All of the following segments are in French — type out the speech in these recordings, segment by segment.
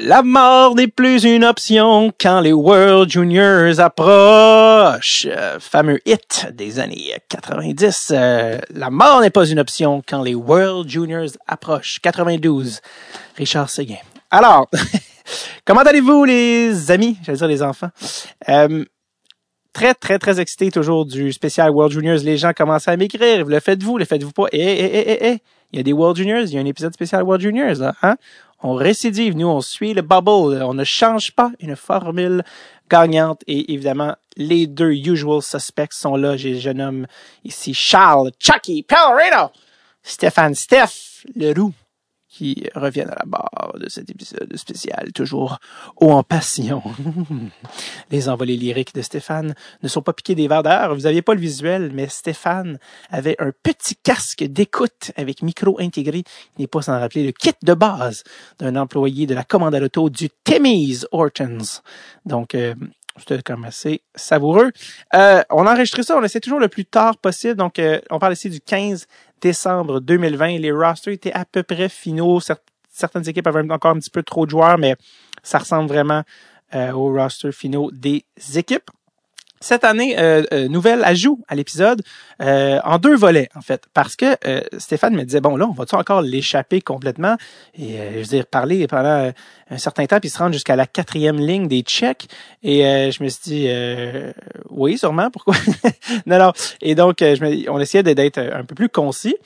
La mort n'est plus une option quand les World Juniors approchent. Euh, fameux hit des années 90. Euh, la mort n'est pas une option quand les World Juniors approchent. 92. Richard Seguin. Alors, comment allez-vous les amis? J'allais dire les enfants. Euh, très, très, très excité toujours du spécial World Juniors. Les gens commencent à m'écrire. Le faites-vous, le faites-vous pas? Eh, eh, eh, eh, eh. Il y a des World Juniors, il y a un épisode spécial World Juniors, là, hein? On récidive, nous, on suit le bubble, on ne change pas une formule gagnante. Et évidemment, les deux usual suspects sont là. J'ai, je nomme ici Charles Chucky Pellerino, Stéphane Steph Leroux qui reviennent à la barre de cet épisode spécial, toujours haut en passion. Les envolées lyriques de Stéphane ne sont pas piqués des verres d'air. Vous n'aviez pas le visuel, mais Stéphane avait un petit casque d'écoute avec micro intégré. Il n'est pas sans rappeler le kit de base d'un employé de la commande à l'auto du Temise Hortons. Donc, euh, c'était quand même assez savoureux. Euh, on a enregistré ça, on essaie toujours le plus tard possible. Donc, euh, on parle ici du 15 décembre 2020. Les rosters étaient à peu près finaux. Certaines équipes avaient encore un petit peu trop de joueurs, mais ça ressemble vraiment euh, aux rosters finaux des équipes. Cette année, euh, euh, nouvelle ajout à l'épisode euh, en deux volets, en fait, parce que Stéphane me disait, bon, là, on va-tu encore l'échapper complètement? Et je veux dire, parler pendant un certain temps, puis se rendre jusqu'à la quatrième ligne des checks. Et je me suis dit, oui, sûrement, pourquoi? non, non. Et donc, je me, on essayait d'être un peu plus concis.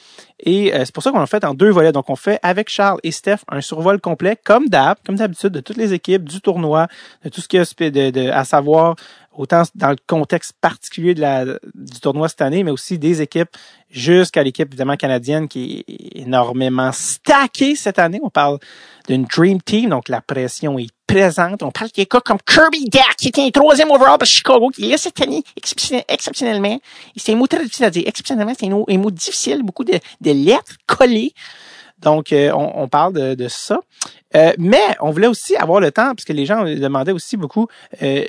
Et c'est pour ça qu'on l'a fait en deux volets. Donc, on fait avec Charles et Steph un survol complet, comme d'hab, comme d'habitude, de toutes les équipes, du tournoi, de tout ce qu'il y a de, de, à savoir autant dans le contexte particulier de la, du tournoi cette année, mais aussi des équipes jusqu'à l'équipe évidemment canadienne qui est énormément stackée cette année. On parle d'une Dream Team, donc la pression est présente. On parle de quelqu'un comme Kirby Dack, qui était un troisième overall de Chicago, qui est là cette année exceptionnellement. C'est un mot très difficile à dire. Exceptionnellement, c'est un, mot difficile, beaucoup de, de lettres collées. Donc, euh, on, on, parle de, de ça. Euh, mais on voulait aussi avoir le temps, parce que les gens demandaient aussi beaucoup euh,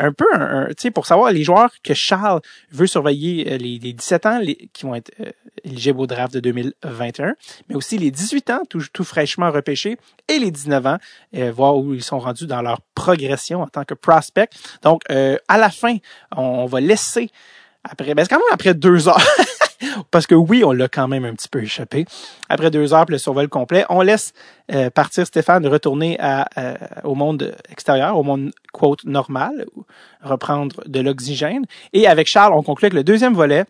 un peu, tu sais, pour savoir les joueurs que Charles veut surveiller, euh, les, les 17 ans qui vont être euh, éligibles au draft de 2021, mais aussi les 18 ans, tout, tout fraîchement repêchés, et les 19 ans, euh, voir où ils sont rendus dans leur progression en tant que prospect. Donc, à la fin, on, va laisser après, ben c'est quand même après deux heures. Parce que oui, on l'a quand même un petit peu échappé. Après deux heures, le survol complet, on laisse euh, partir Stéphane retourner à, euh, au monde extérieur, au monde quote normal, reprendre de l'oxygène. Et avec Charles, on conclut avec le deuxième volet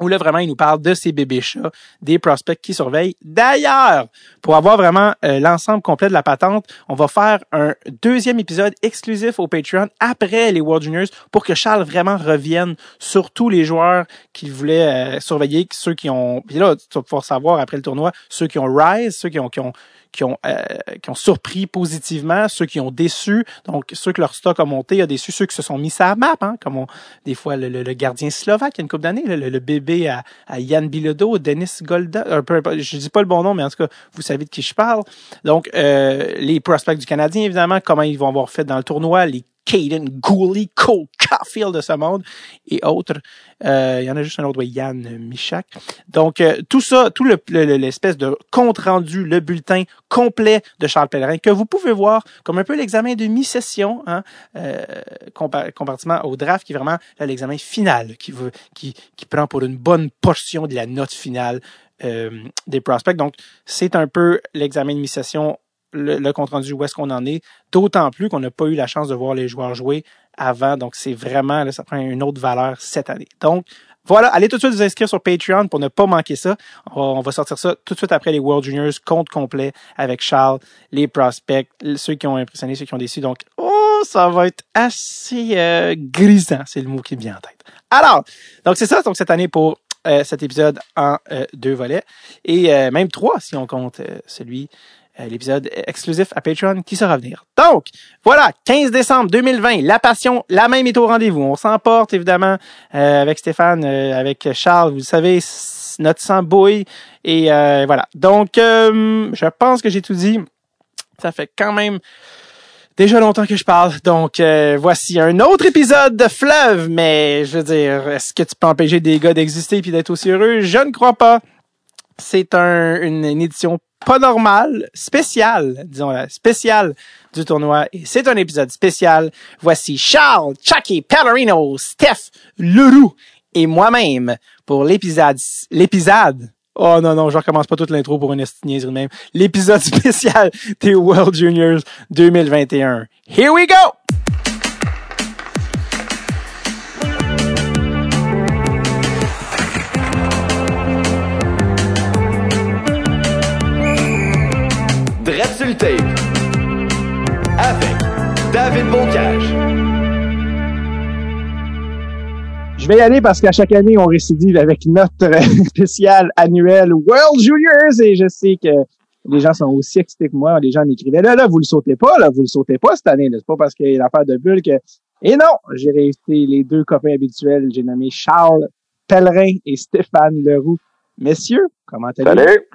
où là vraiment il nous parle de ces bébés chats, des prospects qui surveillent. D'ailleurs, pour avoir vraiment euh, l'ensemble complet de la patente, on va faire un deuxième épisode exclusif au Patreon après les World Juniors pour que Charles vraiment revienne sur tous les joueurs qu'il voulait euh, surveiller, ceux qui ont, puis là tu vas pouvoir savoir après le tournoi, ceux qui ont rise, ceux qui ont, qui ont qui ont, euh, qui ont surpris positivement, ceux qui ont déçu, donc ceux que leur stock a monté a déçu, ceux qui se sont mis à la map, hein, comme des fois le, le, gardien slovaque il y a une couple d'années, le, le, bébé à, à Yann Bilodeau, Denis Golda, euh, je dis pas le bon nom, mais en tout cas, vous savez de qui je parle. Donc, euh, les prospects du Canadien, évidemment, comment ils vont avoir fait dans le tournoi, les Caden Gooley, Cole Caulfield de ce monde et autres. Euh, il y en a juste un autre, Yann Michak. Donc, euh, tout ça, tout l'espèce de compte-rendu, le bulletin complet de Charles Pellerin, que vous pouvez voir comme un peu l'examen de mi-session, hein, euh, au draft, qui est vraiment l'examen final, qui, veut, qui, qui prend pour une bonne portion de la note finale euh, des prospects. Donc, c'est un peu l'examen de mi-session le, compte rendu où est-ce qu'on en est, d'autant plus qu'on n'a pas eu la chance de voir les joueurs jouer avant. Donc, c'est vraiment, là, ça prend une autre valeur cette année. Donc, voilà, allez tout de suite vous inscrire sur Patreon pour ne pas manquer ça. On va, sortir ça tout de suite après les World Juniors, compte complet avec Charles, les prospects, ceux qui ont impressionné, ceux qui ont déçu. Donc, oh, ça va être assez euh, grisant, c'est le mot qui me vient en tête. Alors, donc c'est ça, donc cette année pour euh, cet épisode en euh, deux volets et même trois si on compte celui euh, l'épisode exclusif à Patreon qui sera venir. Donc, voilà, 15 décembre 2020, la passion, la même est au rendez-vous. On s'emporte évidemment euh, avec Stéphane, euh, avec Charles, vous savez, notre sang bouille. Et voilà. Donc, je pense que j'ai tout dit. Ça fait quand même déjà longtemps que je parle. Donc, voici un autre épisode de Fleuve. Mais, je veux dire, est-ce que tu peux empêcher des gars d'exister puis d'être aussi heureux? Je ne crois pas. C'est un, une édition pas normal, spécial, disons spécial du tournoi. C'est un épisode spécial. Voici Charles, Chucky, Pellerino, Steph, Leroux et moi-même pour l'épisode, l'épisode. Oh non, non, je recommence pas toute l'intro pour une niaiserie même. L'épisode spécial des World Juniors 2021. Here we go! Tape avec David Bocage. Je vais y aller parce qu'à chaque année, on récidive avec notre spécial annuel World Juniors et je sais que les gens sont aussi excités que moi. Les gens m'écrivaient, là, là, vous le sautez pas, là, vous le sautez pas cette année, C'est pas parce qu'il y a l'affaire de bulle que... Et non, j'ai resté les deux copains habituels. J'ai nommé Charles Pellerin et Stéphane Leroux. Messieurs, comment allez-vous? Salut!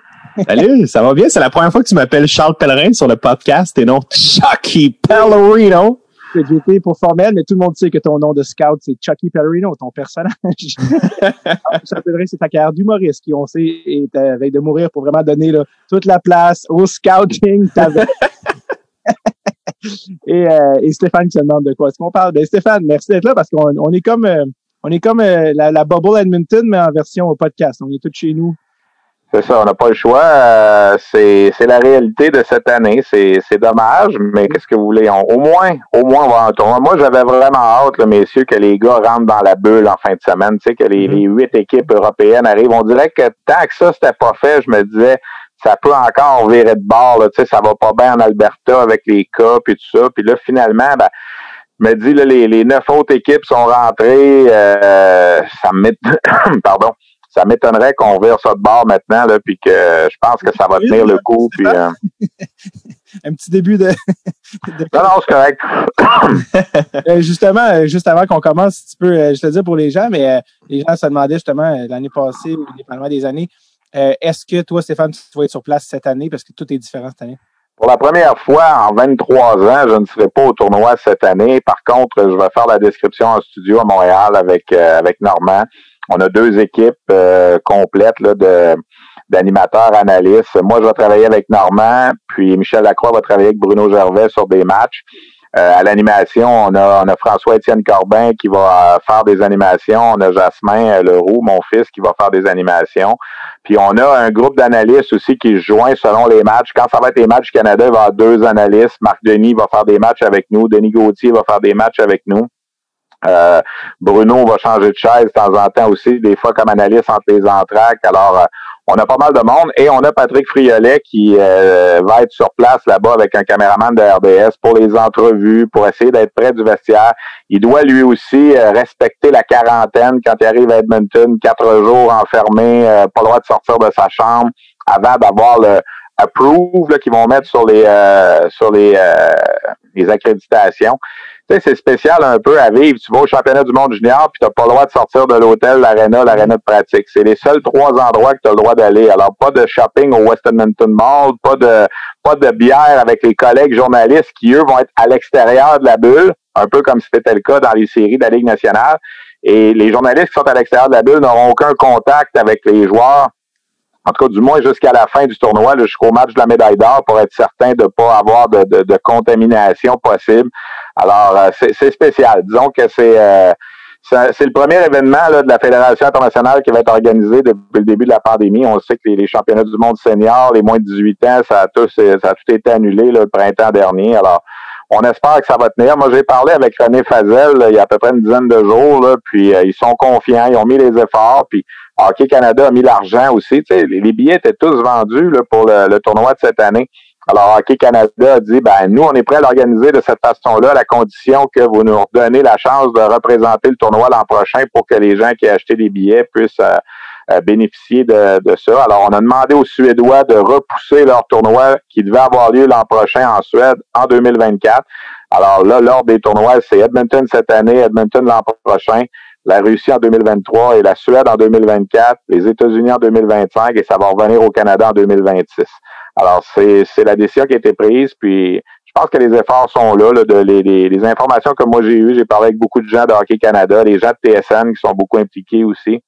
Salut, ça va bien? C'est la première fois que tu m'appelles Charles Pellerin sur le podcast et non Chucky Pellerino. J'ai pour formel, mais tout le monde sait que ton nom de scout, c'est Chucky Pellerino, ton personnage. Charles Pellerin, c'est ta carrière d'humoriste qui, on sait, est à veille de mourir pour vraiment donner là, toute la place au scouting. et, euh, et Stéphane qui se demande de quoi est-ce qu'on parle? Ben, Stéphane, merci d'être là parce qu'on on est comme, euh, on est comme euh, la, la Bubble Edmonton, mais en version au podcast. On est tous chez nous c'est ça, on n'a pas le choix. Euh, c'est, la réalité de cette année. C'est, dommage, mais qu'est-ce que vous voulez? au moins, au moins, on va en tournoi. Moi, j'avais vraiment hâte, messieurs, que les gars rentrent dans la bulle en fin de semaine. Tu sais, que les, mm-hmm. huit équipes européennes arrivent. On dirait que tant que ça, c'était pas fait, je me disais, ça peut encore virer de bord. Là, tu sais, ça va pas bien en Alberta avec les cas et tout ça. Puis là, finalement, ben, je me dis, là, les, les neuf autres équipes sont rentrées. Euh, ça me met... Pardon ça m'étonnerait qu'on vire ça de bord maintenant, là, puis que je pense que ça va tenir le coup. Puis, euh, Un petit début de. Non, non, c'est correct. Euh, justement, euh, juste avant qu'on commence, tu peux, je te dis pour les gens, mais les gens se demandaient justement l'année passée ou dépendamment des années, est-ce que toi, Stéphane, tu vas être sur place cette année parce que tout est différent cette année? Pour la première fois en 23 ans, je ne serai pas au tournoi cette année. Par contre, je vais faire la description en studio à Montréal avec, avec Normand. On a deux équipes euh, complètes là, de d'animateurs, analystes. Moi, je vais travailler avec Normand, puis Michel Lacroix va travailler avec Bruno Gervais sur des matchs. Euh, à l'animation, on a, François-Étienne Corbin qui va euh, faire des animations. On a Jasmin Leroux, mon fils, qui va faire des animations. Puis on a un groupe d'analystes aussi qui se joint selon les matchs. Quand ça va être les matchs du Canada, il va y avoir deux analystes. Marc Denis va faire des matchs avec nous. Denis Gauthier va faire des matchs avec nous. Euh, Bruno va changer de chaise de temps en temps aussi, des fois comme analyste entre les entraques. Alors, euh, on a pas mal de monde et on a Patrick Friolet qui euh, va être sur place là-bas avec un caméraman de RDS pour les entrevues, pour essayer d'être près du vestiaire. Il doit lui aussi respecter la quarantaine quand il arrive à Edmonton, quatre jours enfermé, pas le droit de sortir de sa chambre avant d'avoir le approve qu'ils vont mettre sur les sur les, les accréditations sais, c'est spécial un peu à vivre. Tu vas au championnat du monde junior, puis tu n'as pas le droit de sortir de l'hôtel, l'aréna, l'aréna de pratique. C'est les seuls trois endroits que tu as le droit d'aller. Alors, pas de shopping au West Edmonton Mall, pas de pas de bière avec les collègues journalistes qui, eux, vont être à l'extérieur de la bulle, un peu comme c'était le cas dans les séries de la Ligue nationale. Et les journalistes qui sont à l'extérieur de la bulle n'auront aucun contact avec les joueurs en tout cas du moins jusqu'à la fin du tournoi, jusqu'au match de la médaille d'or, pour être certain de ne pas avoir de, de, contamination possible. Alors, euh, c'est spécial. Disons que euh, c'est c'est le premier événement là, de la Fédération internationale qui va être organisé depuis le début de la pandémie. On sait que les, championnats du monde senior, les moins de 18 ans, ça a, tout, ça a tout été annulé le printemps dernier. Alors, on espère que ça va tenir. Moi, j'ai parlé avec René Fazel il y a à peu près une dizaine de jours, là, puis euh, ils sont confiants, ils ont mis les efforts, puis Hockey Canada a mis l'argent aussi. Les, les billets étaient tous vendus là, pour le, tournoi de cette année. Alors, Hockey Canada a dit, ben, nous, on est prêts à l'organiser de cette façon-là, à la condition que vous nous donnez la chance de représenter le tournoi l'an prochain pour que les gens qui ont acheté des billets puissent euh, euh, bénéficier de, de, ça. Alors, on a demandé aux Suédois de repousser leur tournoi qui devait avoir lieu l'an prochain en Suède en 2024. Alors là, l'ordre des tournois, c'est Edmonton cette année, Edmonton l'an prochain, la Russie en 2023 et la Suède en 2024, les États-Unis en 2025 et ça va revenir au Canada en 2026. Alors, c'est la décision qui a été prise, puis je pense que les efforts sont là, là de les, les, informations que moi j'ai eues, j'ai parlé avec beaucoup de gens de Hockey Canada, les gens de TSN qui sont beaucoup impliqués aussi.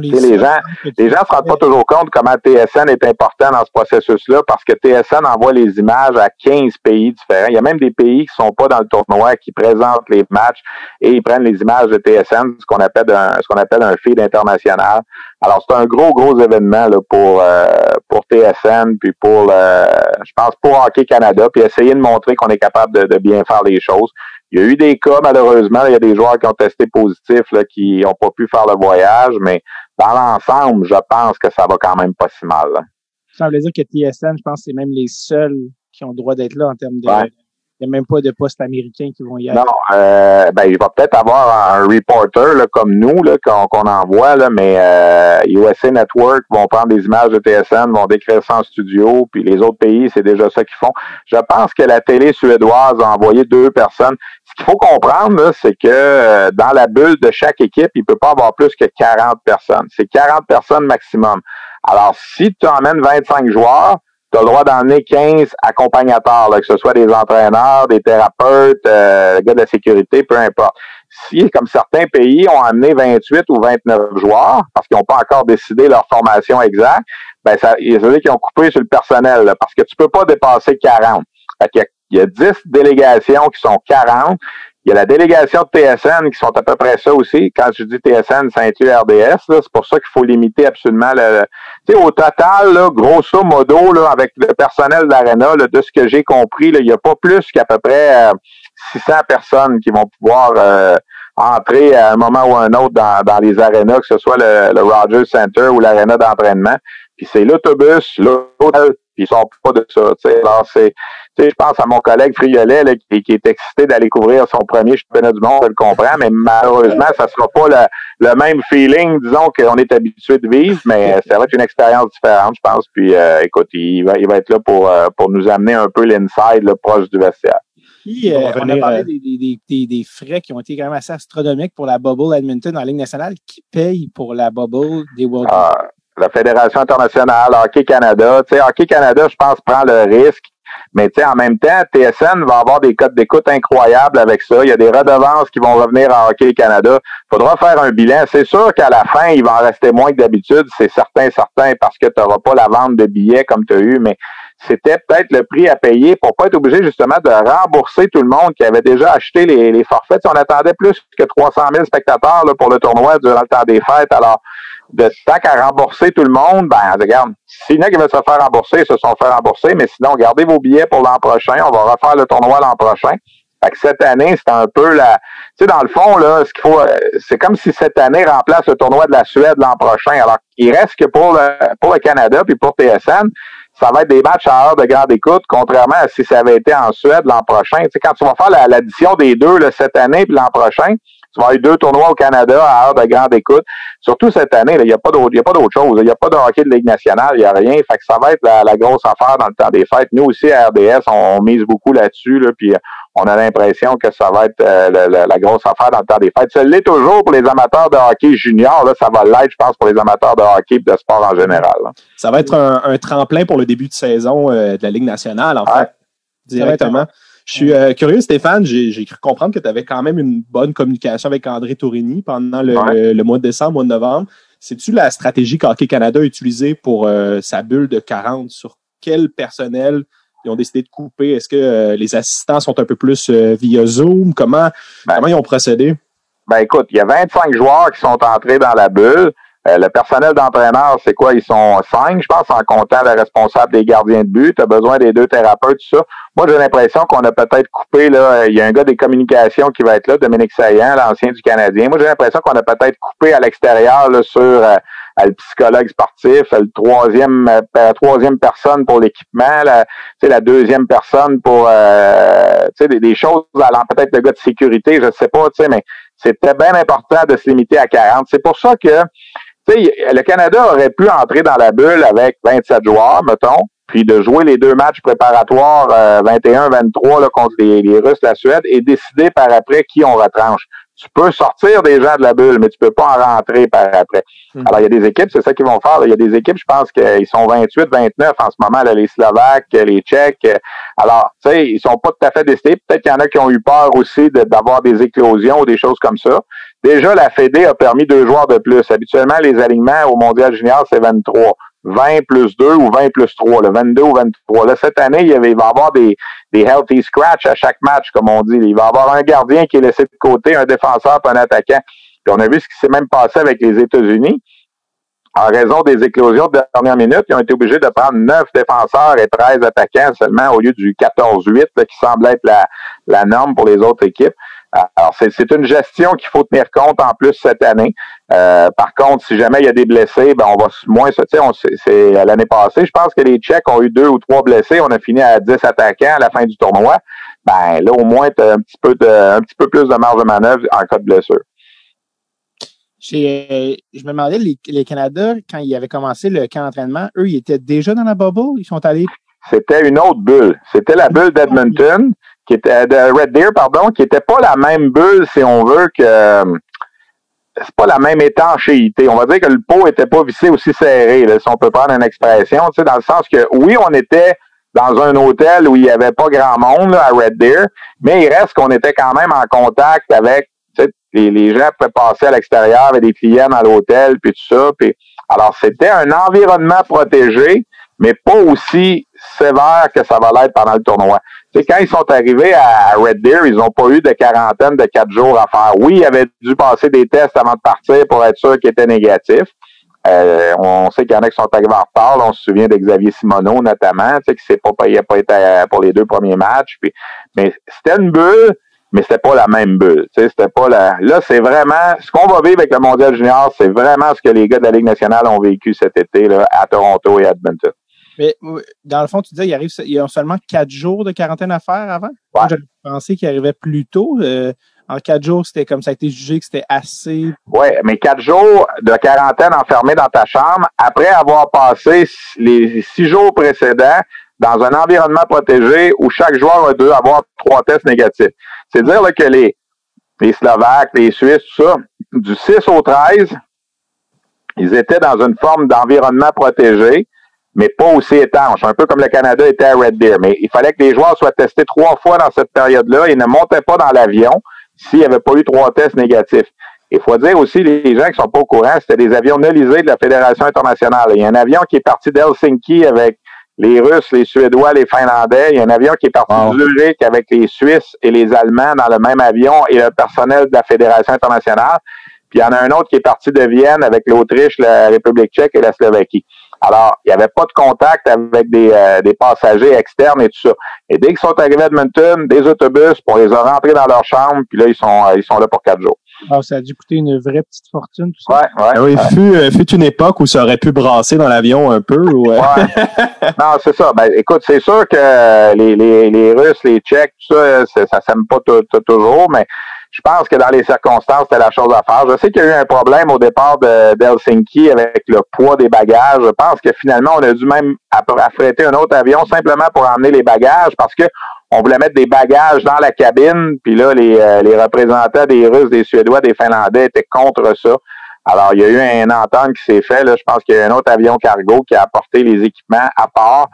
Les, les gens les gens se rendent pas toujours compte comment TSN est important dans ce processus-là parce que TSN envoie les images à 15 pays différents. Il y a même des pays qui sont pas dans le tournoi qui présentent les matchs et ils prennent les images de TSN, ce qu'on appelle un, ce qu'on appelle un feed international. Alors c'est un gros gros événement là, pour euh, pour TSN puis pour je pense pour Hockey Canada puis essayer de montrer qu'on est capable de, de bien faire les choses. Il y a eu des cas, malheureusement, il y a des joueurs qui ont testé positif, là, qui n'ont pas pu faire le voyage, mais dans l'ensemble, je pense que ça va quand même pas si mal. Là. Ça veut dire que TSN, je pense que c'est même les seuls qui ont le droit d'être là en termes de, il n'y a même pas de postes américains qui vont y aller. Non, euh, ben, il va peut-être avoir un reporter là, comme nous là, qu'on, envoie, là, mais euh, USA Network vont prendre des images de TSN, vont décrire ça en studio, puis les autres pays, c'est déjà ça qu'ils font. Je pense que la télé suédoise a envoyé deux personnes. Ce qu'il faut comprendre, c'est que euh, dans la bulle de chaque équipe, il peut pas avoir plus que 40 personnes. C'est 40 personnes maximum. Alors, si tu emmènes 25 joueurs, tu as le droit d'emmener 15 accompagnateurs, que ce soit des entraîneurs, des thérapeutes, euh, gars de la sécurité, peu importe. Si, comme certains pays ont amené 28 ou 29 joueurs, parce qu'ils n'ont pas encore décidé leur formation exacte, ben ça, veut dire qu'ils ont coupé sur le personnel, parce que tu peux pas dépasser 40. il, y a, il y a 10 délégations qui sont 40, il y a la délégation de TSN qui sont à peu près ça aussi. Quand je dis TSN, inclut RDS. C'est pour ça qu'il faut limiter absolument le. Tu sais, au total, là, grosso modo, là, avec le personnel d'Arena, de ce que j'ai compris, là, il n'y a pas plus qu'à peu près 600 euh, personnes qui vont pouvoir euh, entrer à un moment ou un autre dans, dans les arénas, que ce soit le, le Rogers Center ou l'aréna d'entraînement. Puis c'est l'autobus, l'hôtel, puis ils sont pas de ça. Alors, c'est je pense à mon collègue Friolet là, qui, qui, est excité d'aller couvrir son premier championnat du monde, je le comprends, mais malheureusement, ça sera pas le, le même feeling, disons, qu'on est habitué de vivre, mais ça va être une expérience différente, je pense. Puis euh, écoute, il va, il va être là pour, euh, pour nous amener un peu l'inside proche du vestiaire. Puis, euh, on a parlé des, des, des, des, frais qui ont été quand même assez astronomiques pour la bubble Edmonton en Ligue nationale. Qui paye pour la bubble des World ah, La Fédération internationale, Hockey Canada. Tu sais, Hockey Canada, je pense, prend le risque mais en même temps, TSN va avoir des codes d'écoute incroyables avec ça. Il y a des redevances qui vont revenir à Hockey Canada. Il faudra faire un bilan. C'est sûr qu'à la fin, il va en rester moins que d'habitude. C'est certain, certain, parce que tu n'auras pas la vente de billets comme tu as eu, mais c'était peut-être le prix à payer pour pas être obligé justement de rembourser tout le monde qui avait déjà acheté les, forfaits. on attendait plus que 300 000 spectateurs là, pour le tournoi durant le temps des fêtes. Alors, de tant qu'à rembourser tout le monde, ben regarde, s'il y en a qui veulent se faire rembourser, ils se sont fait rembourser, mais sinon, gardez vos billets pour l'an prochain. On va refaire le tournoi l'an prochain. Fait que cette année, c'est un peu la. Tu sais, dans le fond, là, ce qu'il faut. Euh, c'est comme si cette année remplace le tournoi de la Suède l'an prochain. Alors, il reste que pour le pour le Canada puis pour TSN, ça va être des matchs à heure de grande écoute, contrairement à si ça avait été en Suède l'an prochain. Tu sais, quand tu vas faire l'addition des deux là, cette année puis l'an prochain, tu vas avoir deux tournois au Canada à heure de grande écoute. Surtout cette année, il n'y a pas d'autre, chose. Il n'y a pas de hockey de Ligue nationale, il n'y a rien. Fait que ça va être la, grosse affaire dans le temps des fêtes. Nous aussi, à RDS, on, mise beaucoup là-dessus, là, puis on a l'impression que ça va être euh, la, grosse affaire dans le temps des fêtes. Ça l'est toujours pour les amateurs de hockey junior. Là, ça va l'être, je pense, pour les amateurs de hockey et de sport en général. Ça va être un, tremplin pour le début de saison euh, de la Ligue nationale, en fait, directement. Je suis euh, curieux, Stéphane, j'ai cru comprendre que tu avais quand même une bonne communication avec André Tourigny pendant le, mois de décembre, mois de novembre. C'est-tu la stratégie qu'Hockey Canada a utilisée pour euh, sa bulle de 40? Sur quel personnel ils ont décidé de couper? Est-ce que euh, les assistants sont un peu plus via Zoom? Comment, ben comment ils ont procédé? Ben écoute, il y a 25 joueurs qui sont entrés dans la bulle. Euh, le personnel d'entraîneur, c'est quoi? Ils sont cinq, je pense, en comptant le responsable des gardiens de but. Tu as besoin des deux thérapeutes, tout ça. Moi, j'ai l'impression qu'on a peut-être coupé, là, il y a un gars des communications qui va être là, Dominique Saillant, l'ancien du Canadien. Moi, j'ai l'impression qu'on a peut-être coupé à l'extérieur sur euh, le psychologue sportif, le troisième, euh, troisième personne pour l'équipement, la, la deuxième personne pour euh, des, des choses allant peut-être le gars de sécurité, je sais pas, mais c'était bien important de se limiter à 40. C'est pour ça que le Canada aurait pu entrer dans la bulle avec 27 joueurs, mettons, puis de jouer les deux matchs préparatoires 21-23 euh, contre les, Russes, la Suède, et décider par après qui on retranche. Tu peux sortir des gens de la bulle, mais tu peux pas en rentrer par après. Hmm. Alors, il y a des équipes, c'est ça qu'ils vont faire. Il y a des équipes, je pense qu'ils sont 28, 29 en ce moment, là, les Slovaques, les Tchèques. Alors, tu sais, ils sont pas tout à fait décidés. Peut-être qu'il y en a qui ont eu peur aussi d'avoir des éclosions ou des choses comme ça. Déjà, la Fédé a permis deux joueurs de plus. Habituellement, les alignements au Mondial Junior, c'est 23. 20 plus 2 ou 20 plus 3, le 22 ou 23. Là, cette année, il, va y avoir des, healthy scratch à chaque match, comme on dit. Il va y avoir un gardien qui est laissé de côté, un défenseur et un attaquant. Puis on a vu ce qui s'est même passé avec les États-Unis. En raison des éclosions de dernière minute, ils ont été obligés de prendre 9 défenseurs et 13 attaquants seulement au lieu du 14-8 qui semble être la norme pour les autres équipes. Alors, c'est une gestion qu'il faut tenir compte en plus cette année. Euh, par contre, si jamais il y a des blessés, ben on va moins se. C'est l'année passée, je pense que les Tchèques ont eu deux ou trois blessés. On a fini à 10 attaquants à la fin du tournoi. Ben là, au moins, tu as un petit peu de un petit peu plus de marge de manœuvre en cas de blessure. je me demandais, les, les Canada, quand ils avaient commencé le camp d'entraînement, eux, ils étaient déjà dans la bubble? Ils sont allés? C'était une autre bulle. C'était la bulle d'Edmonton qui était de Red Deer, pardon, qui était pas la même bulle, si on veut, que euh, c'est pas la même étanchéité. On va dire que le pot était pas vissé aussi serré, là, si on peut prendre une expression, tu sais, dans le sens que oui, on était dans un hôtel où il y avait pas grand monde à Red Deer, mais il reste qu'on était quand même en contact avec les, les gens pouvaient passer à l'extérieur avec des clients dans l'hôtel, puis tout ça. Puis, alors, c'était un environnement protégé, mais pas aussi sévère que ça va l'être pendant le tournoi. Sais, quand ils sont arrivés à Red Deer, ils n'ont pas eu de quarantaine de quatre jours à faire. Oui, ils avaient dû passer des tests avant de partir pour être sûr qu'ils étaient négatifs. Euh, on sait qu'il y en a qui sont arrivés en retard. on se souvient de Xavier Simoneau, notamment, qui s'est pas payé, pas été pour les deux premiers matchs. Mais c'était une bulle, mais c'était pas la même bulle. C'était pas la. Là, c'est vraiment ce qu'on va vivre avec le Mondial Junior, c'est vraiment ce que les gars de la Ligue nationale ont vécu cet été là, à Toronto et à Edmonton. Mais dans le fond, tu disais, il arrive, il y a seulement quatre jours de quarantaine à faire avant? Ouais. J'avais pensé qu'il arrivait plus tôt. Euh, en quatre jours, c'était comme ça a été jugé que c'était assez. Oui, mais quatre jours de quarantaine enfermé dans ta chambre, après avoir passé les six jours précédents dans un environnement protégé où chaque joueur a dû avoir trois tests négatifs. C'est dire là, que les, les Slovaques, les Suisses, tout ça, du 6 au 13, ils étaient dans une forme d'environnement protégé mais pas aussi étanche, un peu comme le Canada était à Red Deer. Mais il fallait que les joueurs soient testés trois fois dans cette période-là. Ils ne montaient pas dans l'avion s'il n'y avait pas eu trois tests négatifs. Il faut dire aussi, les gens qui sont pas au courant, c'était des avions nolisés de la Fédération internationale. Il y a un avion qui est parti d'Helsinki avec les Russes, les Suédois, les Finlandais. Il y a un avion qui est parti de Zurich avec les Suisses et les Allemands dans le même avion et le personnel de la Fédération internationale. Puis il y en a un autre qui est parti de Vienne avec l'Autriche, la République tchèque et la Slovaquie. Alors, il n'y avait pas de contact avec des, euh, des, passagers externes et tout ça. Et dès qu'ils sont arrivés à Edmonton, des autobus, pour les a rentrés dans leur chambre, puis là, ils sont, euh, ils sont là pour quatre jours. Ah, ça a dû coûter une vraie petite fortune, tout ça. Ouais, ouais. Ah oui, fut, euh, fut une époque où ça aurait pu brasser dans l'avion un peu. Ou, ouais. non, c'est ça. Ben, écoute, c'est sûr que les, les, les Russes, les Tchèques, tout ça, ça s'aime pas toujours, mais je pense que dans les circonstances, c'était la chose à faire. Je sais qu'il y a eu un problème au départ d'Helsinki avec le poids des bagages. Je pense que finalement, on a dû même affréter un autre avion simplement pour emmener les bagages parce que on voulait mettre des bagages dans la cabine, puis là, les, euh, les représentants des Russes, des Suédois, des Finlandais étaient contre ça. Alors, il y a eu un entente qui s'est fait. Là. Je pense qu'il y a un autre avion cargo qui a apporté les équipements à part.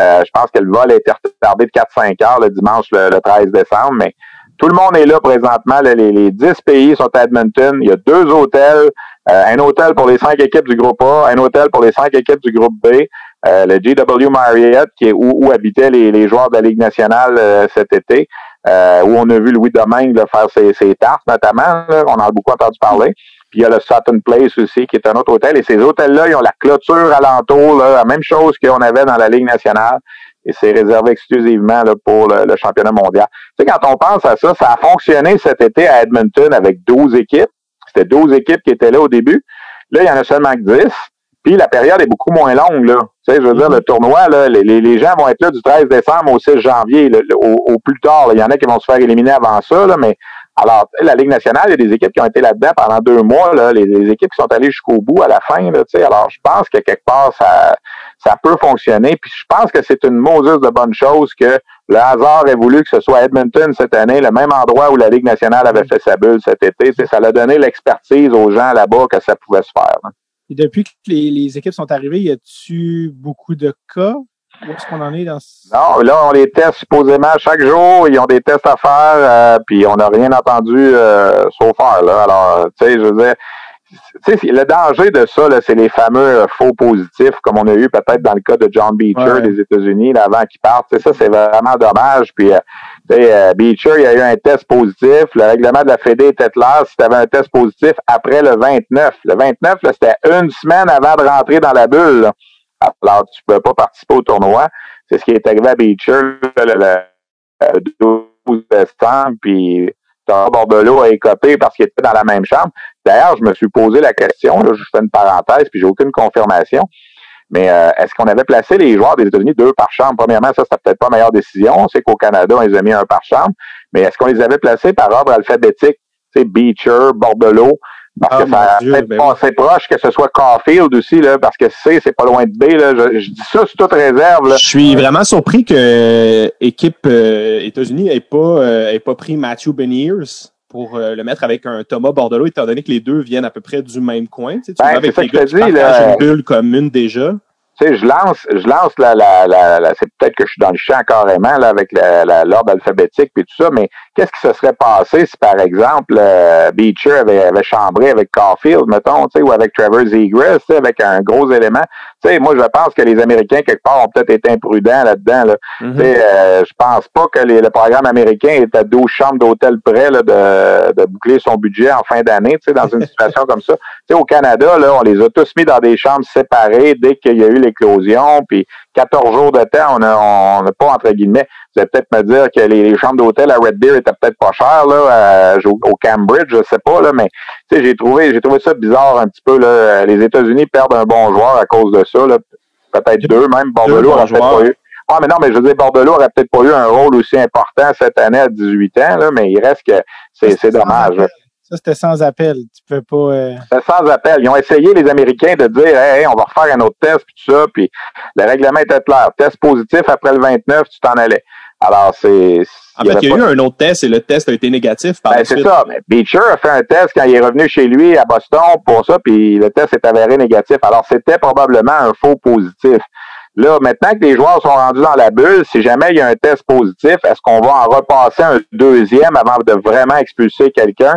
Euh, je pense que le vol a été retardé de 4-5 heures le dimanche le, le 13 décembre, mais tout le monde est là présentement. les, les 10 pays sont à Edmonton. Il y a deux hôtels. Euh, un hôtel pour les cinq équipes du groupe A, un hôtel pour les cinq équipes du groupe B. Euh, le GW Marriott, qui est où, habitaient les, joueurs de la Ligue nationale euh, cet été, où on a vu Louis Domingue faire ses, ses tartes notamment. on en a beaucoup entendu parler. Puis il y a le Sutton Place aussi, qui est un autre hôtel. Et ces hôtels-là, ils ont la clôture alentour, là, la même chose qu'on avait dans la Ligue nationale et c'est réservé exclusivement là, pour le, championnat mondial. Tu sais, quand on pense à ça, ça a fonctionné cet été à Edmonton avec 12 équipes. C'était 12 équipes qui étaient là au début. Là, il y en a seulement que 10. Puis la période est beaucoup moins longue. Là. Tu sais, je veux dire, le tournoi, là, les, les, gens vont être là du 13 décembre au 6 janvier, au, plus tard. Il y en a qui vont se faire éliminer avant ça, là, mais alors, la Ligue nationale, il y a des équipes qui ont été là-dedans pendant deux mois, là, les, équipes qui sont allées jusqu'au bout à la fin. Là, alors, je pense que quelque part, ça, ça peut fonctionner. Puis je pense que c'est une Moses de bonne chose que Le hasard a voulu que ce soit Edmonton cette année, le même endroit où la Ligue nationale avait fait sa bulle cet été. ça a donné l'expertise aux gens là-bas que ça pouvait se faire. Hein. Et depuis que les, équipes sont arrivées, y a-tu beaucoup de cas? Où est-ce qu'on en est dans Non, là, on les teste supposément chaque jour. Ils ont des tests à faire, euh, puis on n'a rien entendu euh, sauf faire. Là. Alors, tu sais, je veux dire, le danger de ça, c'est les fameux euh, faux positifs, comme on a eu peut-être dans le cas de John Beecher des États-Unis, avant qu'il parte. ça, c'est vraiment dommage. Puis, euh, euh, Beecher, il y a eu un test positif. Le règlement de la Fédé était clair si tu avais un test positif après le 29. Le 29, c'était une semaine avant de rentrer dans la bulle. Alors, tu ne peux pas participer au tournoi. C'est ce qui est arrivé à Beecher le, 12 décembre. Puis, Bordelot a écopé parce qu'il était dans la même chambre. D'ailleurs, je me suis posé la question, là, je fais une parenthèse, puis j'ai aucune confirmation. Mais euh, est-ce qu'on avait placé les joueurs des États-Unis deux par chambre? Premièrement, ça, c'était peut-être pas la meilleure décision. C'est qu'au Canada, on les a mis un par chambre. Mais est-ce qu'on les avait placés par ordre alphabétique? C'est Beecher, Bordelot. Parce que ah, ça fait ben assez proche que ce soit Caulfield aussi, là, parce que C, c'est pas loin de B. Là. Je, dis ça sous toute réserve. Là. Je suis vraiment surpris que l'équipe euh, États-Unis ait pas, euh, ait pas pris Matthew Beniers pour euh, le mettre avec un Thomas Bordelot, étant donné que les deux viennent à peu près du même coin. Tu, sais, tu ben, avec les gars qui une bulle commune déjà tu sais, je lance, je lance la, la, la, c'est peut-être que je suis dans le champ carrément là avec l'ordre alphabétique et tout ça, mais qu'est-ce qui se serait passé si par exemple euh, Beecher avait, avait chambré avec Caulfield, mettons, tu sais, ou avec Trevor Zegras, tu sais, avec un gros élément? Tu sais, moi je pense que les Américains quelque part ont peut-être été imprudents là-dedans. Là. Mm-hmm. Tu sais, euh, je pense pas que les, le programme américain est à 12 chambres d'hôtel près là, de, de boucler son budget en fin d'année, tu sais, dans une situation comme ça. Tu sais, au Canada, là, on les a tous mis dans des chambres séparées dès qu'il y a eu l'éclosion, puis 14 jours de temps, on n'a on pas, entre guillemets, vous allez peut-être me dire que les, chambres d'hôtel à Red Deer étaient peut-être pas chères, là, au, Cambridge, je sais pas, là, mais, tu sais, j'ai trouvé, j'ai trouvé ça bizarre un petit peu, là. Les États-Unis perdent un bon joueur à cause de ça, là. Peut-être deux, même. Bordelot aurait peut-être pas eu. Ah, mais non, mais je veux dire, Bordelot aurait peut-être pas eu un rôle aussi important cette année à 18 ans, là, mais il reste que c'est dommage. Ça, c'était sans appel. Tu peux pas. Euh... C'était sans appel. Ils ont essayé, les Américains, de dire hey, on va refaire un autre test, puis tout ça, puis le règlement était clair. Test positif après le 29, tu t'en allais. Alors, c'est. En fait, il y a eu un autre test et le test a été négatif par ben, C'est ça. Mais Beecher a fait un test quand il est revenu chez lui à Boston pour ça, puis le test est avéré négatif. Alors, c'était probablement un faux positif. Là, maintenant que les joueurs sont rendus dans la bulle, si jamais il y a un test positif, est-ce qu'on va en repasser un deuxième avant de vraiment expulser quelqu'un?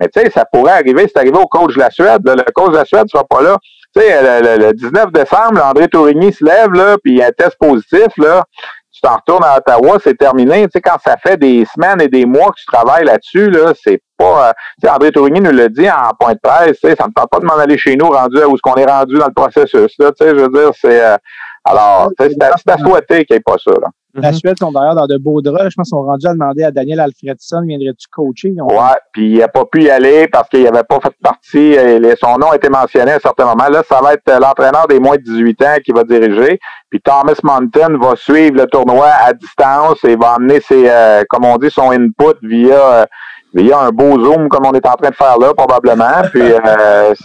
Mais tu sais, ça pourrait arriver, c'est arrivé au coach de la Suède. Le coach de la Suède ne sera pas là. Tu sais, le, 19 décembre, André Tourigny se lève, là, puis il y a un test positif, là. Tu t'en retournes à Ottawa, c'est terminé. Tu sais, quand ça fait des semaines et des mois que tu travailles là-dessus, là, c'est pas. Euh, tu sais, André Tourigny nous l'a dit en point de presse, tu sais, ça ne tente pas de m'en aller chez nous rendu où ce qu'on est rendu dans le processus. Là, tu sais, je veux dire, c'est. Euh, alors, c'est à, souhaiter qu'il n'y ait pas ça. Là. La mhm. Suède sont d'ailleurs dans de beaux draps. Je pense qu'ils sont rendus à demander à Daniel Alfredson, viendrais-tu coacher? Ouais, puis il n'a pas pu y aller parce qu'il n'avait pas fait partie. Euh, son nom a été mentionné à un certain moment. Là, ça va être euh, l'entraîneur des moins de 18 ans qui va diriger. Puis Thomas Mountain va suivre le tournoi à distance et va amener ses, euh, comme on dit, son input via via un beau zoom comme on est en train de faire là, probablement. Puis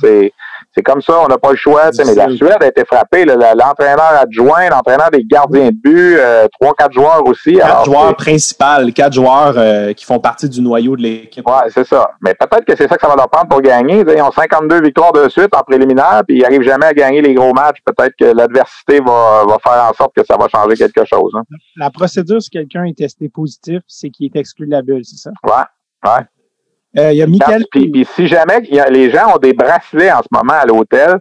c'est c'est comme ça, on n'a pas le choix. Mais la Suède a été frappée. L'entraîneur adjoint, l'entraîneur des gardiens de but, euh, trois, quatre joueurs aussi. Quatre joueurs principaux, quatre joueurs euh, qui font partie du noyau de l'équipe. Ouais, c'est ça. Mais peut-être que c'est ça que ça va leur prendre pour gagner. Ils ont 52 victoires de suite en préliminaire, puis ils n'arrivent jamais à gagner les gros matchs. Peut-être que l'adversité va, va faire en sorte que ça va changer quelque chose. Hein. La procédure, si quelqu'un est testé positif, c'est qu'il est exclu de la bulle, c'est ça? Ouais, ouais. Euh, il y a Michael. Puis, si jamais les gens ont des bracelets en ce moment à l'hôtel,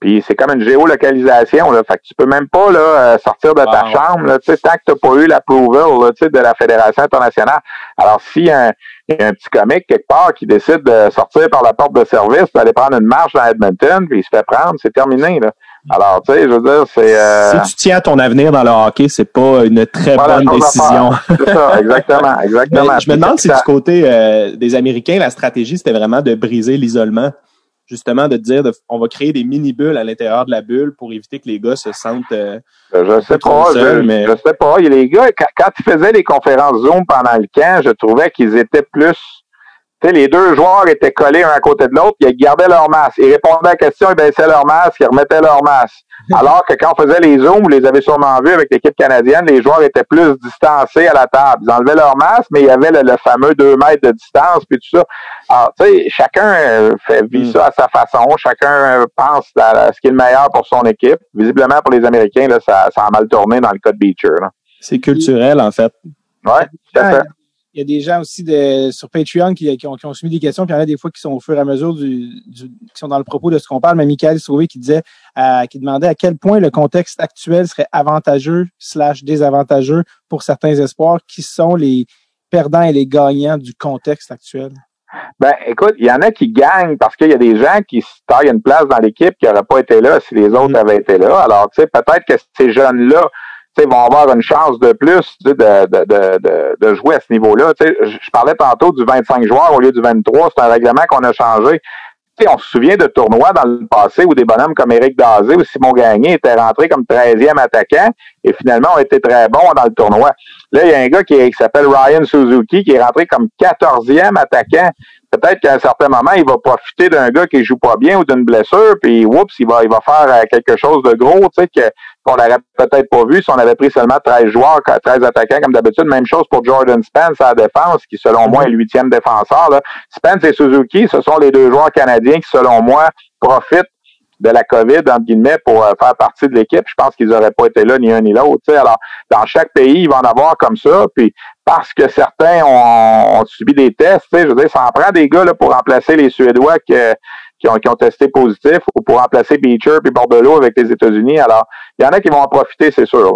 puis c'est comme une géolocalisation, là. Fait que tu peux même pas là, euh, sortir de ta chambre là, tant que tu n'as pas eu l'approval de la Fédération internationale. Alors, s'il y, a un, petit comique quelque part qui décide de sortir par la porte de service, d'aller prendre une marche dans Edmonton, puis il se fait prendre, c'est terminé. Là. Alors, tu sais, je veux dire, c'est... Euh... Si tu tiens à ton avenir dans le hockey, c'est pas une très bonne décision. C'est ça, exactement, exactement. je me demande si du côté euh, des Américains, la stratégie, c'était vraiment de briser l'isolement. Justement, de dire, on va créer des mini-bulles à l'intérieur de la bulle pour éviter que les gars se sentent euh, je sais pas, je, mais... je sais pas. Les gars, quand, quand ils faisaient les conférences Zoom pendant le camp, je trouvais qu'ils étaient plus sais, les deux joueurs étaient collés un à côté de l'autre, ils gardaient leur masque. Ils répondaient à la question, ils baissaient leur masque, ils remettaient leur masque. Alors que quand on faisait les zooms, vous les avez sûrement vus avec l'équipe canadienne, les joueurs étaient plus distancés à la table. Ils enlevaient leur masque, mais il y avait le, fameux deux mètres de distance, puis tout ça. Alors, tu sais, chacun euh, fait vit mm. ça à sa façon. Chacun euh, pense à ce qui est le meilleur pour son équipe. Visiblement, pour les Américains, là, ça, ça a mal tourné dans le cas de Beecher. C'est culturel, en fait. Oui, tout à fait il y a des gens aussi de, sur Patreon qui, qui, ont, qui, ont, soumis des questions, puis il y en a des fois qui sont au fur et à mesure du, du qui sont dans le propos de ce qu'on parle. Mais Michael Sauvé qui disait, euh, qui demandait à quel point le contexte actuel serait avantageux slash désavantageux pour certains espoirs, qui sont les perdants et les gagnants du contexte actuel. Ben, écoute, il y en a qui gagnent parce qu'il y a des gens qui se taillent une place dans l'équipe qui n'auraient pas été là si les autres mm. avaient été là. Alors, tu sais, peut-être que ces jeunes-là vont avoir une chance de plus de, de, de, jouer à ce niveau-là. Je parlais tantôt du 25 joueurs au lieu du 23. C'est un règlement qu'on a changé. on se souvient de tournois dans le passé où des bonhommes comme Eric Dazé ou Simon Gagné étaient rentrés comme 13e attaquant et finalement ont été très bons dans le tournoi. Là, il y a un gars qui, s'appelle Ryan Suzuki qui est rentré comme 14e attaquant peut-être qu'à un certain moment, il va profiter d'un gars qui joue pas bien ou d'une blessure, puis oups, il va, il va faire euh, quelque chose de gros, sais, qu'on n'aurait peut-être pas vu si on avait pris seulement 13 joueurs, 13 attaquants comme d'habitude. Même chose pour Jordan Spence à la défense, qui selon moi est huitième défenseur. Là. Spence et Suzuki, ce sont les deux joueurs canadiens qui, selon moi, profitent de la COVID, entre guillemets, pour euh, faire partie de l'équipe. Je pense qu'ils n'auraient pas été là ni un ni l'autre. Alors, dans chaque pays, il va en avoir comme ça. Puis parce que certains ont, subi des tests, je veux dire, ça en prend des gars là, pour remplacer les Suédois qui, qui, ont, qui ont testé positif ou pour remplacer Beecher puis Bordelot avec les États-Unis. Alors, il y en a qui vont en profiter, c'est sûr.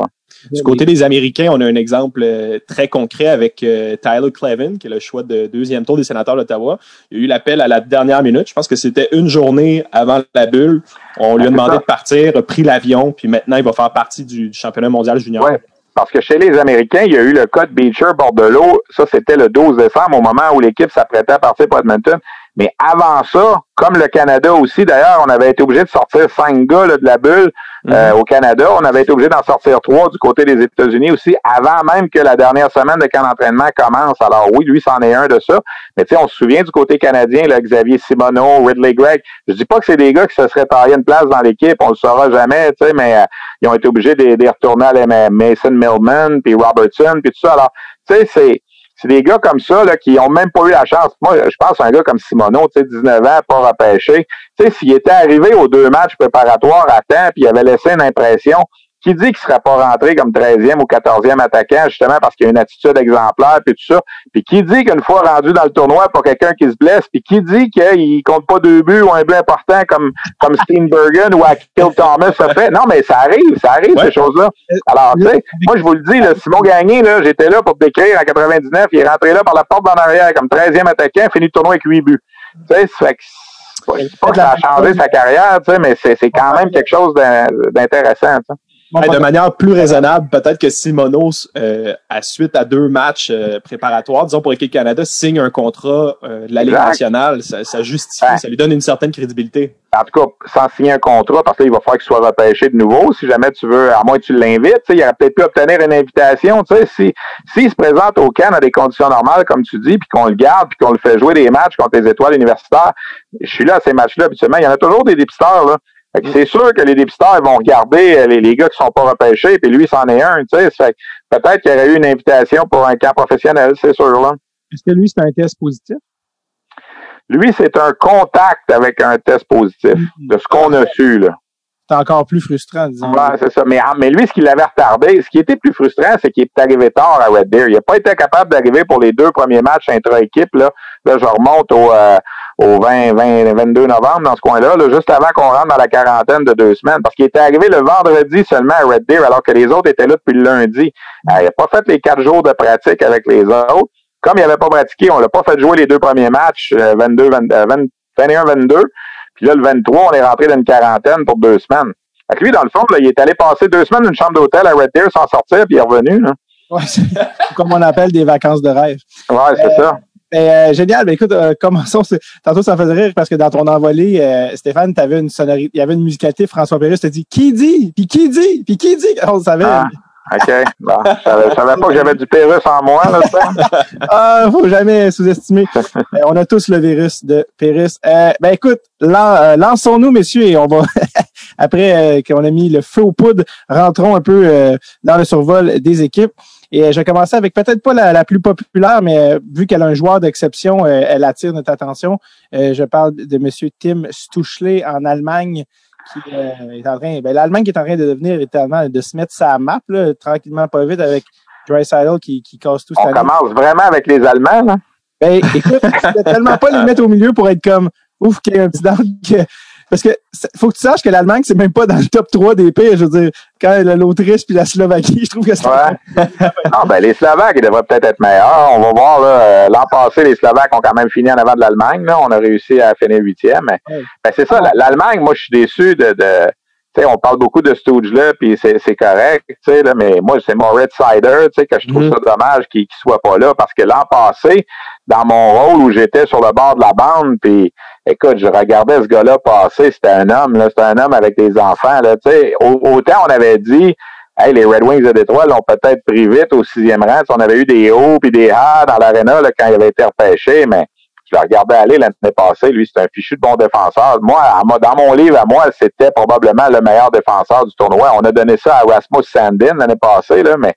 Du côté des Américains, on a un exemple euh, très concret avec euh, Tyler Clevin, qui est le choix de deuxième tour des sénateurs d'Ottawa. Il y a eu l'appel à la dernière minute. Je pense que c'était une journée avant la bulle. On lui a demandé de partir, a pris l'avion, puis maintenant il va faire partie du, championnat mondial junior. Ouais. Parce que chez les Américains, il y a eu le cas de Beecher Bordelot. Ça, c'était le 12 décembre, au moment où l'équipe s'apprêtait à partir pour Edmonton. Mais avant ça, comme le Canada aussi, d'ailleurs, on avait été obligé de sortir cinq gars de la bulle euh, mhm. au Canada. On avait été obligé d'en sortir trois du côté des États-Unis aussi, avant même que la dernière semaine de camp d'entraînement commence. Alors oui, lui, c'en est un de ça. Mais tu sais, on se souvient du côté canadien, là, Xavier Simoneau, Ridley Gregg. Je dis pas que c'est des gars qui se seraient taillés une place dans l'équipe, on le saura jamais, tu sais, mais euh, ils ont été obligés de, de retourner à Mason Millman, puis Robertson, puis tout ça. Alors, tu sais, c'est c'est des gars comme ça là, qui ont même pas eu la chance. Moi, je pense à un gars comme Simoneau, tu sais, 19 ans, pas repêché. S'il était arrivé aux deux matchs préparatoires à temps, puis il avait laissé une impression, qui dit qu'il serait pas rentré comme 13e ou 14e attaquant, justement parce qu'il a une attitude exemplaire, puis tout ça. Puis qui dit qu'une fois rendu dans le tournoi pour quelqu'un qui se blesse, puis qui dit qu'il compte pas deux buts ou un but important comme comme Steenbergen ou Akil Thomas ça fait? Non, mais ça arrive, ça arrive, ces choses-là. Alors, tu sais, moi, je vous le dis, là, Simon Gagné, là, j'étais là pour décrire en 99, il est rentré là par la porte d'en arrière comme 13e attaquant, fini le tournoi avec 8 buts. Tu sais, ça fait que pas que ça a changé sa carrière, tu sais, mais c'est quand même quelque chose d'intéressant. De manière plus raisonnable, peut-être que Simonos, euh, à suite à deux matchs euh, préparatoires, disons pour l'équipe Canada, signe un contrat euh, de la Ligue nationale. Ça, ça justifie, ça lui donne une certaine crédibilité. En tout cas, sans signer un contrat, parce qu'il va falloir qu'il soit repêché de nouveau. Si jamais tu veux, à moins que tu l'invites, il aurait peut-être pu obtenir une invitation. Tu sais, si s'il se présente au Cannes dans des conditions normales, comme tu dis, puis qu'on le garde, puis qu'on le fait jouer des matchs contre les étoiles universitaires, je suis là à ces matchs-là habituellement. Il y en a toujours des dépisteurs, là. C'est sûr que les dépisteurs vont regarder euh, les, les, gars qui sont pas repêchés, puis lui, c'en est un, tu sais. Peut-être qu'il y aurait eu une invitation pour un camp professionnel, c'est sûr, là. Est-ce que lui, c'est un test positif? Lui, c'est un contact avec un test positif, mm-hmm. de ce qu'on a su, là. C'est encore plus frustrant, disons. Ouais, c'est ça. Mais, ah, mais lui, ce qui l'avait retardé, ce qui était plus frustrant, c'est qu'il est arrivé tard à Red Deer. Il n'a pas été capable d'arriver pour les deux premiers matchs intra-équipe, là. Là, je remonte au, euh, au 20, 20, 22 novembre, dans ce coin-là, là, juste avant qu'on rentre dans la quarantaine de deux semaines. Parce qu'il était arrivé le vendredi seulement à Red Deer, alors que les autres étaient là depuis le lundi. Euh, il n'a pas fait les quatre jours de pratique avec les autres. Comme il n'avait pas pratiqué, on l'a pas fait jouer les deux premiers matchs, 22, 21, 22. Puis là, le 23, on est rentré dans une quarantaine pour deux semaines. Fait lui, dans le fond, là, il est allé passer deux semaines d'une chambre d'hôtel à Red Deer sans sortir, puis il est revenu. Là. Ouais, c'est comme on appelle des vacances de rêve. Ouais, c'est ça. Euh, euh, génial. Ben, écoute, euh, commençons. Tantôt, ça me faisait rire parce que dans ton envolée, euh, Stéphane, avais une sonorité, il y avait une musicalité. François Pérus t'a dit qui dit, puis qui dit, puis qui dit? On le savait. Ah. OK. Bon, je savais, pas que j'avais du Pérus en moi, là, ça. ah, faut jamais sous-estimer. on a tous le virus de Pérus. ben, écoute, lançons-nous, messieurs, et on va, après qu'on a mis le feu aux poudres, rentrons un peu dans le survol des équipes. Et je vais commencer avec peut-être pas la, plus populaire, mais vu qu'elle a un joueur d'exception, elle attire notre attention. je parle de M. Tim Stuchle en Allemagne qui est en train, ben, l'Allemagne qui est en train de devenir éternellement, de se mettre sa map, là, tranquillement, pas vite, avec Dreisaitl qui, qui casse tout ça. On commence vraiment avec les Allemands, là? Ben, écoute, tellement pas les mettre au milieu pour être comme, ouf, qu'il y a un petit down parce que faut que tu saches que l'Allemagne, c'est même pas dans le top 3 des pays. Je veux dire, quand l'Autriche puis la Slovaquie, je trouve que c'est. Ouais. non, ben, les Slovaques, ils devraient peut-être être meilleurs. On va voir, là. Euh, l'an passé, les Slovaques ont quand même fini en avant de l'Allemagne, là. On a réussi à finir huitième. Mais, ben, c'est ça. L'Allemagne, moi, je suis déçu de, de sais, on parle beaucoup de Stooge là, puis c'est correct, tu sais, là, mais moi, c'est Sider, tu sais, que je trouve mm-hmm. ça dommage qu'il ne soit pas là, parce que l'an passé, dans mon rôle où j'étais sur le bord de la bande, puis écoute, je regardais ce gars-là passer, c'était un homme, là, c'était un homme avec des enfants, là, tu sais, autant on avait dit, hey, les Red Wings de Détroit l'ont peut-être pris vite au sixième rang, on avait eu des hauts puis des hauts dans l'aréna quand il avait été repêché, mais je le regardais aller l'année passée. Lui, c'est un fichu de bon défenseur. Moi, dans mon livre, à moi, c'était probablement le meilleur défenseur du tournoi. On a donné ça à Rasmus Sandin l'année passée, là, mais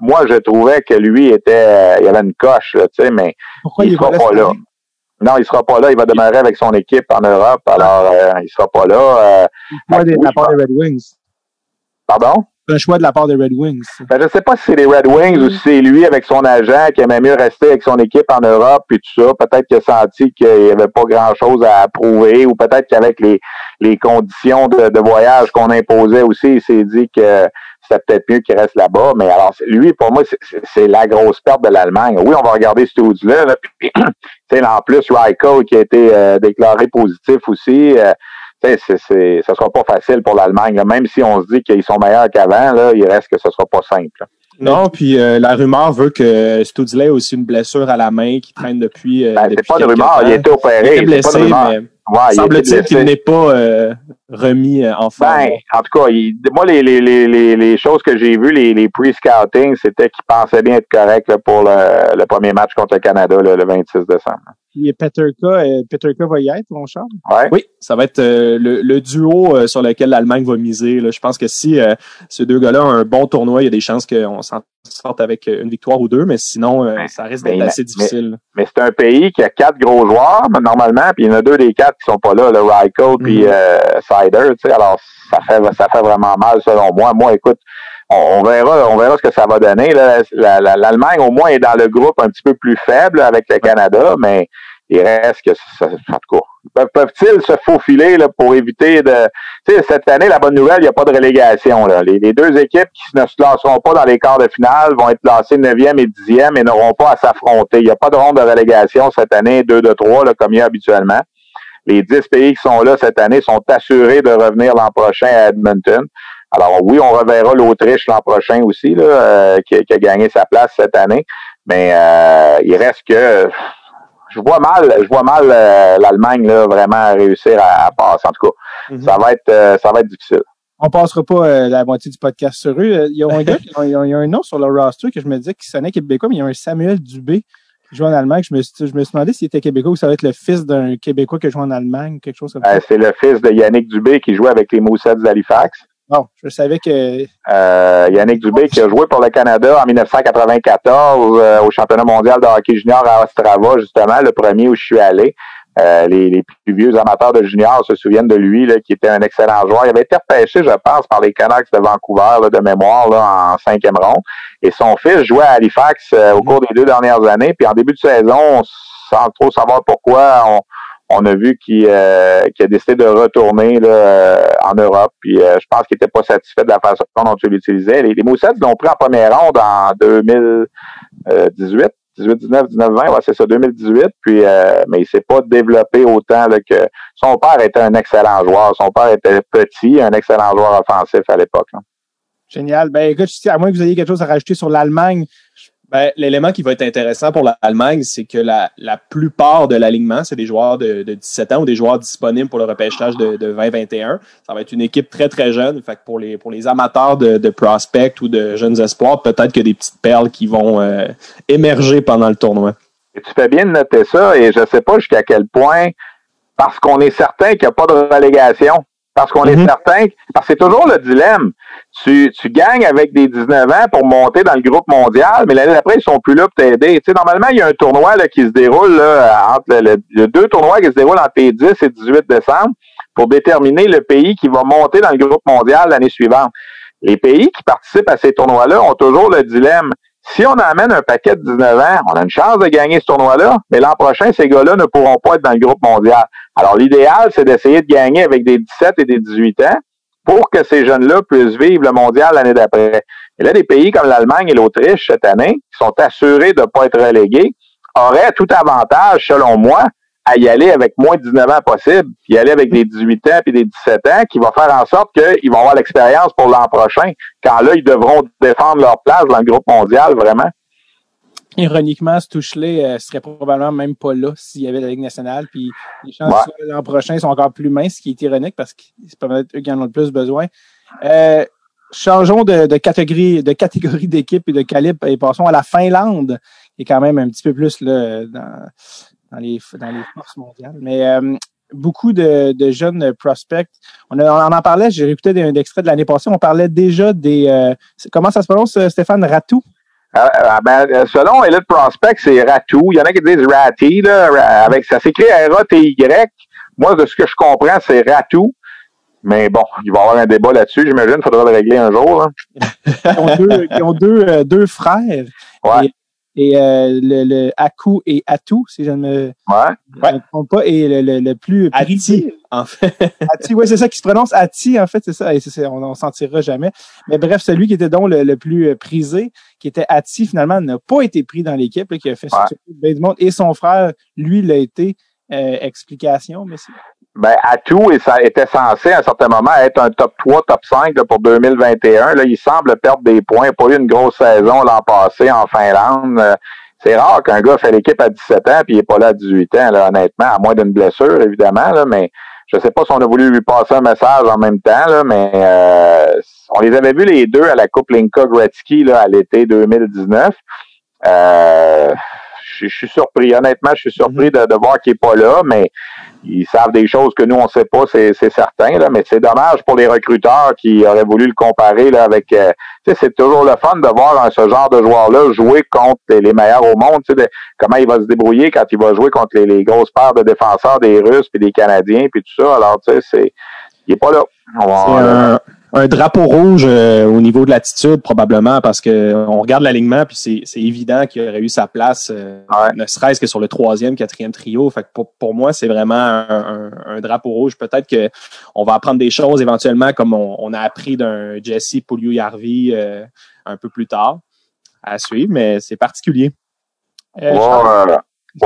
moi, je trouvais que lui était, il avait une coche, tu sais, mais Pourquoi il, ne sera pas là. Non, il sera pas là. Il va demeurer avec son équipe en Europe. Alors, euh, il sera pas là. Euh, Moi, des, la part des Red Wings. Pardon? un choix de la part des Red Wings. Ben, je ne sais pas si c'est les Red Wings ou si c'est lui avec son agent qui aimait mieux rester avec son équipe en Europe et tout ça. Peut-être qu'il a senti qu'il n'y avait pas grand-chose à prouver ou peut-être qu'avec les, les conditions de, de voyage qu'on imposait aussi, il s'est dit que c'était peut-être mieux qu'il reste là-bas. Mais alors, lui, pour moi, c'est la grosse perte de l'Allemagne. Oui, on va regarder ce là Là, puis, en plus, Ryko qui a été euh, déclaré positif aussi. Euh, ce c'est, ça sera pas facile pour l'Allemagne. Même si on se dit qu'ils sont meilleurs qu'avant, là, il reste que ce sera pas simple. Non, puis euh, la rumeur veut que Studley a aussi une blessure à la main qui traîne depuis. Euh, ben, c'est pas de rumeur, il a été opéré. Il est blessé, mais ouais, semble-t-il qu'il n'est pas euh, remis en forme. Ben, en tout cas, moi, les, les, les, les, choses que j'ai vues, les, les pre-scouting, c'était qu'il pensait bien être correct pour le, le, premier match contre le Canada le 26 décembre. Puis Peterka, euh, Peterka va y être, mon cher. Oui, ça va être euh, le, duo euh, sur lequel l'Allemagne va miser. Je pense que si ces deux gars-là ont un bon tournoi, il y a des chances qu'on s'en sorte avec une victoire ou deux, mais sinon, ça risque d'être assez difficile. Mais, c'est un pays qui a quatre gros joueurs, normalement, puis il y en a deux des quatre qui sont pas là, le Ryko puis mm Sider. Alors, ça fait, ça fait vraiment mal, selon moi. Moi, écoute, on, verra, on verra ce que ça va donner. L'Allemagne, au moins, est dans le groupe un petit peu plus faible avec le Canada, mais il reste que ça, en tout cas. Peuvent-ils se faufiler là, pour éviter de. Tu sais, cette année, la bonne nouvelle, il n'y a pas de relégation. Les, deux équipes qui ne se classeront pas dans les quarts de finale vont être classées 9e et 10e et n'auront pas à s'affronter. Il n'y a pas de ronde de relégation cette année, 2 de 3, là, comme il y a habituellement. Les 10 pays qui sont là cette année sont assurés de revenir l'an prochain à Edmonton. Alors oui, on reverra l'Autriche l'an prochain aussi, là, euh, qui, a gagné sa place cette année. Mais euh, il reste que je vois mal, je vois mal euh, l'Allemagne là, vraiment réussir à, passer. En tout cas, mhm. ça va être ça va être difficile. On passera pas la moitié du podcast sur eux. Il y a un gars, il y a, un nom sur le roster que je me disais qui sonnait québécois, mais il y a un Samuel Dubé qui joue en Allemagne. Je me, je me suis demandé s'il était québécois ou ça va être le fils d'un Québécois qui joue en Allemagne, quelque chose comme ça. c'est le fils de Yannick Dubé qui jouait avec les Moussets d'Halifax. Non, je savais que. Euh, Yannick Dubé qui a joué pour le Canada en 1994 euh, au championnat mondial de hockey junior à Ostrava, justement, le premier où je suis allé. Euh, les, plus vieux amateurs de junior se souviennent de lui, là, qui était un excellent joueur. Il avait été repêché, je pense, par les Canucks de Vancouver de mémoire là, en cinquième ronde. Et son fils jouait à Halifax au cours des deux dernières années. Puis en début de saison, sans trop savoir pourquoi, on, on a vu qu'il euh, a décidé de retourner là, euh, en Europe. Puis euh, je pense qu'il n'était pas satisfait de la façon dont tu l'utilisais. Les, les Moussets l'ont pris en première ronde en 2018. 18, 19, 19, 20, ouais, c'est ça, 2018. Puis, mais il s'est pas développé autant là, que son père était un excellent joueur. Son père était petit, un excellent joueur offensif à l'époque. Génial. Ben écoute, à moins que vous ayez quelque chose à rajouter sur l'Allemagne, ben, l'élément qui va être intéressant pour l'Allemagne, c'est que la, la plupart de l'alignement, c'est des joueurs de, de, 17 ans ou des joueurs disponibles pour le repêchage de, de 2021. Ça va être une équipe très, très jeune. Fait que pour les, pour les amateurs de, de prospect ou de jeunes espoirs, peut-être que des petites perles qui vont euh, émerger pendant le tournoi. Et tu fais bien de noter ça et je sais pas jusqu'à quel point, parce qu'on est certain qu'il n'y a pas de relégation, Parce qu'on est Mhm. certain, parce que c'est toujours le dilemme. Tu, tu gagnes avec des 19 ans pour monter dans le groupe mondial, mais l'année d'après, ils sont plus là pour t'aider. Tu sais, normalement, il y a un tournoi là, qui se déroule, là, entre le, le- deux tournois qui se déroulent entre les 10 et 18 décembre pour déterminer le pays qui va monter dans le groupe mondial l'année suivante. Les pays qui participent à ces tournois-là ont toujours le dilemme. Si on amène un paquet de 19 ans, on a une chance de gagner ce tournoi-là, mais l'an prochain, ces gars-là ne pourront pas être dans le groupe mondial. Alors, l'idéal, c'est d'essayer de gagner avec des 17 et des 18 ans pour que ces jeunes-là puissent vivre le mondial l'année d'après. Et là, des pays comme l'Allemagne et l'Autriche cette année, qui sont assurés de ne pas être relégués, auraient tout avantage, selon moi, à y aller avec moins de 19 ans possible, puis y aller avec des 18 ans puis des 17 ans, qui va faire en sorte qu'ils vont avoir l'expérience pour l'an prochain, quand là, ils devront défendre leur place dans le groupe mondial, vraiment. Ironiquement, ce touche-là euh, serait probablement même pas là s'il y avait la Ligue nationale. Puis les chances Ouais. l'an prochain sont encore plus minces, ce qui est ironique parce que c'est peut-être eux qui en ont le plus besoin. Euh, changeons de, de catégorie de catégorie d'équipe et de calibre et passons à la Finlande, qui est quand même un petit peu plus là, dans, dans, les, dans les forces mondiales. Mais euh, beaucoup de, de jeunes prospects. On, a- on en parlait, j'ai réécouté des, des extraits de l'année passée, on parlait déjà des... euh, comment ça se prononce, euh, Stéphane Ratou? Euh, euh, ben, selon Elite Prospect, c'est Ratou. Il y en a qui disent Ratty, là, avec, ça s'écrit R-A-T-Y. Moi, de ce que je comprends, c'est Ratou. Mais bon, il va y avoir un débat là-dessus, j'imagine. Il faudra le régler un jour. hein. qui ont deux, qui ont deux, euh, deux frères. Ouais. Et, et, euh, le, le Aku et Atu, si je ne me, Ouais. me trompe pas, et le, le, le plus Ati, en fait. Ati, oui, c'est ça qui se prononce Ati, en fait, c'est ça. Et c'est- c'est- on n'en s'en tirera jamais. Mais bref, celui qui était donc le, le plus euh, prisé, qui était Ati, finalement, n'a pas été pris dans l'équipe, là, qui a fait Ouais. bien du monde. Et son frère, lui, l'a été. Euh, explication, mais c'est Ben, Atou, et ça était censé à un certain moment être un top 3, top 5 là, pour 2021. Là, il semble perdre des points. Pas eu une grosse saison l'an passé en Finlande. Euh, C'est rare qu'un gars fait l'équipe à 17 ans puis il n'est pas là à 18 ans, là, honnêtement, à moins d'une blessure, évidemment. Là, mais je sais pas si on a voulu lui passer un message en même temps, là, mais euh, on les avait vus les deux à la Coupe Linka Gretzky là, à l'été 2019. Euh, je, je suis surpris, honnêtement, je suis surpris de, de voir qu'il n'est pas là, mais ils savent des choses que nous, on ne sait pas, c'est certain, là, mais c'est dommage pour les recruteurs qui auraient voulu le comparer là, avec... euh, tu sais, c'est toujours le fun de voir hein, ce genre de joueur-là jouer contre les, les meilleurs au monde, de- comment il va se débrouiller quand il va jouer contre les, les grosses paires de défenseurs des Russes puis des Canadiens puis tout ça. Alors, tu sais, c'est... Il est pas là. On un, drapeau rouge euh, au niveau de l'attitude, probablement, parce que on regarde l'alignement, puis c'est c'est évident qu'il aurait eu sa place, euh, Ouais. ne serait-ce que sur le troisième, quatrième trio. Fait que pour, pour moi, c'est vraiment un, un- un drapeau rouge. Peut-être que on va apprendre des choses éventuellement, comme on, on a appris d'un Jesse Pouliou-Yarvi euh, un peu plus tard à suivre, mais c'est particulier. va, euh,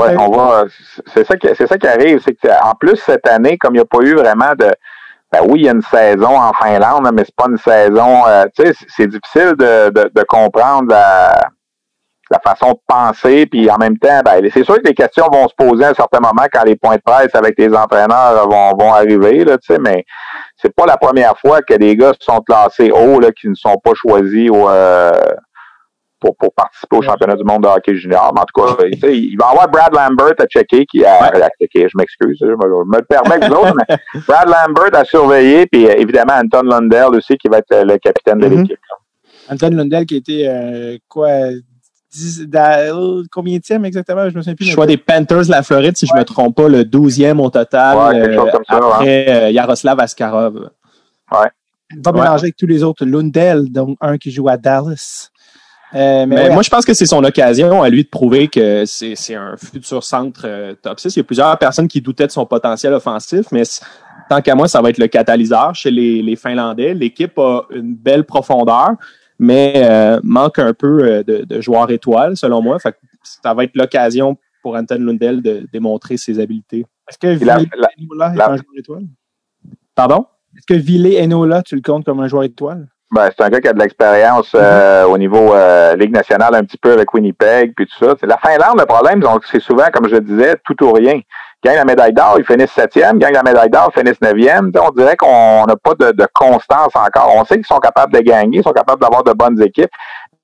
ouais, on va, c'est ça qui, c'est ça qui arrive, c'est que en plus cette année, comme il n'y a pas eu vraiment de, ben oui, il y a une saison en Finlande, mais c'est pas une saison, euh, tu sais, c'est- difficile de, de, de comprendre la, la façon de penser, puis en même temps, ben, c'est sûr que les questions vont se poser à un certain moment quand les points de presse avec les entraîneurs vont, vont arriver, là, tu sais, mais c'est pas la première fois que des gars sont classés haut, là, qui ne sont pas choisis au, euh, pour, pour participer au championnat du monde de hockey junior. Mais en tout cas, tu sais, il va y avoir Brad Lambert à checker, qui a, à checker, je m'excuse, je me, je me le permets que vous autres, mais Brad Lambert à surveiller, puis euh, évidemment Anton Lundell aussi, qui va être euh, le capitaine de Mhm. l'équipe. Anton Lundell qui était euh, quoi 10, da- combien de exactement? Je me souviens plus Choix des Panthers de la Floride, si je me trompe pas, le 12e au total, Ouais, quelque euh, chose comme ça, après euh, Yaroslav Askarov. pas Ouais. mélanger avec tous les autres Lundell donc un qui joue à Dallas Euh, mais Mais ouais, moi, je pense que c'est son occasion à lui de prouver que c'est un futur centre euh, top 6. Il y a plusieurs personnes qui doutaient de son potentiel offensif, mais tant qu'à moi, ça va être le catalyseur chez les, les Finlandais. L'équipe a une belle profondeur, mais euh, manque un peu euh, de, de joueurs étoiles, selon moi. Fait que ça va être l'occasion pour Anton Lundell de démontrer ses habiletés. est-ce que Ville la- Enola est la- un joueur étoile? Pardon? est-ce que Ville Enola tu le comptes comme un joueur étoile? Ben, c'est un gars qui a de l'expérience euh, au niveau euh, Ligue nationale un petit peu avec Winnipeg puis tout ça. C'est la Finlande, le problème, c'est souvent, comme je le disais, tout ou rien. Gagne la médaille d'or, ils finissent septième. Gagne la médaille d'or, ils finissent neuvième. On dirait qu'on n'a pas de, de constance encore. On sait qu'ils sont capables de gagner, ils sont capables d'avoir de bonnes équipes.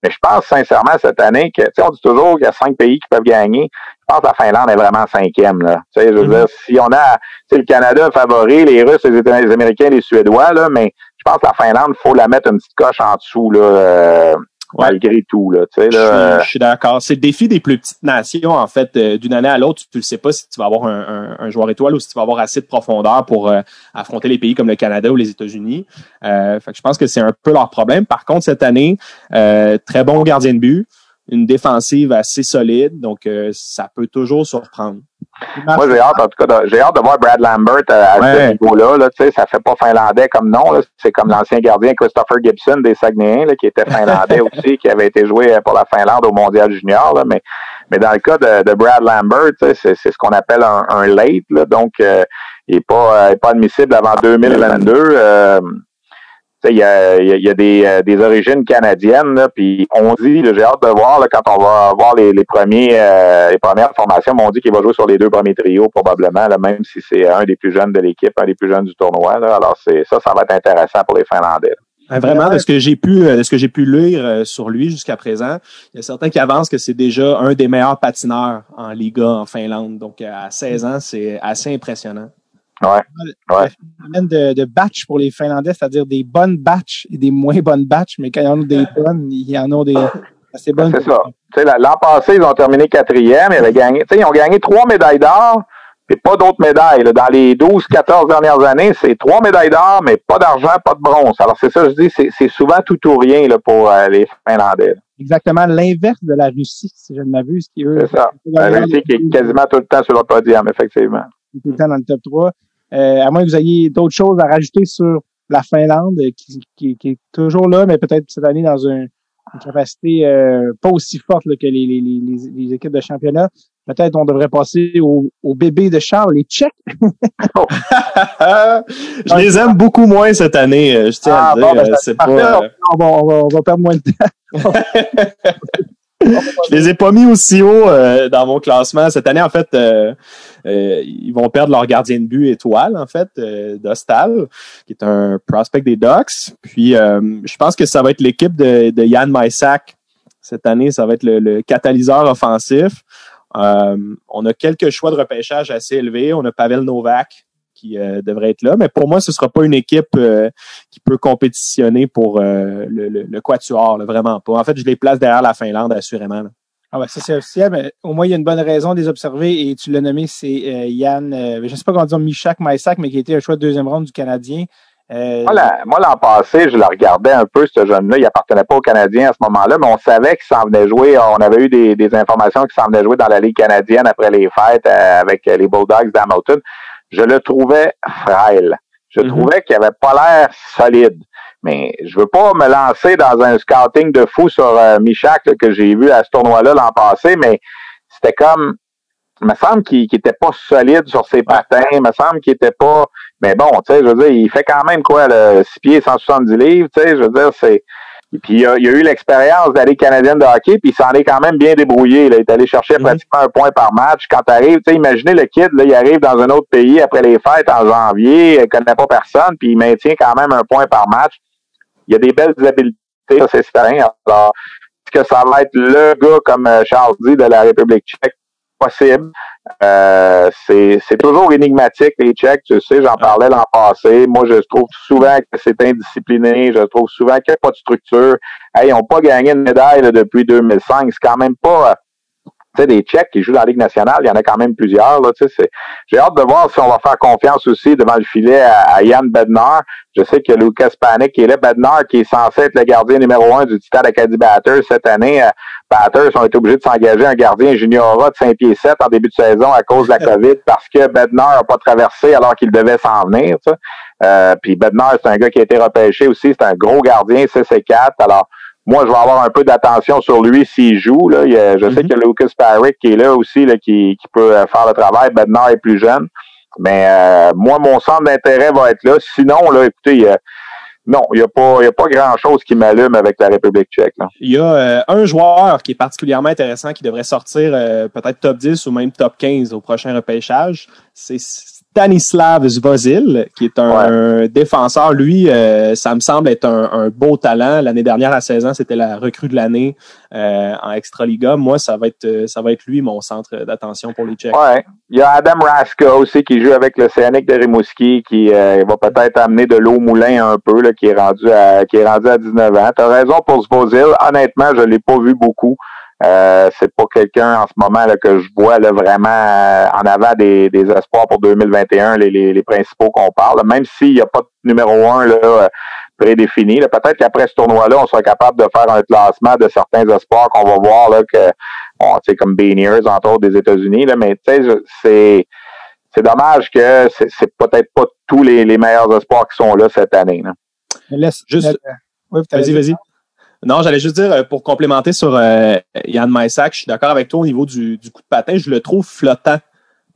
Mais je pense sincèrement cette année que, tu sais, on dit toujours qu'il y a cinq pays qui peuvent gagner. Je pense que la Finlande est vraiment cinquième, là. Tu sais, je veux mm-hmm. dire, si on a, tu le Canada favori, les Russes, les, les Américains, les Suédois, là, mais je pense que la Finlande, il faut la mettre une petite coche en dessous, là. Euh, malgré tout. Là, tu sais, là, je, suis, d'accord. C'est le défi des plus petites nations, en fait, euh, d'une année à l'autre. Tu ne sais pas si tu vas avoir un, un, joueur étoile ou si tu vas avoir assez de profondeur pour euh, affronter les pays comme le Canada ou les États-Unis. Euh, fait que je pense que c'est un peu leur problème. Par contre, cette année, euh, très bon gardien de but, une défensive assez solide, donc ça peut toujours surprendre. Moi, j'ai hâte, en tout cas, j'ai hâte de voir Brad Lambert euh, à, ce niveau-là. Là, tu sais, ça fait pas finlandais comme nom. C'est comme l'ancien gardien Christopher Gibson des Saguenayens, là, qui était finlandais aussi, qui avait été joué pour la Finlande au Mondial Junior. Là, mais, mais dans le cas de, de Brad Lambert, c'est ce qu'on appelle un, un late. Là, donc, euh, il n'est pas, euh, pas admissible avant 2022. Euh, il y a, des, euh, origines canadiennes, puis on dit, j'ai hâte de voir quand on va voir les, premiers euh, les premières formations, on dit qu'il va jouer sur les deux premiers trios probablement, même si c'est un des plus jeunes de l'équipe, un des plus jeunes du tournoi. Alors ça, ça va être intéressant pour les Finlandais. Vraiment, de ce que j'ai pu, de ce que j'ai pu lire sur lui jusqu'à présent, il y a certains qui avancent que c'est déjà un des meilleurs patineurs en Liga en Finlande. Donc à 16 ans, c'est assez impressionnant. Ouais. ouais. de, de batch pour les Finlandais, c'est-à-dire des bonnes batches et des moins bonnes batches, mais quand il y en a des bonnes, il y en a des assez bonnes. C'est ça. L'an passé, ils ont terminé quatrième. Ils, avaient gagné, ils ont gagné trois médailles d'or, mais pas d'autres médailles. Dans les 12, 14 dernières années, c'est trois médailles d'or, mais pas d'argent, pas de bronze. Alors, c'est ça, je dis, c'est souvent tout ou rien là, pour euh, les Finlandais. Exactement l'inverse de la Russie, si je ne m'abuse. C'est ça. La Russie qui est quasiment tout le temps sur le podium, effectivement. Tout le temps dans le top 3. Euh, à moins que vous ayez d'autres choses à rajouter sur la Finlande, qui, qui, qui est toujours là, mais peut-être cette année dans une capacité euh, pas aussi forte que les, les, les, les, équipes de championnat. Peut-être on devrait passer au, au bébé de Charles, les Tchèques. je les aime beaucoup moins cette année, euh, je tiens à ah, dire. Ben, c'est pas, on, va, on, va, on va perdre moins de temps. je les ai pas mis aussi haut euh, dans mon classement. Cette année, en fait, euh, euh, ils vont perdre leur gardien de but étoile, en fait, d'Ostal, qui est un prospect des Ducks. Puis, je pense que ça va être l'équipe de, de Yann cette année. Ça va être le, catalyseur offensif. on a quelques choix de repêchage assez élevés. On a Pavel Novak, qui euh, devrait être là. Mais pour moi, ce ne sera pas une équipe euh, qui peut compétitionner pour euh, le, quatuor, vraiment pas. En fait, je les place derrière la Finlande, assurément. Ah ouais, ça c'est officiel, mais au moins il y a une bonne raison de les observer et tu l'as nommé, c'est Yann, je ne sais pas comment dire Michak Maïsak, mais qui était un choix de deuxième ronde du Canadien. Moi, l'an passé, je le regardais un peu, ce jeune-là. Il appartenait pas au Canadien à ce moment-là, mais on savait qu'il s'en venait jouer. On avait eu des, des informations qu'il s'en venait jouer dans la Ligue canadienne après les fêtes avec les Bulldogs d'Hamilton je le trouvais frêle. Je mhm. trouvais qu'il avait pas l'air solide. Mais je veux pas me lancer dans un scouting de fou sur euh, Michak que j'ai vu à ce tournoi-là l'an passé, mais c'était comme il me semble qu'il n'était pas solide sur ses patins, il me semble qu'il était pas mais bon, tu sais, je veux dire, il fait quand même quoi, le 6 pieds 170 livres, tu sais, je veux dire, c'est puis, il a, a eu l'expérience d'aller canadienne de hockey, puis il s'en est quand même bien débrouillé. Il est allé chercher pratiquement un point par match. Quand tu arrives, tu sais, imaginez le kid, là, il arrive dans un autre pays après les fêtes en janvier, il connaît pas personne, puis il maintient quand même un point par match. Il y a des belles habiletés, ça, c'est certain. Alors, est-ce que ça va être le gars, comme euh, Charles dit, de la République tchèque? Possible? Euh, c'est toujours énigmatique, les Tchèques, tu sais, j'en parlais l'an passé. Moi, je trouve souvent que c'est indiscipliné, je trouve souvent qu'il n'y a pas de structure. Ils n'ont pas gagné de médaille depuis 2005. C'est quand même pas sais, des Tchèques qui jouent dans la Ligue nationale, il y en a quand même plusieurs. Là, j'ai hâte de voir si on va faire confiance aussi devant le filet à, Yann Bednar. Je sais que Lucas Panic qui est là, Bednar qui est censé être le gardien numéro un du Titan Acadie Batters cette année. Euh, Batters ont été obligés de s'engager un gardien junior de 5 pieds 7 en début de saison à cause de la COVID parce que Bednar n'a pas traversé alors qu'il devait s'en venir. Euh, puis Bednar, c'est un gars qui a été repêché aussi. C'est un gros gardien, c'est 4 Alors, moi, je vais avoir un peu d'attention sur lui s'il joue. Là. je sais mhm. qu'il y a Lucas Parrick qui est là aussi, là, qui, qui peut euh, faire le travail. Bednar est plus jeune. Mais euh, moi, mon centre d'intérêt va être là. Sinon, là, écoutez, non, il n'y a pas, a pas grand-chose qui m'allume avec la République tchèque. Il y a euh, un joueur qui est particulièrement intéressant qui devrait sortir peut-être top 10 ou même top 15 au prochain repêchage. C'est Stanislav Zvozil, qui est un défenseur. Lui, euh, ça me semble être un, beau talent. L'année dernière, à 16 ans, c'était la recrue de l'année euh, en Extraliga. Moi, ça va être euh, ça va être lui, mon centre d'attention pour les Tchèques. Ouais. Il y a Adam Raska aussi qui joue avec le Scénic de Rimouski, qui va peut-être amener de l'eau moulin un peu, là, qui est rendu à qui est rendu à 19 ans. Tu as raison pour Zvozil. Honnêtement, je l'ai pas vu beaucoup. Euh, c'est pas quelqu'un en ce moment là, que je vois là, vraiment euh, en avant des, des espoirs pour 2021, les, les, les principaux qu'on parle. Même s'il n'y a pas de numéro un là, euh, prédéfini, peut-être qu'après ce tournoi-là, on sera capable de faire un classement de certains espoirs qu'on va voir là, que on, comme Beaniers, entre autres, des États-Unis. Là, mais tu sais, c'est c'est dommage que c'est, c'est peut-être pas tous les, les meilleurs espoirs qui sont là cette année. Là. Laisse, juste. vas-y, vas-y. Non, j'allais juste dire, euh, pour complémenter sur euh, Yann Maïsak, je suis d'accord avec toi au niveau du, coup de patin. Je le trouve flottant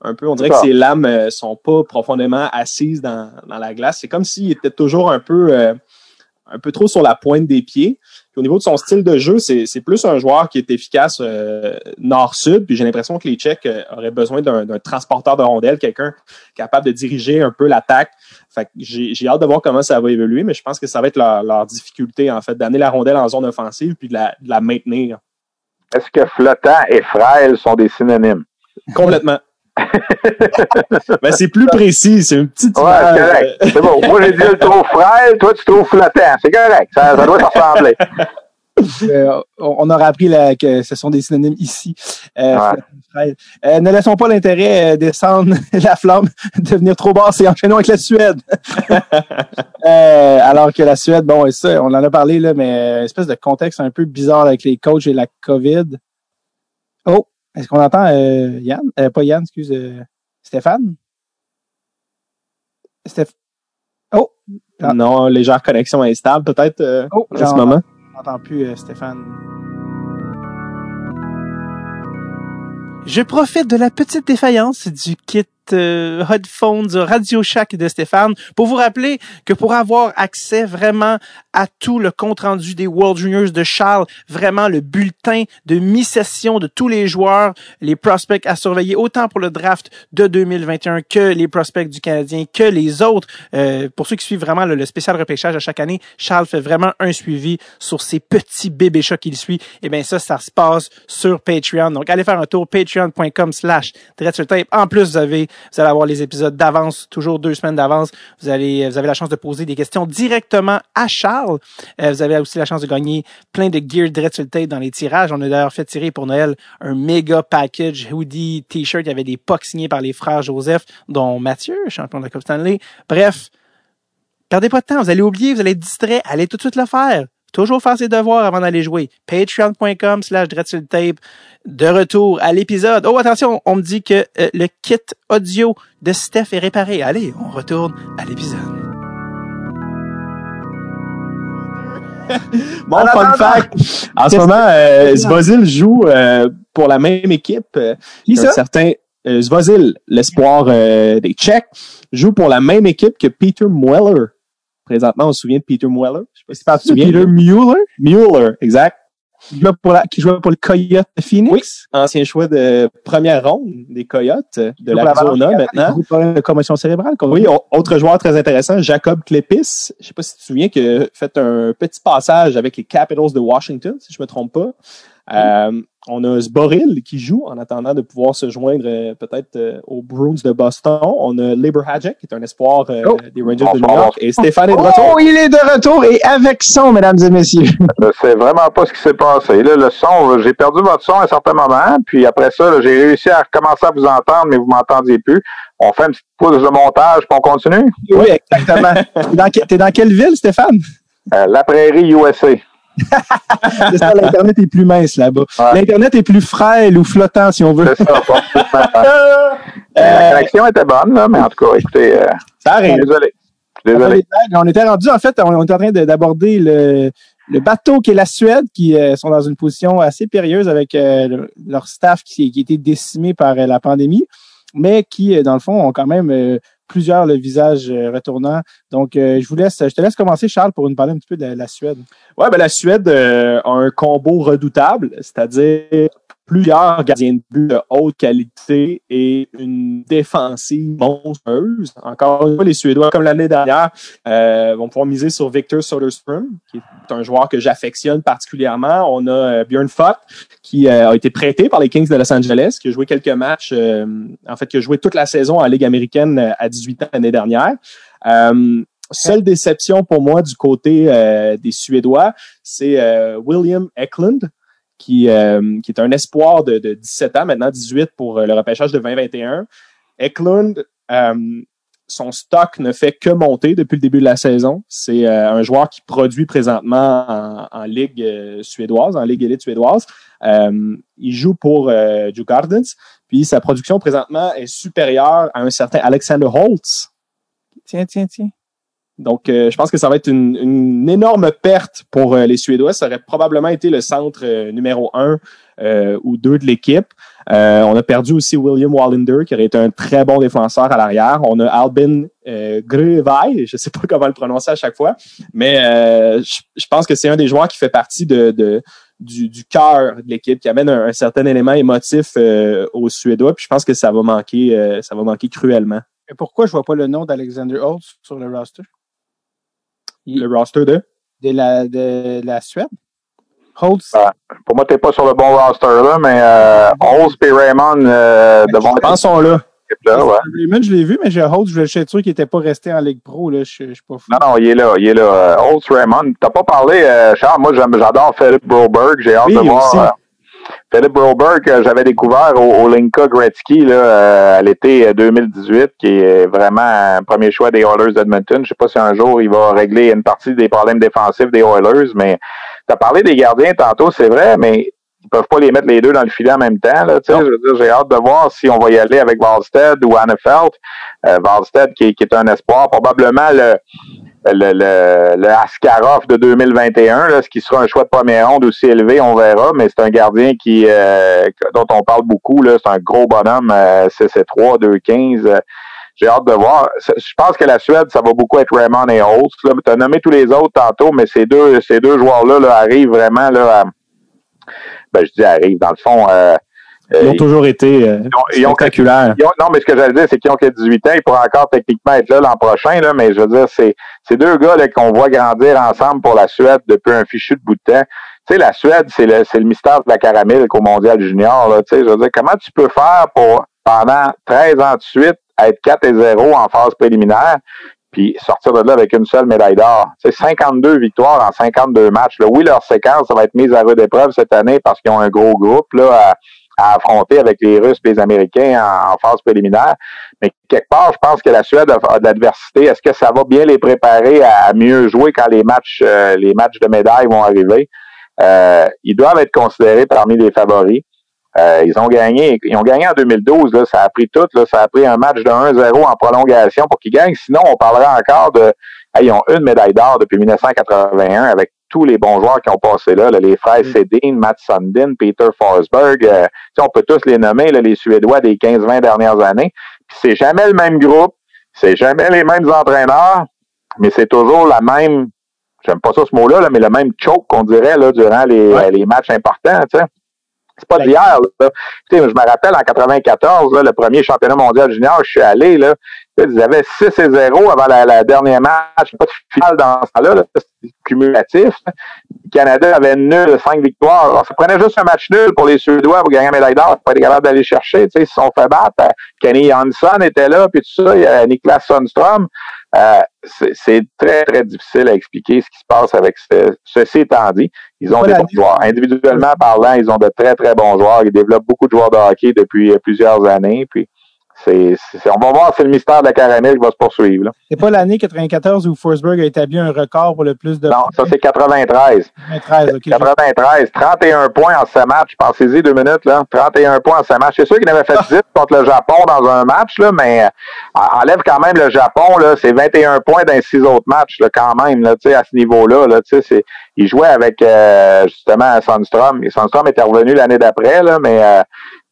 un peu. On dirait que ses lames euh, sont pas profondément assises dans, dans la glace. C'est comme s'il était toujours un peu, un peu trop sur la pointe des pieds au niveau de son style de jeu, c'est plus un joueur qui est efficace euh, nord-sud. Puis j'ai l'impression que les Tchèques euh, auraient besoin d'un transporteur de rondelles, quelqu'un capable de diriger un peu l'attaque. Fait j'ai hâte de voir comment ça va évoluer, mais je pense que ça va être leur, difficulté, en fait, d'amener la rondelle en zone offensive puis de la, de la maintenir. Est-ce que flottant et frêle sont des synonymes? Complètement. Ben, c'est plus précis, c'est une petite. Ouais, c'est correct. C'est bon. Moi, j'ai dit le trop frêle, toi, tu trouves flottant. C'est correct. Ça, ça doit se ressembler. Euh, on aura appris que ce sont des synonymes ici. Euh, euh, ne laissons pas l'intérêt descendre la flamme, devenir trop basse et enchaînons avec la Suède. alors que la Suède, bon, ça, on en a parlé, là, mais une espèce de contexte un peu bizarre avec les coachs et la COVID. Oh, est-ce qu'on entend euh, Yann? Euh, pas Yann, excuse. Euh, Stéphane? Stéph... Oh! Non, légère connexion instable peut-être oh, en ce moment. On n'entend plus Stéphane. Je profite de la petite défaillance du kit euh, headphones Radio Shack de Stéphane pour vous rappeler que pour avoir accès vraiment à tout le compte rendu des World Juniors de Charles, vraiment le bulletin de mi-session de tous les joueurs, les prospects à surveiller autant pour le draft de 2021 que les prospects du Canadien, que les autres. Euh, pour ceux qui suivent vraiment le, spécial repêchage à chaque année, Charles fait vraiment un suivi sur ces petits bébés chats qu'il suit. Et eh bien ça, ça se passe sur Patreon. Donc allez faire un tour patreon.com slash En plus, vous avez vous allez avoir les épisodes d'avance, toujours deux semaines d'avance. Vous avez la chance de poser des questions directement à Charles. Euh, vous avez aussi la chance de gagner plein de gear direct dans les tirages. On a d'ailleurs fait tirer pour Noël un méga package hoodie, t-shirt. Il y avait des pucks signés par les frères Joseph, dont Mathieu, champion de la Coupe Stanley. Bref, perdez pas de temps. Vous allez oublier, vous allez être distrait. Allez tout de suite le faire. Toujours faire ses devoirs avant d'aller jouer. Patreon.com slash tape. De retour à l'épisode. Oh, attention, on me dit que euh, le kit audio de Steph est réparé. Allez, on retourne à l'épisode. bon, fun fact. En ce moment, euh, Zvozil joue euh, pour la même équipe. Euh, Qui ça? Certain, Zvozil, l'espoir des Tchèques, joue pour la même équipe que Peter Mueller. Présentement, on se souvient de Peter Mueller. Je sais pas si tu te souviens. Peter Mueller? Mueller, exact. Qui jouait pour, la, qui jouait pour le Coyote de Phoenix? Oui, ancien choix de première ronde des Coyotes de l'Arizona maintenant. De commotion cérébrale. Oui, autre joueur très intéressant, Jacob Klepis. Je sais pas si tu te souviens que fait un petit passage avec les Capitals de Washington, si je me trompe pas. Euh, on a Zboril qui joue en attendant de pouvoir se joindre euh, peut-être euh, aux Bruins de Boston. On a Lieber Hadjek, qui est un espoir oh. des Rangers de New York. Et Stéphane est de retour. Oh, il est de retour et avec son, mesdames et messieurs. Je sais vraiment pas ce qui s'est passé. Là, le son, j'ai perdu votre son à un certain moment. Puis après ça, j'ai réussi à recommencer à vous entendre, mais vous m'entendiez plus. On fait une petite pause de montage, puis on continue? Oui, exactement. T'es dans, dans quelle ville, Stéphane? la Prairie USA. l'Internet est plus mince là-bas. L'Internet est plus frêle ou flottant, si on veut. C'est ça, La connexion était bonne, là, mais en tout cas, écoutez. Euh, ça arrive. Désolé. Désolé. On était rendu, en fait, on était en train d'aborder le, le bateau qui est la Suède, qui euh, sont dans une position assez périlleuse avec euh, leur staff qui, qui a été décimé par la pandémie, mais qui, dans le fond, ont quand même plusieurs le visage euh, retournant. Donc, euh, je vous laisse, je te laisse commencer, Charles, pour nous parler un petit peu de la, Suède. Ouais, ben la Suède euh, a un combo redoutable, c'est-à-dire plusieurs gardiens de but de haute qualité et une défensive monstrueuse. Encore une fois, les Suédois, comme l'année dernière, euh, vont pouvoir miser sur Victor Soderstrom, qui est un joueur que j'affectionne particulièrement. On a euh, Björn Fott, qui euh, a été prêté par les Kings de Los Angeles, qui a joué quelques matchs, en fait, qui a joué toute la saison en Ligue américaine à 18 ans l'année dernière. seule déception pour moi du côté des Suédois, c'est William Eklund, qui, euh, qui est un espoir de, de, 17 ans, maintenant 18 pour euh, le repêchage de 2021. Eklund, euh, son stock ne fait que monter depuis le début de la saison. C'est un joueur qui produit présentement en, Ligue suédoise, en Ligue élite suédoise. il joue pour euh, Gardens, puis sa production présentement est supérieure à un certain Alexander Holtz. Tiens, tiens, tiens. Donc, euh, je pense que ça va être une, une énorme perte pour euh, les Suédois. Ça aurait probablement été le centre euh, numéro un ou deux de l'équipe. on a perdu aussi William Wallander, qui aurait été un très bon défenseur à l'arrière. On a Albin euh, je je sais pas comment le prononcer à chaque fois, mais je, pense que c'est un des joueurs qui fait partie de, de du, du cœur de l'équipe, qui amène un, certain élément émotif aux Suédois. Puis je pense que ça va manquer, ça va manquer cruellement. Et pourquoi je vois pas le nom d'Alexander Holtz sur le roster? Le roster de? De la, de la Suède. Holtz. Ah, pour moi, tu n'es pas sur le bon roster, là, mais euh, Holtz et Raymond euh, devant. Je sont là. Là, ouais. Raymond, je l'ai vu, mais j'ai Holtz, je suis sûr qu'il n'était pas resté en Ligue Pro. Là. Je, je suis pas fou. Non, non, il est là. Il est là. Euh, Holtz, Raymond. Tu n'as pas parlé, euh, Charles. Moi, j'adore Philippe Broberg. J'ai hâte de voir. Philippe Broberg, j'avais découvert au, Linka Gretzky là, euh, à l'été 2018, euh, qui est vraiment un premier choix des Oilers d'Edmonton. Je sais pas si un jour il va régler une partie des problèmes défensifs des Oilers, mais tu as parlé des gardiens tantôt, c'est vrai, mais ils peuvent pas les mettre les deux dans le filet en même temps. Là, je veux dire, j'ai hâte de voir si on va y aller avec Wallstead ou Annefeld. Euh, qui, qui, est un espoir, probablement le le, le, le Askarov de 2021, là, ce qui sera un choix de première ronde aussi élevé, on verra, mais c'est un gardien qui euh, dont on parle beaucoup. C'est un gros bonhomme, euh, CC3, 2-15. J'ai hâte de voir. Je pense que la Suède, ça va beaucoup être Raymond et Holtz. Tu as nommé tous les autres tantôt, mais ces deux, ces deux joueurs-là là, arrivent vraiment là, à, ben, je dis arrivent, dans le fond. Euh, ils ont toujours été euh, ils ont, spectaculaires. non, mais ce que j'allais dire, c'est qu'ils ont que 18 ans. Ils pourraient encore techniquement être là l'an prochain, là, mais je veux dire, c'est ces deux gars qu'on voit grandir ensemble pour la Suède depuis un fichu de bout de temps. Tu sais, la Suède, c'est le, le mystère de la caramel au mondial junior. Là, tu sais, je veux dire, comment tu peux faire pour, pendant 13 ans de suite, être 4 et 0 en phase préliminaire, puis sortir de là avec une seule médaille d'or? C'est 52 victoires en 52 matchs. Là. Oui, leur séquence, ça va être mise à rude épreuve cette année parce qu'ils ont un gros groupe là, à, à affronter avec les Russes et les Américains en, phase préliminaire. Mais quelque part, je pense que la Suède a, de l'adversité. Est-ce que ça va bien les préparer à, mieux jouer quand les matchs, euh, les matchs de médailles vont arriver? Euh, ils doivent être considérés parmi les favoris. Euh, ils ont gagné, ils ont gagné en 2012, là, ça a pris tout, là, ça a pris un match de 1-0 en prolongation pour qu'ils gagnent. Sinon, on parlera encore de, ils ont une médaille d'or depuis 1981 avec tous les bons joueurs qui ont passé là, les frères mm. Sedin, Matt Sundin, Peter Forsberg, euh, on peut tous les nommer, les Suédois des 15-20 dernières années. c'est jamais le même groupe, c'est jamais les mêmes entraîneurs, mais c'est toujours la même, j'aime pas ça ce mot-là, mais le même choke qu'on dirait là, durant les, les matchs importants. C'est pas d'hier. Je me rappelle en 94, le premier championnat mondial junior, je suis allé, là, ils avaient 6 et 0 avant la, dernière match. Pas de finale dans ce temps-là, c'était cumulatif. Le Canada avait nul 5 victoires. Alors, ça prenait juste un match nul pour les Suédois pour gagner la médaille d'or. Pas être capable d'aller chercher. Ils se sont fait battre. Kenny Hansen était là, puis tout ça. Il y a Niklas Sundström. Euh, c'est très, très difficile à expliquer ce qui se passe avec ce, ceci étant dit. Ils ont des bons joueurs. Individuellement parlant, ils ont de très, très bons joueurs. Ils développent beaucoup de joueurs de hockey depuis plusieurs années. Puis c'est, on va voir, c'est le mystère de la caramel qui va se poursuivre. C'est pas l'année 94 où Forsberg a établi un record pour le plus de. Non, ça c'est 93. 93, OK. 93, 31 points en 7 matchs. Pensez-y deux minutes, là. 31 points en 7 matchs. C'est sûr qu'il avait fait 10 contre le Japon dans un match, là, mais euh, enlève quand même le Japon, là. C'est 21 points dans 6 autres matchs, là, quand même, là, tu sais, à ce niveau-là, là. Tu sais, c'est, il jouait avec, euh, justement, Sandstrom. Sandstrom était revenu l'année d'après, là, mais, euh,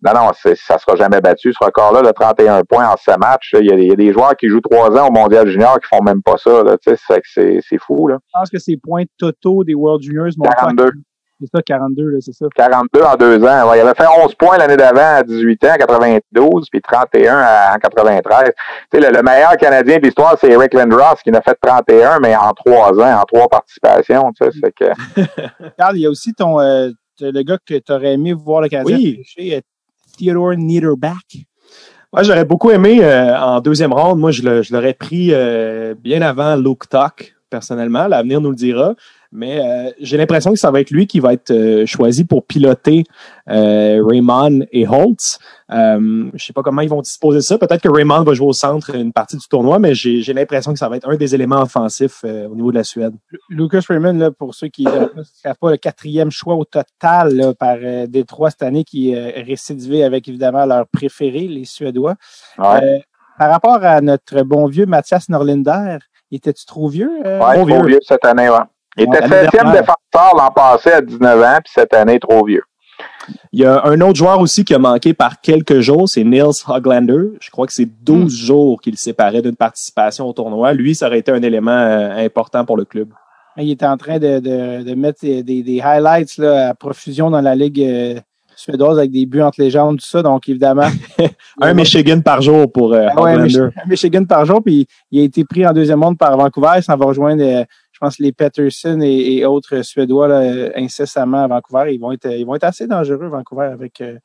non, non, ça sera jamais battu, ce record-là, le 31 points en 7 matchs. Il y, a des joueurs qui jouent 3 ans au Mondial Junior qui font même pas ça. C'est fou. Là. Je pense que ces points totaux des World Juniors m'ont 42. C'est ça, 42, c'est ça. 42 en deux ans. il avait fait 11 points l'année d'avant à 18 ans, en 92, puis 31 en 93. Tu sais, le, meilleur Canadien de l'histoire, c'est Eric Lindros, qui n'a fait 31, mais en trois ans, en trois participations. Tu sais, que... Il y a aussi ton, euh, le gars que tu aurais aimé voir le Canadien oui. Theodore Niederbach? Moi, j'aurais beaucoup aimé euh, en deuxième ronde. Moi, je l'aurais pris euh, bien avant Luke Tuck, personnellement. L'avenir nous le dira. Mais euh, j'ai l'impression que ça va être lui qui va être euh, choisi pour piloter euh, Raymond et Holtz. Euh, je sais pas comment ils vont disposer ça. Peut-être que Raymond va jouer au centre une partie du tournoi, mais j'ai l'impression que ça va être un des éléments offensifs au niveau de la Suède. Lucas Raymond, là, pour ceux qui ne savent pas, le quatrième choix au total là, par des trois cette année, qui est récidivé avec évidemment leur préféré, les Suédois. par rapport à notre bon vieux Mathias Norlinder, était-tu trop vieux? oui, trop vieux. vieux cette année, ouais. Il était septième défenseur l'an passé à 19 ans, puis cette année, trop vieux. Il y a un autre joueur aussi qui a manqué par quelques jours, c'est Nils Hoglander. Je crois que c'est 12 hmm. jours qu'il séparait d'une participation au tournoi. Lui, ça aurait été un élément euh, important pour le club. Il était en train de, de, mettre des, des, highlights là, à profusion dans la Ligue euh, suédoise avec des buts entre les jambes, tout ça. Donc, évidemment. un Michigan par jour pour euh, ah Hoglander. un Michigan par jour, puis il a été pris en deuxième monde par Vancouver. Ça va rejoindre je pense que les Peterson et, autres Suédois là, incessamment à Vancouver, ils vont être, ils vont être assez dangereux, Vancouver, avec euh,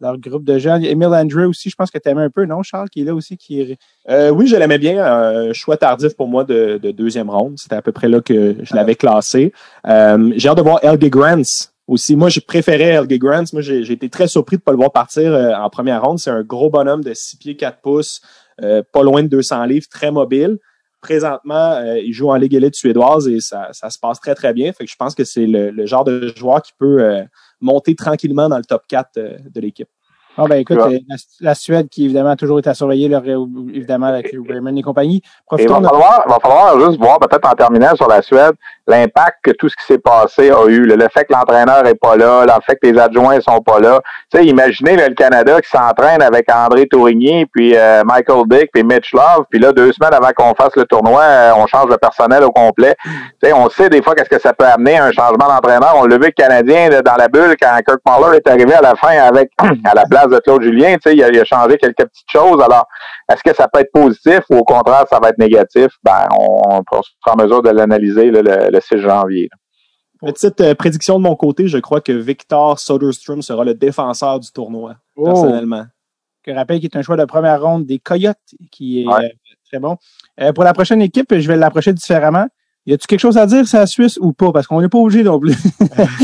leur groupe de jeunes. Emile Andrew aussi, je pense que tu aimais un peu, non, Charles, qui est là aussi? Qui euh, oui, je l'aimais bien. Un choix tardif pour moi de, deuxième ronde. C'était à peu près là que je l'avais classé. Euh, j'ai hâte de voir Elge Grants aussi. Moi, je préférais Elge Grants. Moi, j'ai été très surpris de ne pas le voir partir en première ronde. C'est un gros bonhomme de 6 pieds 4 pouces, pas loin de 200 livres, très mobile présentement, euh, il joue en Ligue élite suédoise et ça, ça, se passe très, très bien. Fait que je pense que c'est le, genre de joueur qui peut euh, monter tranquillement dans le top 4 euh, de l'équipe. Ah ben écoute, euh, la, Suède qui évidemment a toujours été à surveiller, leur, évidemment avec Raymond et compagnie. il va, falloir, va falloir juste voir peut-être en terminant sur la Suède l'impact que tout ce qui s'est passé a eu. Le, fait que l'entraîneur est pas là, le fait que les adjoints sont pas là. Tu sais, imaginez le Canada qui s'entraîne avec André Tourigny, puis euh, Michael Dick, puis Mitch Love, puis là deux semaines avant qu'on fasse le tournoi, euh, on change le personnel au complet. Tu sais, on sait des fois qu'est-ce que ça peut amener un changement d'entraîneur. On l'a vu le Canadien dans la bulle quand Kirk Muller est arrivé à la fin avec à la place de Claude Julien, tu sais, il a, changé quelques petites choses. Alors, est-ce que ça peut être positif ou au contraire, ça va être négatif? Ben, on, sera en mesure de l'analyser le, 6 janvier. Petite euh, prédiction de mon côté, je crois que Victor Soderstrom sera le défenseur du tournoi, oh. personnellement. Je rappelle qu'il est un choix de première ronde des Coyotes, qui est euh, très bon. Euh, pour la prochaine équipe, je vais l'approcher différemment. Y a-tu quelque chose à dire sur la Suisse ou pas? Parce qu'on n'est pas obligé non plus.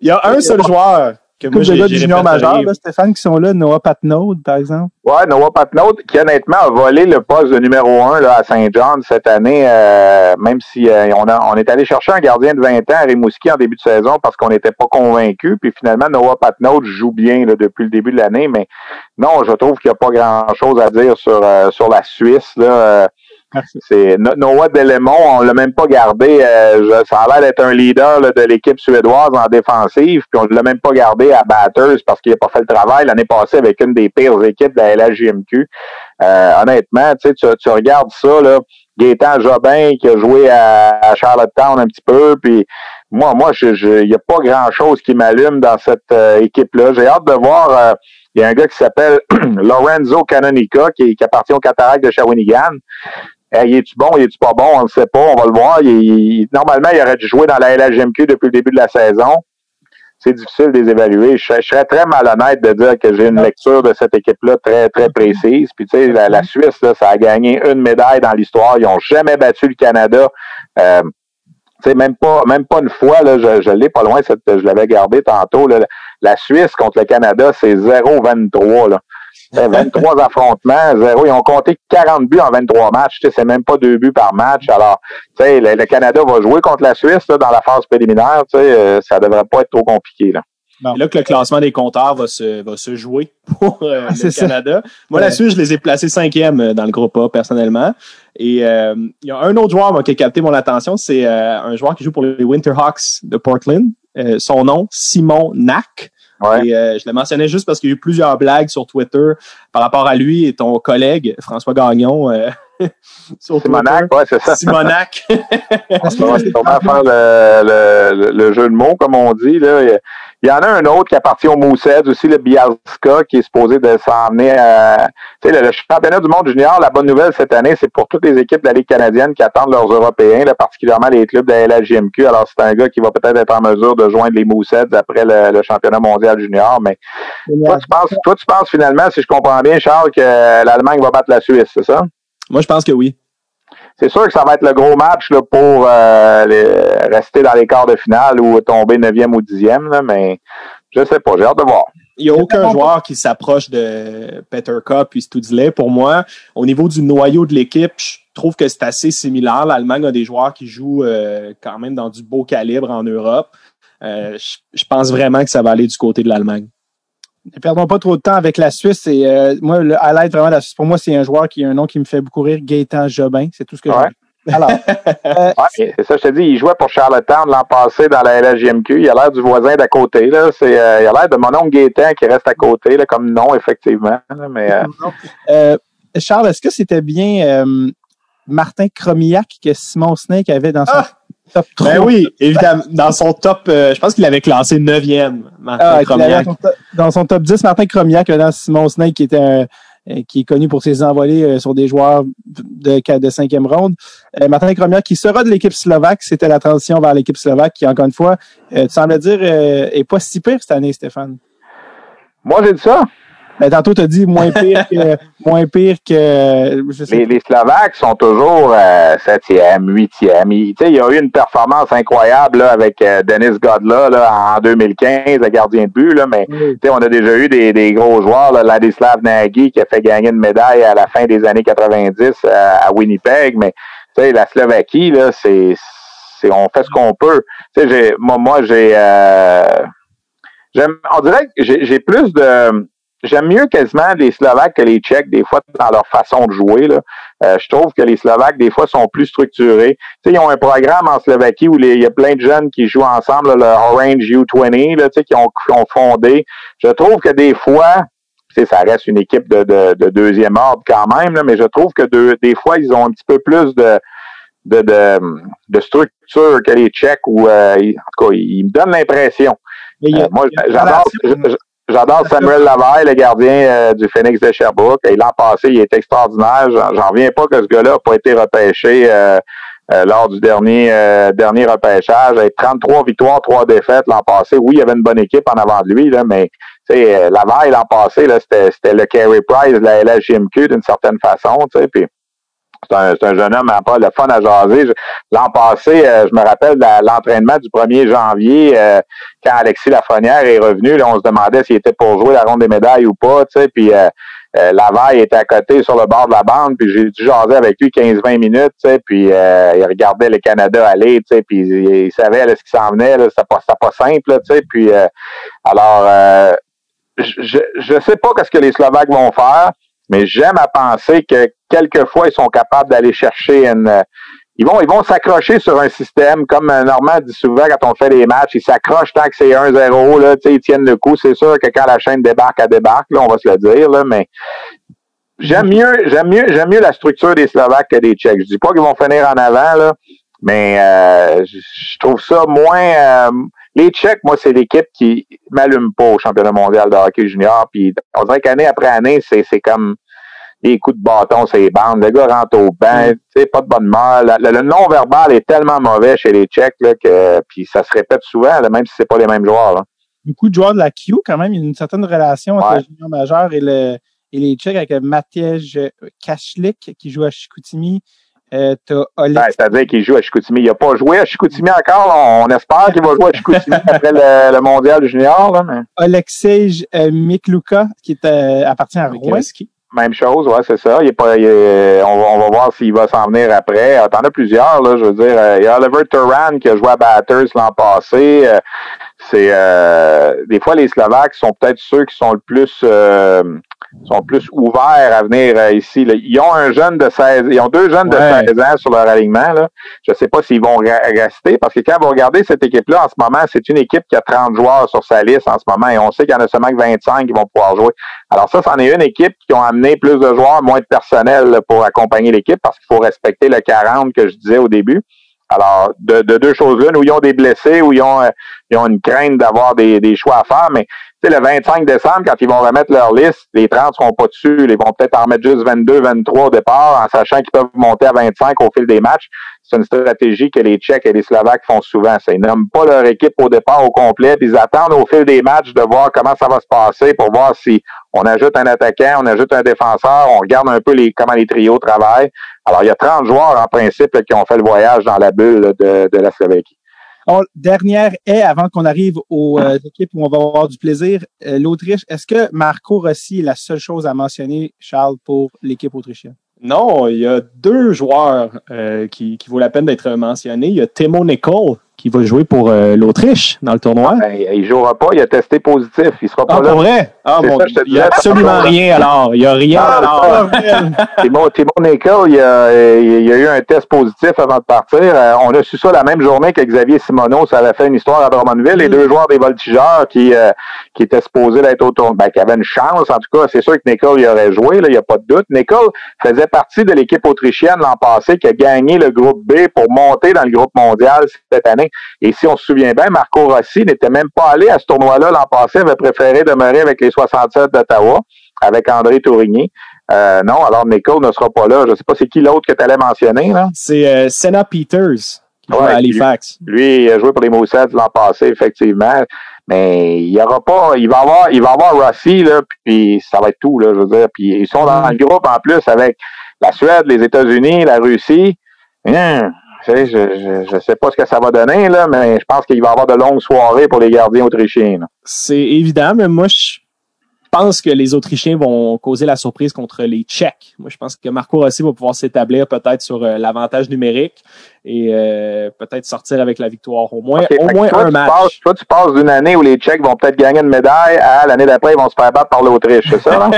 Il y a un seul joueur que moi, j'ai du junior majeur, là, Stéphane, qui sont là, Noah Patnaud, par exemple. Ouais, Noah Patnaud, qui honnêtement a volé le poste de numéro un là, à Saint-Jean cette année, euh, même si euh, on, a, on est allé chercher un gardien de 20 ans à Rimouski en début de saison parce qu'on n'était pas convaincu. Puis finalement, Noah Patnaud joue bien là, depuis le début de l'année, mais non, je trouve qu'il n'y a pas grand-chose à dire sur, euh, sur la Suisse. Là. C'est Noah Delemont, on l'a même pas gardé. Euh, ça a l'air d'être un leader de l'équipe suédoise en défensive, puis on l'a même pas gardé à batters parce qu'il a pas fait le travail l'année passée avec une des pires équipes de la LHJMQ. Euh, honnêtement, tu, tu regardes ça, là, Gaétan Jobin qui a joué à, Charlottetown un petit peu, puis moi, moi, il n'y a pas grand-chose qui m'allume dans cette euh, équipe-là. J'ai hâte de voir. il y a un gars qui s'appelle Lorenzo Canonica, qui, qui appartient au Cataract de Shawinigan. Hey, est-tu bon, est-tu pas bon? On ne sait pas, on va le voir. normalement, il aurait dû jouer dans la LHGMQ depuis le début de la saison. C'est difficile de les évaluer. Je, serais très malhonnête de dire que j'ai une lecture de cette équipe-là très, très précise. Puis, tu sais, la, Suisse, ça a gagné une médaille dans l'histoire. Ils n'ont jamais battu le Canada. Euh, tu sais, même pas, même pas une fois, là, je, je l'ai pas loin, cette, je l'avais gardé tantôt. Là, la Suisse contre le Canada, c'est 0-23. 23 affrontements, zéro. Ils ont compté 40 buts en 23 matchs. C'est même pas deux buts par match. Alors, le, le Canada va jouer contre la Suisse dans la phase préliminaire. Euh, ça devrait pas être trop compliqué. Là. Là que le classement des compteurs va se, va se jouer pour euh, ah, le Canada. Moi, la Suisse, je les ai placés cinquième euh, dans le groupe A, personnellement. Et il y a un autre joueur qui a capté mon attention, c'est un joueur qui joue pour les Winterhawks de Portland. son nom, Simon Nack. Et euh, je le mentionnais juste parce qu'il y a eu plusieurs blagues sur Twitter par rapport à lui et ton collègue François Gagnon. Euh, Simonac, ouais, c'est ça. Simonac. c'est vraiment faire le, le, le, jeu de mots, comme on dit. Là. Il y en a un autre qui appartient au Mooseheads aussi, le Bialska, qui est supposé de s'emmener à... Tu sais, le, championnat du monde junior, la bonne nouvelle cette année, c'est pour toutes les équipes de la Ligue canadienne qui attendent leurs Européens, là, particulièrement les clubs de la LHJMQ. Alors, c'est un gars qui va peut-être être en mesure de joindre les Mooseheads après le, championnat mondial junior. Mais toi tu, penses, toi, tu penses finalement, si je comprends bien, Charles, que l'Allemagne va battre la Suisse, c'est ça? Moi, je pense que oui. C'est sûr que ça va être le gros match là, pour euh, rester dans les quarts de finale ou tomber 9e ou 10e, mais je sais pas, j'ai hâte de voir. Il n'y a aucun joueur qui s'approche de Peter Cup et Studsley pour moi. Au niveau du noyau de l'équipe, je trouve que c'est assez similaire. L'Allemagne a des joueurs qui jouent euh, quand même dans du beau calibre en Europe. Euh, je pense vraiment que ça va aller du côté de l'Allemagne. Ne perdons pas trop de temps avec la Suisse. Et, euh, moi, le highlight vraiment de la Suisse, pour moi, c'est un joueur qui a un nom qui me fait beaucoup rire, Gaëtan Jobin. C'est tout ce que ouais. Alors, euh, c'est ça, je te dis, il jouait pour Charlottetown l'an passé dans la LHJMQ. Il a l'air du voisin d'à côté. Là. C'est, euh, il a l'air de mon oncle Gaétan qui reste à côté, là, comme nom, effectivement. mais, euh, Charles, est-ce que c'était bien Martin Cromillac que Simon Snake avait dans son ah! Top 3? Ben oui, évidemment. Dans son top, je pense qu'il avait classé 9e, Martin ah, Cromillac. Dans son, top 10, Martin Cromillac, dans Simon Snake qui était un euh, qui est connu pour ses envolées euh, sur des joueurs de, de cinquième ronde. Euh, Martin Cromier, qui sera de l'équipe slovaque, c'était la transition vers l'équipe slovaque, qui, encore une fois, tu sembles dire, est pas si pire cette année, Stéphane. Moi, j'ai dit ça. Mais ben, tantôt, tu as dit moins pire que. moins pire que les, les, Slovaques sont toujours euh, septième, huitième. Il, il y a eu une performance incroyable là, avec euh, Denis Godla là, en 2015, le gardien de but, là, mais on a déjà eu des, des gros joueurs, là, Ladislav Nagy qui a fait gagner une médaille à la fin des années 90 euh, à Winnipeg, mais la Slovaquie, là, c'est, c'est on fait ce qu'on peut. J'ai, moi, moi j'ai euh, j'aime on dirait que j'ai, j'ai plus de J'aime mieux quasiment les Slovaques que les Tchèques, des fois, dans leur façon de jouer. Là. Euh, je trouve que les Slovaques, des fois, sont plus structurés. Tu sais, ils ont un programme en Slovaquie où il y a plein de jeunes qui jouent ensemble, le Orange U20, là, tu sais, qui, ont, ont fondé. Je trouve que des fois, tu sais, ça reste une équipe de, de, de deuxième ordre quand même, là, mais je trouve que des fois, ils ont un petit peu plus de, de, de, de structure que les Tchèques, ou euh, en tout cas, ils me donnent l'impression. Euh, moi, j'adore J'adore Samuel Lavaille, le gardien euh, du Phoenix de Sherbrooke. Et l'an passé, il est extraordinaire. J'en reviens pas que ce gars-là n'a pas été repêché euh, euh, lors du dernier dernier repêchage. Avec 33 victoires, 3 défaites l'an passé. Oui, il y avait une bonne équipe en avant de lui, là, mais Lavaille l'an passé, c'était le Carey Price la LHJMQ d'une certaine façon. Puis c'est un, un, jeune homme à pas le fun à jaser. L'an passé, euh, je me rappelle l'entraînement du 1er janvier, euh, quand Alexis Lafrenière est revenu, là, on se demandait s'il était pour jouer la ronde des médailles ou pas, tu sais, puis euh, euh était à côté sur le bord de la bande, puis j'ai dû jaser avec lui 15-20 minutes, tu sais, puis il regardait le Canada aller, tu sais, puis il, savait là, ce qui s'en venait, c'était pas, pas simple, tu sais, puis alors je, je sais pas qu'est-ce que les Slovaques vont faire, mais j'aime à penser que quelquefois, ils sont capables d'aller chercher une. Euh, ils vont, ils vont s'accrocher sur un système, comme euh, Normand dit souvent quand on fait des matchs, ils s'accrochent tant que c'est 1-0, là, ils tiennent le coup. C'est sûr que quand la chaîne débarque, elle débarque, là, on va se le dire, là, mais j'aime mieux, j'aime mieux, j'aime mieux la structure des Slovaques que des Tchèques. Je dis pas qu'ils vont finir en avant, là, mais euh, je trouve ça moins. Les Tchèques, moi, c'est l'équipe qui m'allume pas au championnat mondial de hockey junior. Puis on dirait qu'année après année, c'est, c'est comme des coups de bâton les bandes, le gars rentre au banc, mm. tu sais, pas de bonne humeur. Le, non-verbal est tellement mauvais chez les Tchèques là, que puis ça se répète souvent, même si c'est pas les mêmes joueurs. Là. Beaucoup de joueurs de la Q, quand même, il y a une certaine relation entre le junior majeur et, le, et les Tchèques avec Matej Kachlik qui joue à Chicoutimi. Euh, C'est-à-dire qu'il joue à Chicoutimi. Il n'a pas joué à Chicoutimi encore. On, espère qu'il va jouer à Chicoutimi après le, mondial junior. Là, mais... Alexej euh, Mikluka, qui est, euh, appartient à Rouen. Même chose, ouais, c'est ça. Il est pas, on, va voir s'il va s'en venir après. Euh, t'en as plusieurs, là, je veux dire. Euh, il y a Oliver Turan qui a joué à Batters l'an passé. Euh, c'est des fois les Slovaques sont peut-être ceux qui sont le plus sont plus ouverts à venir euh, ici. Ils ont un jeune de 16, ils ont deux jeunes de 16 ans sur leur alignement. Là. Je ne sais pas s'ils vont rester parce que quand vous regardez cette équipe-là en ce moment, c'est une équipe qui a 30 joueurs sur sa liste en ce moment et on sait qu'il y en a seulement que 25 qui vont pouvoir jouer. Alors ça, c'en est une équipe qui ont amené plus de joueurs, moins de personnel pour accompagner l'équipe parce qu'il faut respecter le 40 que je disais au début. Alors, de, deux choses l'une, où ils ont des blessés, où ils ont, euh, ils ont une crainte d'avoir des, des choix à faire, mais le 25 décembre, quand ils vont remettre leur liste, les 30 seront pas dessus. Ils vont peut-être en remettre juste 22, 23 au départ, en sachant qu'ils peuvent monter à 25 au fil des matchs. C'est une stratégie que les Tchèques et les Slovaques font souvent. Ils nomment pas leur équipe au départ au complet, ils attendent au fil des matchs de voir comment ça va se passer pour voir si on ajoute un attaquant, on ajoute un défenseur, on regarde un peu les, comment les trios travaillent. Alors, il y a 30 joueurs en principe qui ont fait le voyage dans la bulle de, de la Slovaquie dernière est, avant qu'on arrive aux euh, équipes où on va avoir du plaisir, euh, l'Autriche. Est-ce que Marco Rossi est la seule chose à mentionner, Charles, pour l'équipe autrichienne? Non, il y a deux joueurs euh, qui, qui vaut la peine d'être mentionnés. Il y a Timo Nicole, qui va jouer pour euh, l'Autriche dans le tournoi. Ah, ben, il jouera pas, il a testé positif. Il sera pas ah, là. Vrai? Ah, mon, il n'y a absolument rien alors. Il n'y a rien ah, alors. Timon, Timon Nickel, il a, il a eu un test positif avant de partir. Euh, on a su ça la même journée que Xavier Simoneau. Ça avait fait une histoire à Drummondville. Les mm. deux joueurs des voltigeurs qui, euh, qui étaient supposés être au tournoi, ben, qui avaient une chance. En tout cas, c'est sûr que Nickel il aurait joué, là, il n'y a pas de doute. Nickel faisait partie de l'équipe autrichienne l'an passé qui a gagné le groupe B pour monter dans le groupe mondial cette année. Et si on se souvient bien, Marco Rossi n'était même pas allé à ce tournoi-là l'an passé, avait préféré demeurer avec les 67 d'Ottawa, avec André Tourigny. Euh, non, alors Nicole ne sera pas là. Je ne sais pas c'est qui l'autre que tu allais mentionner. C'est euh, Senna Peters qui à Halifax. Lui, il a joué pour les Moussets l'an passé, effectivement. Mais il y aura pas, il va avoir, il va avoir Rossi, là, puis ça va être tout, là, je veux dire. Puis ils sont dans le groupe en plus avec la Suède, les États-Unis, la Russie. Hum, je ne sais pas ce que ça va donner, là, mais je pense qu'il va y avoir de longues soirées pour les gardiens autrichiens. C'est évident, mais moi, je pense que les Autrichiens vont causer la surprise contre les Tchèques. Moi, je pense que Marco Rossi va pouvoir s'établir peut-être sur euh, l'avantage numérique et euh, peut-être sortir avec la victoire. Au moins, au moins un match. Passes, toi, tu passes d'une année où les Tchèques vont peut-être gagner une médaille à l'année d'après, ils vont se faire battre par l'Autriche, c'est ça?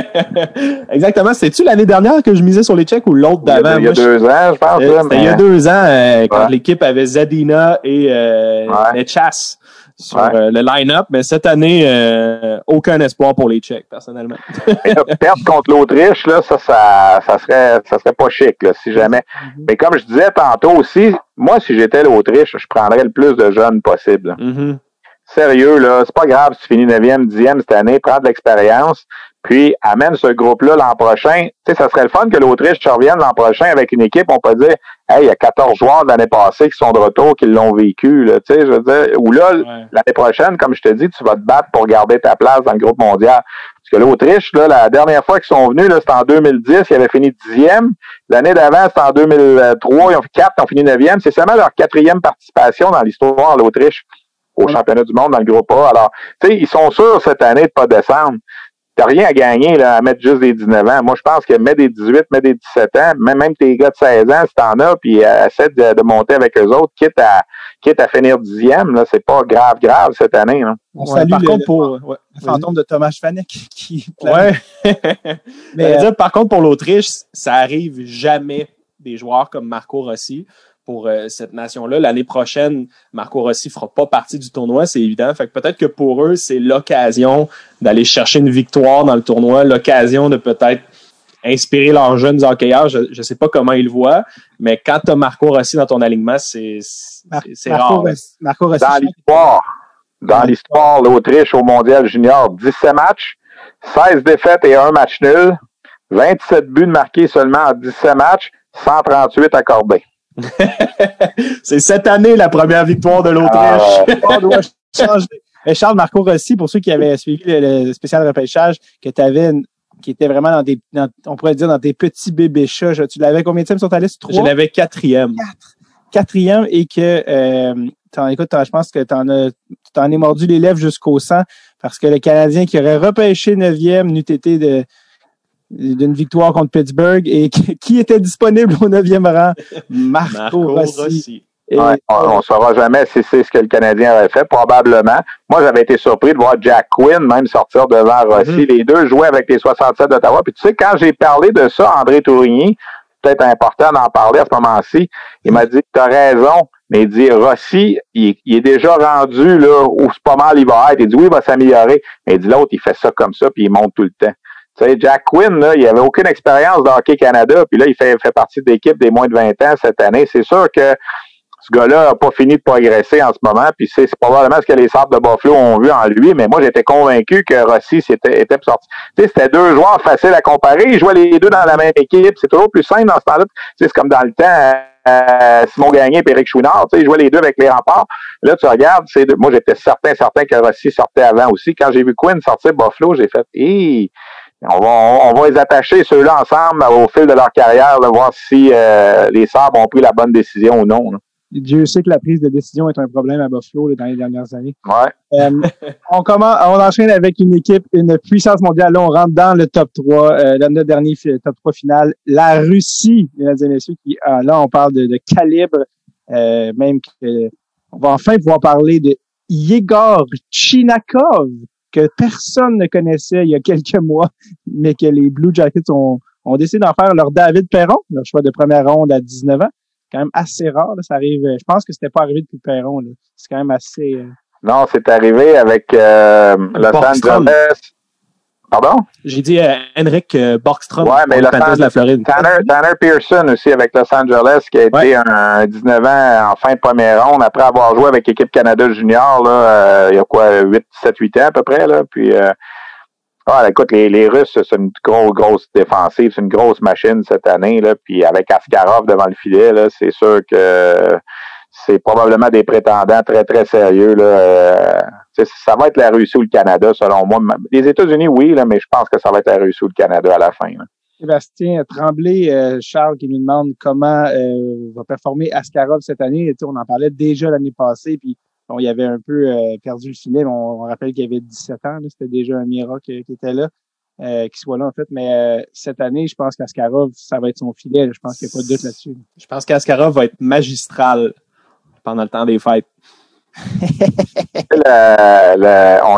Exactement. C'est-tu l'année dernière que je misais sur les Tchèques ou l'autre d'avant? Il y a, deux ans, je pense. Euh, il y a deux ans, quand l'équipe avait Zadina et euh, sur euh, le line-up, mais cette année, euh, aucun espoir pour les Tchèques, personnellement. perdre contre l'Autriche, là, ça, ça, ça, serait, ça serait pas chic, là, si jamais. Mm-hmm. Mais comme je disais tantôt aussi, moi, si j'étais l'Autriche, je prendrais le plus de jeunes possible. Mm-hmm. Sérieux, là, c'est pas grave si tu finis 9e, 10e cette année, prends de l'expérience, puis amène ce groupe-là l'an prochain. Tu sais, ça serait le fun que l'Autriche revienne l'an prochain avec une équipe, on peut dire, hey, il y a 14 joueurs de l'année passée qui sont de retour, qui l'ont vécu, là, tu sais, je veux dire, ou là, l'année prochaine, comme je te dis, tu vas te battre pour garder ta place dans le groupe mondial. Parce que l'Autriche, là, la dernière fois qu'ils sont venus, là, c'était en 2010, ils avaient fini dixième. L'année d'avant, c'était en 2003, ils ont fait quatre, ils ont fini neuvième. C'est seulement leur quatrième participation dans l'histoire, l'Autriche au championnat du monde dans le groupe A. Alors, tu sais, ils sont sûrs cette année de pas descendre t'as rien à gagner là, à mettre juste des 19 ans. Moi, je pense que mets des 18, mets des 17 ans, même, même tes gars de 16 ans, si t'en as, puis euh, essaie de, monter avec eux autres, quitte à quitte à finir dixième, là, c'est pas grave, grave cette année. Là. On salue par contre pour le, fantôme de Thomas Vanek qui. Ouais. Mais euh, par contre, pour l'Autriche, ça arrive jamais des joueurs comme Marco Rossi pour euh, cette nation-là. L'année prochaine, Marco Rossi fera pas partie du tournoi, c'est évident. Fait que peut-être que pour eux, c'est l'occasion d'aller chercher une victoire dans le tournoi, l'occasion de peut-être inspirer leurs jeunes hockeyeurs. Je ne sais pas comment ils le voient, mais quand tu as Marco Rossi dans ton alignement, c'est rare. Marco Rossi, dans l'histoire, dans l'histoire, l'Autriche au Mondial Junior, 17 matchs, 16 défaites et un match nul, 27 buts marqués seulement en 17 matchs, 138 accordés. c'est cette année la première victoire de l'Autriche. Ah, Charles Marco Rossi, pour ceux qui avaient suivi le, spécial repêchage, que tu avais qui était vraiment dans des, on pourrait dire dans des petits bébés chats. Tu l'avais combien de temps sur ta liste? Trois? Je l'avais quatrième. Quatrième et que, euh, écoute, je pense que t'en as, t'en es mordu les lèvres jusqu'au sang parce que le Canadien qui aurait repêché neuvième n'eût été de, d'une victoire contre Pittsburgh et qui était disponible au neuvième rang? Marco, Rossi. on ne saura jamais si c'est ce que le Canadien avait fait, probablement. Moi, j'avais été surpris de voir Jack Quinn même sortir devant Rossi. Mm-hmm. Les deux jouaient avec les 67 d'Ottawa. Puis tu sais, quand j'ai parlé de ça, André Tourigny, peut-être important d'en parler à ce moment-ci, il m'a dit, tu as raison, mais il dit, Rossi, il, est déjà rendu là où c'est pas mal il va être. Il dit, oui, il va s'améliorer. Mais il dit, l'autre, il fait ça comme ça, puis il monte tout le temps. Jack Quinn, là, il avait aucune expérience de Hockey Canada, puis là, il fait, fait partie de l'équipe des moins de 20 ans cette année. C'est sûr que ce gars-là n'a pas fini de progresser en ce moment, puis c'est probablement ce que les Sables de Buffalo ont vu en lui, mais moi j'étais convaincu que Rossi était, était sorti. C'était deux joueurs faciles à comparer, ils jouaient les deux dans la même équipe, c'est toujours plus simple dans ce temps-là. C'est comme dans le temps, euh, Simon Gagné et Eric Chouinard, ils jouaient les deux avec les remparts. Là, tu regardes, c'est moi j'étais certain, certain que Rossi sortait avant aussi. Quand j'ai vu Quinn sortir Buffalo, j'ai fait, on va, on, va les attacher ceux-là ensemble au fil de leur carrière, là, voir si euh, les Sabres ont pris la bonne décision ou non. Dieu sait que la prise de décision est un problème à Buffalo dans les dernières années. Ouais. Euh, on commence, on enchaîne avec une équipe, une puissance mondiale. Là, on rentre dans le top 3, euh, notre dernier top 3 final. La Russie, mesdames et messieurs, qui, ah, là, on parle de, calibre, euh, même que, on va enfin pouvoir parler de Yegor Chinakov, que personne ne connaissait il y a quelques mois, mais que les Blue Jackets ont, ont décidé d'en faire leur David Perron, leur choix de première ronde à 19 ans quand même assez rare. Ça arrive. Euh, je pense que c'était pas arrivé depuis Perron. C'est quand même assez. Euh, non, c'est arrivé avec euh, Los Angeles. Pardon? J'ai dit Henrik Borgstrom. Ouais, mais Los Angeles, de la Floride. Tanner, Tanner, Pearson aussi avec Los Angeles, qui a été un, 19 ans en fin de première ronde après avoir joué avec l'équipe Canada Junior là, il y a quoi, 8, 7, 8 ans à peu près. Là, puis ah, écoute, les, les Russes, c'est une grosse, grosse défensive, c'est une grosse machine cette année. Là, puis avec Askarov devant le filet, là, c'est sûr que c'est probablement des prétendants très, très sérieux. Là. Ça va être la Russie ou le Canada, selon moi. Les États-Unis, oui, là, mais je pense que ça va être la Russie ou le Canada à la fin. Sébastien Tremblay, euh, Charles qui nous demande comment euh, va performer Askarov cette année. on en parlait déjà l'année passée, puis Bon, il avait un peu euh, perdu le filet. On, on rappelle qu'il avait 17 ans. C'était déjà un miracle qui était là, euh, qu'il soit là en fait. Mais euh, cette année, je pense qu'Askarov, ça va être son filet. Je pense qu'il n'y a pas de doute là-dessus. Je pense qu'Askarov va être magistral pendant le temps des fêtes.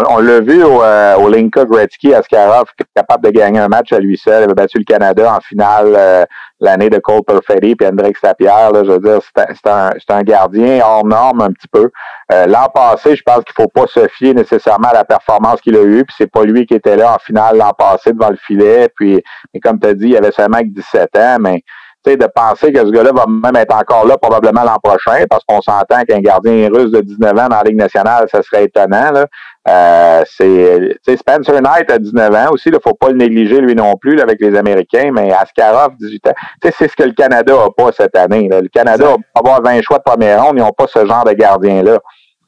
On, l'a vu au, euh, Linka Gretzky, Askarov, capable de gagner un match à lui seul. Il avait battu le Canada en finale euh, l'année de Cole Perfetti puis Hendrix Lapierre. Je veux dire, c'est un, gardien hors norme un petit peu. Euh, l'an passé, je pense qu'il faut pas se fier nécessairement à la performance qu'il a eue. Puis c'est pas lui qui était là en finale l'an passé devant le filet. Puis, mais comme tu as dit, il avait seulement 17 ans, mais de penser que ce gars-là va même être encore là probablement l'an prochain, parce qu'on s'entend qu'un gardien russe de 19 ans dans la Ligue nationale, ça serait étonnant. Là. Euh, c'est Spencer Knight à 19 ans aussi, il ne faut pas le négliger lui non plus avec les Américains, mais Askarov, 18 ans. C'est ce que le Canada n'a pas cette année. Là. Le Canada va avoir 20 choix de première ronde, ils n'ont pas ce genre de gardien-là.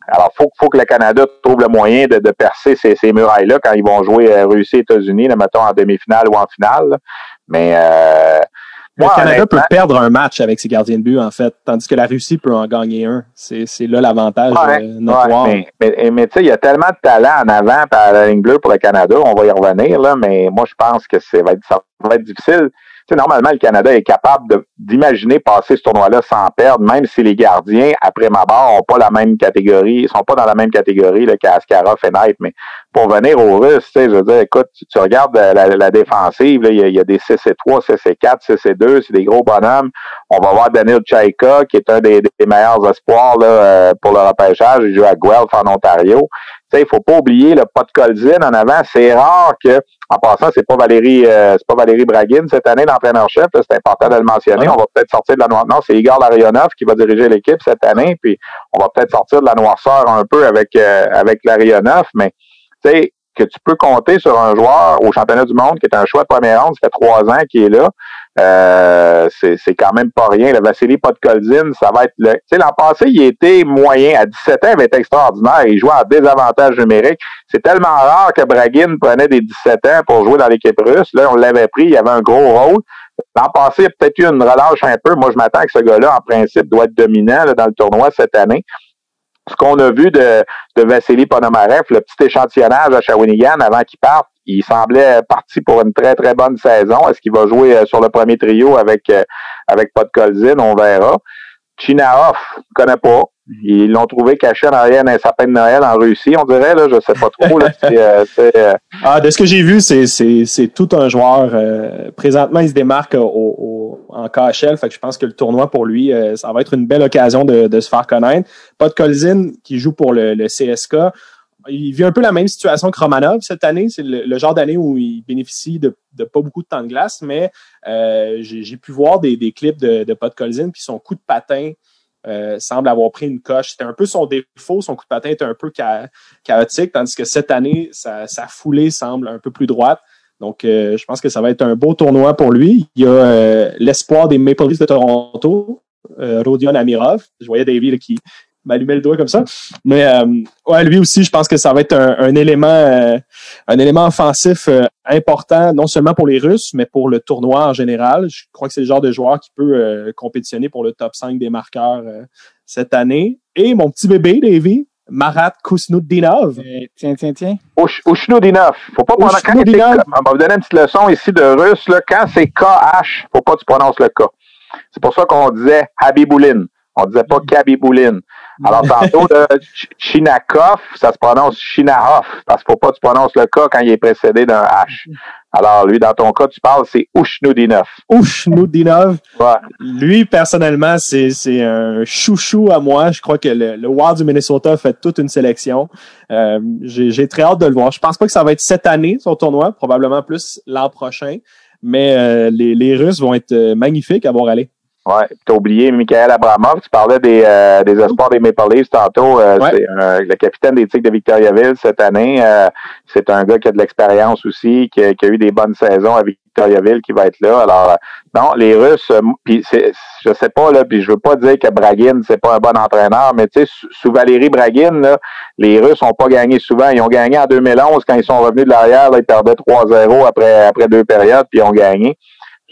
Alors, faut, faut que le Canada trouve le moyen de, de percer ces, ces murailles-là quand ils vont jouer euh, Russie, États-Unis, mettons en demi-finale ou en finale. Mais euh, le Canada peut perdre un match avec ses gardiens de but, en fait, tandis que la Russie peut en gagner un. C'est là l'avantage euh, notoire. mais, mais, tu sais, il y a tellement de talent en avant par la ligne bleue pour le Canada, on va y revenir, là, mais moi, je pense que ça va être, ça va être difficile normalement, le Canada est capable d'imaginer passer ce tournoi-là sans perdre, même si les gardiens, après ma barre, n'ont pas la même catégorie, ils sont pas dans la même catégorie qu'Askarov et Knight. Mais pour venir aux Russes, je veux dire, écoute, tu, regardes la, défensive, il y, a des 6 et 3, 6 et 4, 6 et 2, c'est des gros bonhommes. On va voir Daniel Chaika, qui est un des, meilleurs espoirs là, euh, pour le repêchage. Il joue à Guelph en Ontario. Il faut pas oublier le pot de Colzine en avant. C'est rare que en passant, c'est pas Valérie, euh, c'est pas Valérie Braguin cette année l'entraîneur-chef. C'est important de le mentionner. On va peut-être sortir de la noirceur. Non, c'est Igor Larionov qui va diriger l'équipe cette année. Puis on va peut-être sortir de la noirceur un peu avec euh, avec Larionov, mais tu sais que tu peux compter sur un joueur au championnat du monde qui est un choix de première ronde, ça fait trois ans qu'il est là. Euh, c'est quand même pas rien. Le Vassili Podkolzin, ça va être le. Tu sais, l'an passé, il était moyen. À 17 ans, il était extraordinaire. Il jouait à désavantage numérique. C'est tellement rare que Bragin prenait des 17 ans pour jouer dans l'équipe russe. Là, on l'avait pris, il avait un gros rôle. L'an passé, il a peut-être eu une relâche un peu. Moi, je m'attends que ce gars-là, en principe, doit être dominant dans le tournoi cette année ce qu'on a vu de, de Vassili Ponomarev, le petit échantillonnage à Shawinigan avant qu'il parte, il semblait parti pour une très, très bonne saison. Est-ce qu'il va jouer euh, sur le premier trio avec, euh, avec Podkolzin? On verra. Chinaoff, je connais pas. Ils l'ont trouvé caché en arrière d'un sapin de Noël en Russie, on dirait, là, je sais pas trop. Là, euh, euh, ah, de ce que j'ai vu, c'est, c'est, tout un joueur. Euh, présentement, il se démarque au, au, en KHL, fait que je pense que le tournoi pour lui, ça va être une belle occasion de, de se faire connaître. De Colzin qui joue pour le, le CSK il vit un peu la même situation que Romanov cette année. C'est le, genre d'année où il bénéficie de, pas beaucoup de temps de glace, mais j'ai pu voir des, clips de, de Colzin, puis son coup de patin euh, semble avoir pris une coche. C'était un peu son défaut, son coup de patin était un peu chaotique, tandis que cette année, sa, foulée semble un peu plus droite. Donc, euh, je pense que ça va être un beau tournoi pour lui. Il y a l'espoir des Maple Leafs de Toronto, Rodion Amirov. Je voyais David qui, m'allumer le doigt comme ça. Mais euh, ouais, lui aussi, je pense que ça va être un, élément euh, un élément offensif euh, important, non seulement pour les Russes, mais pour le tournoi en général. Je crois que c'est le genre de joueur qui peut compétitionner pour le top 5 des marqueurs cette année. Et mon petit bébé, Davy, Marat Kusnudinov. tiens, tiens, tiens. Ushnudinov. Faut pas prendre quand On va vous donner une petite leçon ici de russe. Là. Quand c'est KH, faut pas que tu prononces le K. C'est pour ça qu'on disait Habiboulin. On disait pas Kabiboulin. Alors, tantôt, de Chinakov, ça se prononce Chinahoff, parce qu'il faut pas que tu prononces le K quand il est précédé d'un H. Alors, lui, dans ton cas, tu parles, c'est Ushnudinov. Ushnudinov. Ouais. Lui, personnellement, c'est, c'est un chouchou à moi. Je crois que le, le Wild du Minnesota fait toute une sélection. Euh, j'ai, j'ai très hâte de le voir. Je pense pas que ça va être cette année, son tournoi, probablement plus l'an prochain. Mais euh, les, les Russes vont être euh, magnifiques à voir aller. Ouais, t'as oublié Michael Abramov. Tu parlais des, euh, des espoirs des Maple Leafs tantôt. Euh, C'est le capitaine des Tigres de Victoriaville cette année. Euh, c'est un gars qui a de l'expérience aussi, qui, qui, a eu des bonnes saisons à Victoriaville, qui va être là. Alors, non, les Russes, puis je sais pas là, puis je veux pas dire que Bragin c'est pas un bon entraîneur, mais tu sais, sous Valérie Bragin, là, les Russes ont pas gagné souvent. Ils ont gagné en 2011 quand ils sont revenus de l'arrière. Ils perdaient 3-0 après après deux périodes, puis ils ont gagné.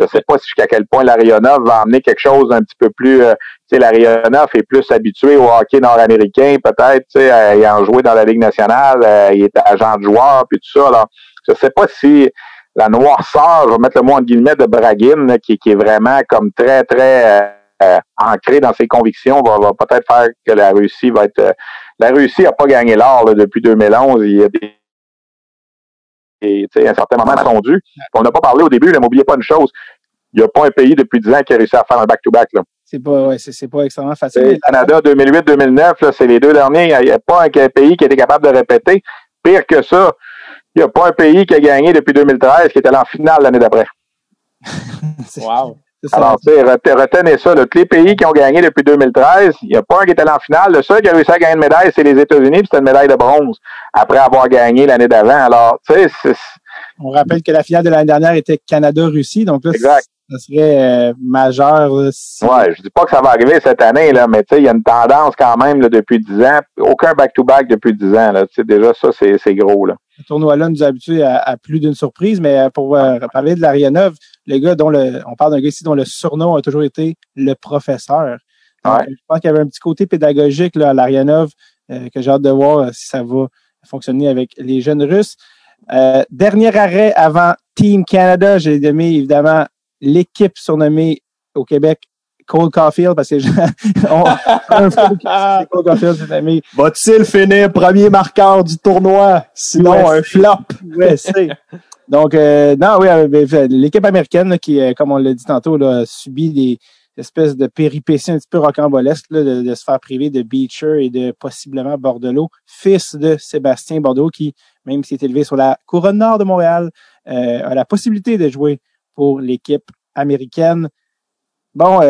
Je sais pas jusqu'à quel point l'Arionov va amener quelque chose un petit peu plus. Euh, tu sais, l'Arionov est plus habitué au hockey nord-américain, peut-être, tu sais, ayant joué dans la Ligue nationale, euh, il est agent de joueur, puis tout ça. Alors, je sais pas si la noirceur, je vais mettre le mot en guillemets de Braguin, qui, qui est vraiment comme très, très euh, ancré dans ses convictions, va, va peut-être faire que la Russie va être. la Russie n'a pas gagné l'or depuis 2011. Il y a des et à un certain moment sont dus. On n'a pas parlé au début, n'oubliez pas une chose. Il n'y a pas un pays depuis 10 ans qui a réussi à faire un back-to-back. C'est pas, ouais, c'est, pas extrêmement facile. Le Canada 2008-2009, c'est les deux derniers. Il n'y a, pas un pays qui a été capable de répéter. Pire que ça, il n'y a pas un pays qui a gagné depuis 2013 qui était allé en finale l'année d'après. wow. Alors, retenez ça. tous les pays qui ont gagné depuis 2013, il n'y a pas un qui est allé en finale. Le seul qui a réussi à gagner une médaille, c'est les États-Unis, puis c'était une médaille de bronze après avoir gagné l'année d'avant. Alors, tu sais, on rappelle que la finale de l'année dernière était Canada-Russie, donc là, exact. ça serait euh, majeur. Si... Ouais, je dis pas que ça va arriver cette année, là, mais tu sais, il y a une tendance quand même là, depuis 10 ans. Aucun back-to-back depuis 10 ans. Là. Tu sais, déjà, ça, c'est gros. Là. Le tournoi-là nous a habitués à, plus d'une surprise, mais euh, pour euh, parler de l'Arianov, le gars dont le, on parle d'un gars ici dont le surnom a toujours été le professeur. Je pense qu'il y avait un petit côté pédagogique là, à l'Arianov euh, que j'ai hâte de voir euh, si ça va fonctionner avec les jeunes Russes. Euh, dernier arrêt avant Team Canada, j'ai donné évidemment l'équipe surnommée au Québec Cole Caulfield parce que on, un Cole Caulfield, c'est ami. Va-t-il finir premier marqueur du tournoi? Sinon, un flop? Ouais, c'est. Donc, euh, non, oui, euh, ben, l'équipe américaine qui, euh, comme on l'a dit tantôt, là, a subi des espèces de péripéties un petit peu rocambolesques de, de, se faire priver de Beecher et de possiblement Bordelot, fils de Sébastien Bordeaux, qui, même s'il est élevé sur la couronne nord de Montréal, a la possibilité de jouer pour l'équipe américaine. Bon,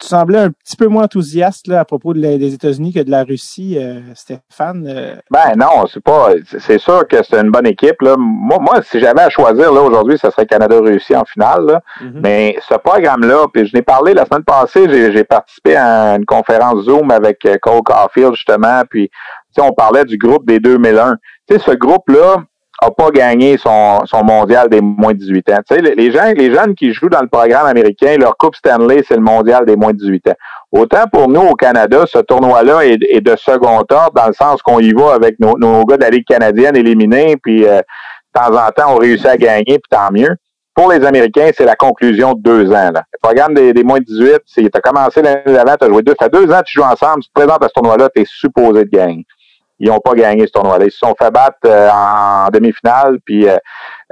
tu semblais un petit peu moins enthousiaste là, à propos des États-Unis que de la Russie, euh, Stéphane. Euh. Ben non, c'est pas. C'est sûr que c'est une bonne équipe. Là. Moi, moi, si j'avais à choisir là aujourd'hui, ce serait Canada-Russie en finale. Là. Mm-hmm. Mais ce programme-là, puis je n'ai parlé la semaine passée, j'ai participé à une conférence Zoom avec euh, Cole Caulfield, justement, puis on parlait du groupe des 2001. Tu sais, ce groupe-là, a pas gagné son, mondial des moins de 18 ans. Tu les, gens, les jeunes qui jouent dans le programme américain, leur Coupe Stanley, c'est le mondial des moins de 18 ans. Autant pour nous au Canada, ce tournoi-là est, de second ordre dans le sens qu'on y va avec nos, nos gars de la Ligue canadienne éliminés, puis euh, de temps en temps, on réussit à gagner, puis tant mieux. pour les Américains, c'est la conclusion de deux ans. Là. Le programme des, moins de 18, c'est tu as commencé l'année d'avant, tu as joué deux. Ça fait deux ans tu joues ensemble, tu te présentes à ce tournoi-là, tu es supposé de gagner. Ils n'ont pas gagné ce tournoi-là. Ils se sont fait battre euh, en demi-finale, puis euh,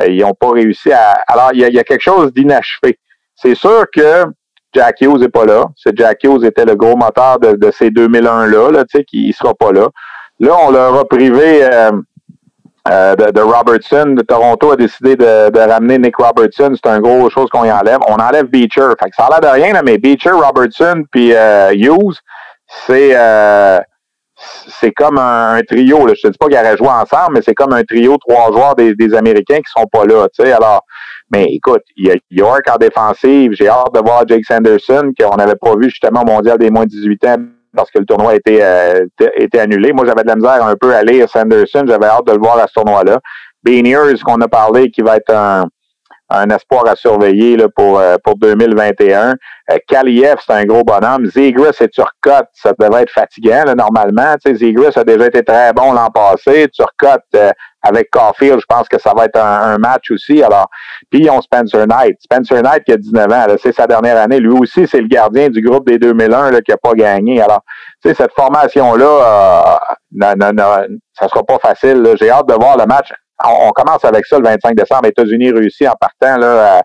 ils n'ont pas réussi à. Alors, il y a, quelque chose d'inachevé. C'est sûr que Jack Hughes n'est pas là. C'est Jack Hughes était le gros moteur de, ces 2001-là, là, tu sais, qui ne sera pas là. Là, on leur a privé euh, euh, de, Robertson. De Toronto a décidé de, ramener Nick Robertson. C'est un gros chose qu'on y enlève. On enlève Beecher. Fait que ça a l'air de rien, mais Beecher, Robertson puis euh, Hughes, c'est c'est comme un, trio. Là. Je te dis pas qu'ils auraient joué ensemble, mais c'est comme un trio, trois joueurs des, Américains qui sont pas là. sais Alors, mais écoute, il y a York en défensive. J'ai hâte de voir Jake Sanderson, qu'on n'avait pas vu justement au mondial des moins de 18 ans parce que le tournoi a été, euh, annulé. Moi, j'avais de la misère un peu à lire Sanderson. J'avais hâte de le voir à ce tournoi-là. Beaniers, qu'on a parlé, qui va être un, un espoir à surveiller là, pour, euh, pour 2021. Euh, Kaliev, c'est un gros bonhomme. Zegris et Turcotte, ça devait être fatigant là, normalement. Tu sais, a déjà été très bon l'an passé. Turcotte, euh, avec Caulfield, je pense que ça va être un, match aussi. Alors, puis ils ont Spencer Knight. Spencer Knight qui a 19 ans, c'est sa dernière année. Lui aussi, c'est le gardien du groupe des 2001 là, qui n'a pas gagné. Alors, tu sais, cette formation-là, euh, non, non, ça sera pas facile. J'ai hâte de voir le match on, commence avec ça le 25 décembre. États-Unis, Russie en partant là,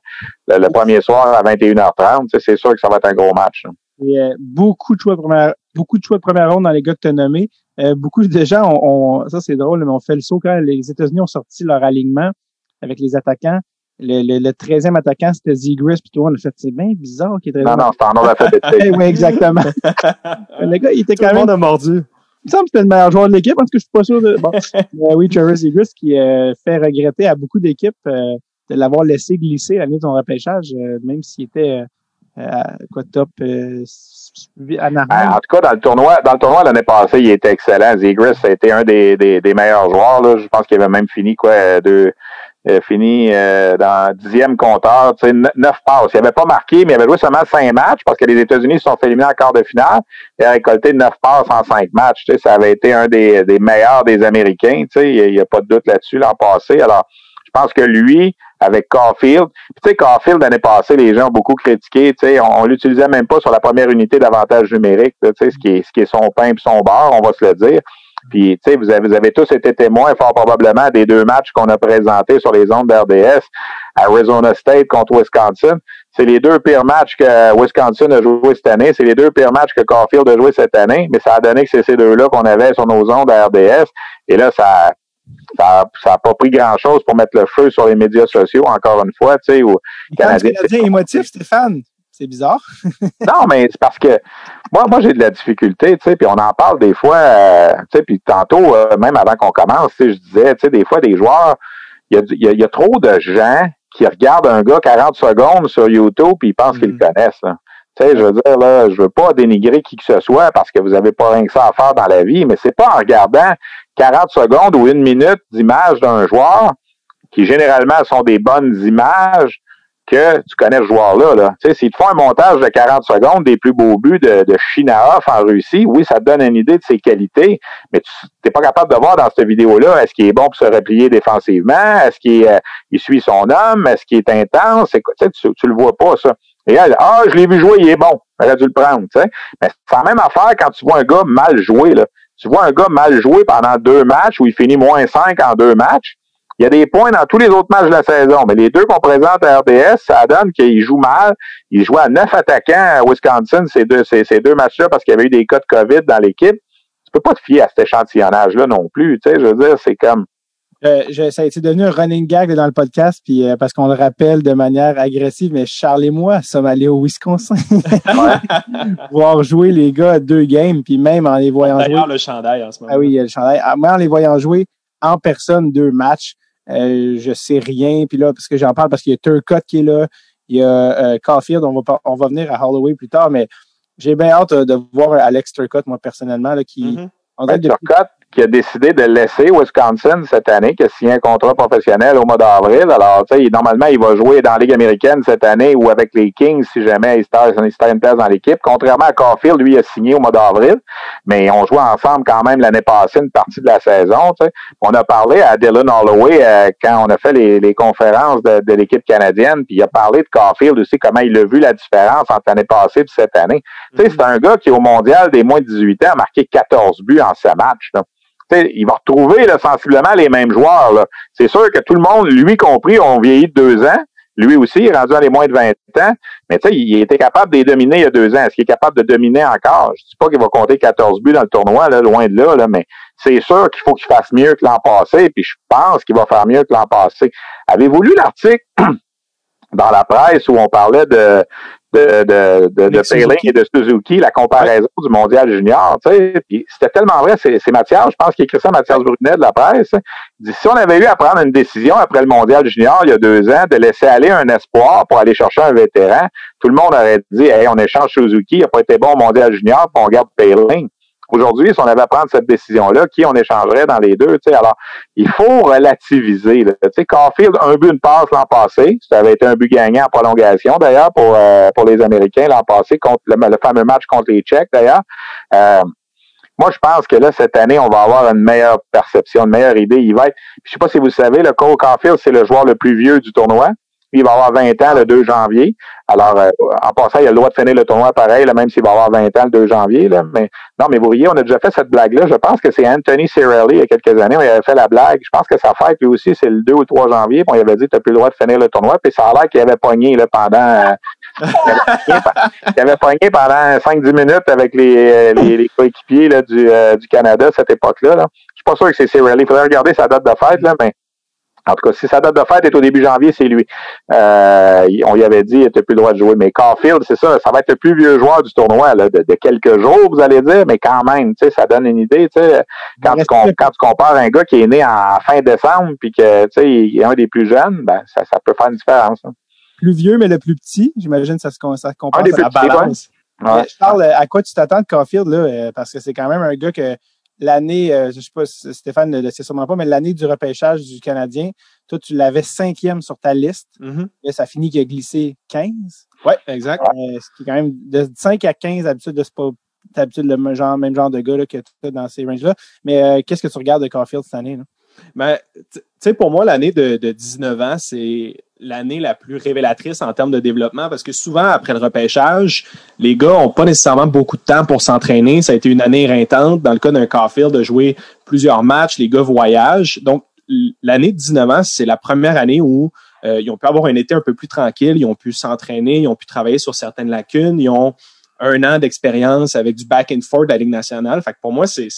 le, premier soir à 21h30. C'est sûr que ça va être un gros match. A beaucoup de choix de première, beaucoup de choix de première ronde dans les gars que tu as nommés. Euh, beaucoup de gens, on, ça c'est drôle, mais on fait le saut quand les États-Unis ont sorti leur alignement avec les attaquants. Le, le, 13e attaquant, c'était Zegris, puis tout le monde a fait, c'est bien bizarre qu'il était Non, non, c'est en ordre fait Oui, exactement. le gars, il était quand même. mordu me semble que c'était le meilleur joueur de l'équipe, parce que je suis pas sûr de. Bon. Euh, oui, Travis Eagles qui euh, fait regretter à beaucoup d'équipes euh, de l'avoir laissé glisser l'année de son repêchage, même s'il était quoi top ben, en tout cas, dans le tournoi, dans le tournoi l'année passée, il était excellent. Zegris a été un des, des, des meilleurs joueurs. Là. Je pense qu'il avait même fini quoi de euh, fini euh, dans dixième compteur, tu sais, neuf passes. Il n'avait pas marqué, mais il avait joué seulement cinq matchs parce que les États-Unis se sont fait éliminer en quart de finale. Il a récolté neuf passes en cinq matchs. Tu sais, ça avait été un des, des meilleurs des Américains. Tu sais, il n'y a, pas de doute là-dessus l'an passé. Alors, je pense que lui, avec Caulfield, tu sais, Caulfield l'année passée, les gens ont beaucoup critiqué. Tu sais, on, l'utilisait même pas sur la première unité d'avantage numérique. Tu sais, ce qui est ce qui est son pain et son beurre, on va se le dire. Puis, tu sais, vous avez, vous avez tous été témoins, fort probablement, des deux matchs qu'on a présentés sur les ondes d'RDS, Arizona State contre Wisconsin. C'est les deux pires matchs que Wisconsin a joué cette année. C'est les deux pires matchs que Caulfield a joué cette année. Mais ça a donné que c'est ces deux-là qu'on avait sur nos ondes à RDS. Et là, ça, ça n'a pas pris grand-chose pour mettre le feu sur les médias sociaux, encore une fois, tu sais, au Canadien. émotif, Stéphane? C'est bizarre. non, mais c'est parce que moi, moi j'ai de la difficulté, tu sais, puis on en parle des fois, euh, tu sais, puis tantôt, euh, même avant qu'on commence, tu sais, je disais, tu sais, des fois, des joueurs, il y a, y a, trop de gens qui regardent un gars 40 secondes sur YouTube puis ils pensent qu'ils le mm. connaissent. Tu sais, je veux dire, là, je veux pas dénigrer qui que ce soit parce que vous avez pas rien que ça à faire dans la vie, mais c'est pas en regardant 40 secondes ou une minute d'image d'un joueur qui généralement sont des bonnes images que tu connais ce joueur-là. Là. Tu sais, s'il te font un montage de 40 secondes des plus beaux buts de, de en Russie, oui, ça te donne une idée de ses qualités, mais tu n'es pas capable de voir dans cette vidéo-là est-ce qu'il est bon pour se replier défensivement, est-ce qu'il euh, il suit son homme, est-ce qu'il est intense, tu, sais, tu, tu le vois pas, ça. Et ah, je l'ai vu jouer, il est bon. J'aurais dû le prendre, tu sais. Mais c'est la même affaire quand tu vois un gars mal jouer, là. Tu vois un gars mal jouer pendant deux matchs où il finit moins cinq en deux matchs il y a des points dans tous les autres matchs de la saison, mais les deux qu'on présente à RDS, ça donne qu'il joue mal. Il joue à neuf attaquants à Wisconsin ces deux, ces, deux matchs-là parce qu'il y avait eu des cas de COVID dans l'équipe. Tu peux pas te fier à cet échantillonnage-là non plus. Tu sais, je veux dire, c'est comme. Euh, ça a été devenu un running gag dans le podcast, puis euh, parce qu'on le rappelle de manière agressive, mais Charles et moi sommes allés au Wisconsin voir jouer les gars à deux games, puis même en les voyant jouer. le chandail en ce moment. Ah oui, il y a le chandail. Ah, moi, en les voyant jouer en personne deux matchs, euh, je sais rien. Puis là, parce que j'en parle parce qu'il y a Turcotte qui est là, il y a euh, Caulfield, on va, on va venir à Holloway plus tard, mais j'ai bien hâte euh, de voir Alex Turcotte, moi, personnellement, là, qui... Mm-hmm. Turcotte, qui a décidé de laisser Wisconsin cette année, qui a signé un contrat professionnel au mois d'avril. Alors, tu sais, normalement, il va jouer dans la Ligue américaine cette année ou avec les Kings si jamais il se une place dans l'équipe. Contrairement à Caulfield, lui, il a signé au mois d'avril, mais on joue ensemble quand même l'année passée une partie de la saison. On a parlé à Dylan Holloway euh, quand on a fait les, les conférences de, de l'équipe canadienne, puis il a parlé de Caulfield aussi, comment il a vu la différence entre l'année passée et cette année. Tu sais, c'est un gars qui, au mondial des moins de 18 ans, a marqué 14 buts en ce match. Là il va retrouver là, sensiblement les mêmes joueurs. C'est sûr que tout le monde, lui compris, ont vieilli de deux ans. Lui aussi, il est rendu à les moins de 20 ans. Mais tu il était capable de les dominer il y a deux ans. Est-ce qu'il est capable de dominer encore? Je dis pas qu'il va compter 14 buts dans le tournoi, là, loin de là, là mais c'est sûr qu'il faut qu'il fasse mieux que l'an passé, puis je pense qu'il va faire mieux que l'an passé. Avez-vous lu l'article dans la presse où on parlait de de, de, de, de et de Suzuki, la comparaison du mondial junior, tu sais, puis c'était tellement vrai, c'est, Mathias, je pense qu'il écrit ça Mathias Brunet de la presse, il dit, si on avait eu à prendre une décision après le mondial junior il y a deux ans, de laisser aller un espoir pour aller chercher un vétéran, tout le monde aurait dit, hey, on échange Suzuki, il n'a pas été bon au mondial junior, puis on garde Payling. Aujourd'hui, si on avait à prendre cette décision-là, qui on échangerait dans les deux? sais Alors, il faut relativiser. Sais, Caulfield, un but, une passe l'an passé. Ça avait été un but gagnant en prolongation, d'ailleurs, pour, euh, pour les Américains l'an passé, contre le, fameux match contre les Tchèques, d'ailleurs. Euh, moi, je pense que là, cette année, on va avoir une meilleure perception, une meilleure idée. Il va être, je sais pas si vous savez, le Cole Caulfield, c'est le joueur le plus vieux du tournoi. Il va avoir 20 ans le 2 janvier. Alors, euh, en passant, il a le droit de finir le tournoi pareil, là, même s'il va avoir 20 ans le 2 janvier. Là. Mais non, mais vous voyez, on a déjà fait cette blague-là. Je pense que c'est Anthony Cirelli, il y a quelques années, il avait fait la blague. Je pense que sa fête, lui aussi, c'est le 2 ou 3 janvier. Puis on il avait dit, tu n'as plus le droit de finir le tournoi. Puis ça a l'air qu'il avait pogné là, pendant... Euh, il avait pogné pendant 5-10 minutes avec les, euh, les, les coéquipiers du Canada à cette époque-là. Là. Je suis pas sûr que c'est Cirelli. Il faudrait regarder sa date de fête, là, mais en tout cas, si sa date de fête est au début janvier, c'est lui. Euh, on lui avait dit qu'il n'était plus le droit de jouer. Mais Caulfield, c'est ça, ça va être le plus vieux joueur du tournoi, là, de, quelques jours, vous allez dire, mais quand même, tu sais, ça donne une idée. Tu sais, quand, tu, quand tu compares un gars qui est né en fin décembre, puis que tu sais, il est un des plus jeunes, ben ça, ça peut faire une différence. Hein. Plus vieux, mais le plus petit, j'imagine que ça se, ça compare à la balance. Je parle à quoi tu t'attends de Caulfield, là, euh, parce que c'est quand même un gars que l'année, euh, je sais pas, Stéphane ne le sait sûrement pas, mais l'année du repêchage du Canadien, toi, tu l'avais cinquième sur ta liste. Mm-hmm. Ça finit qu'il a glissé 15. Oui, exact. Euh, ce qui est quand même de 5 à 15, d'habitude, c'est pas d'habitude le genre, même genre de gars là, que tu as dans ces ranges-là. Mais euh, qu'est-ce que tu regardes de Caulfield cette année? Là? Ben, tu sais, pour moi, l'année de, de 19 ans, c'est l'année la plus révélatrice en termes de développement parce que souvent, après le repêchage, les gars ont pas nécessairement beaucoup de temps pour s'entraîner. Ça a été une année éreintante. Dans le cas d'un Caulfield, de jouer plusieurs matchs, les gars voyagent. Donc, l'année de 19 ans, c'est la première année où euh, ils ont pu avoir un été un peu plus tranquille, ils ont pu s'entraîner, ils ont pu travailler sur certaines lacunes, ils ont un an d'expérience avec du back and forth de la Ligue nationale. Fait que pour moi, c'est,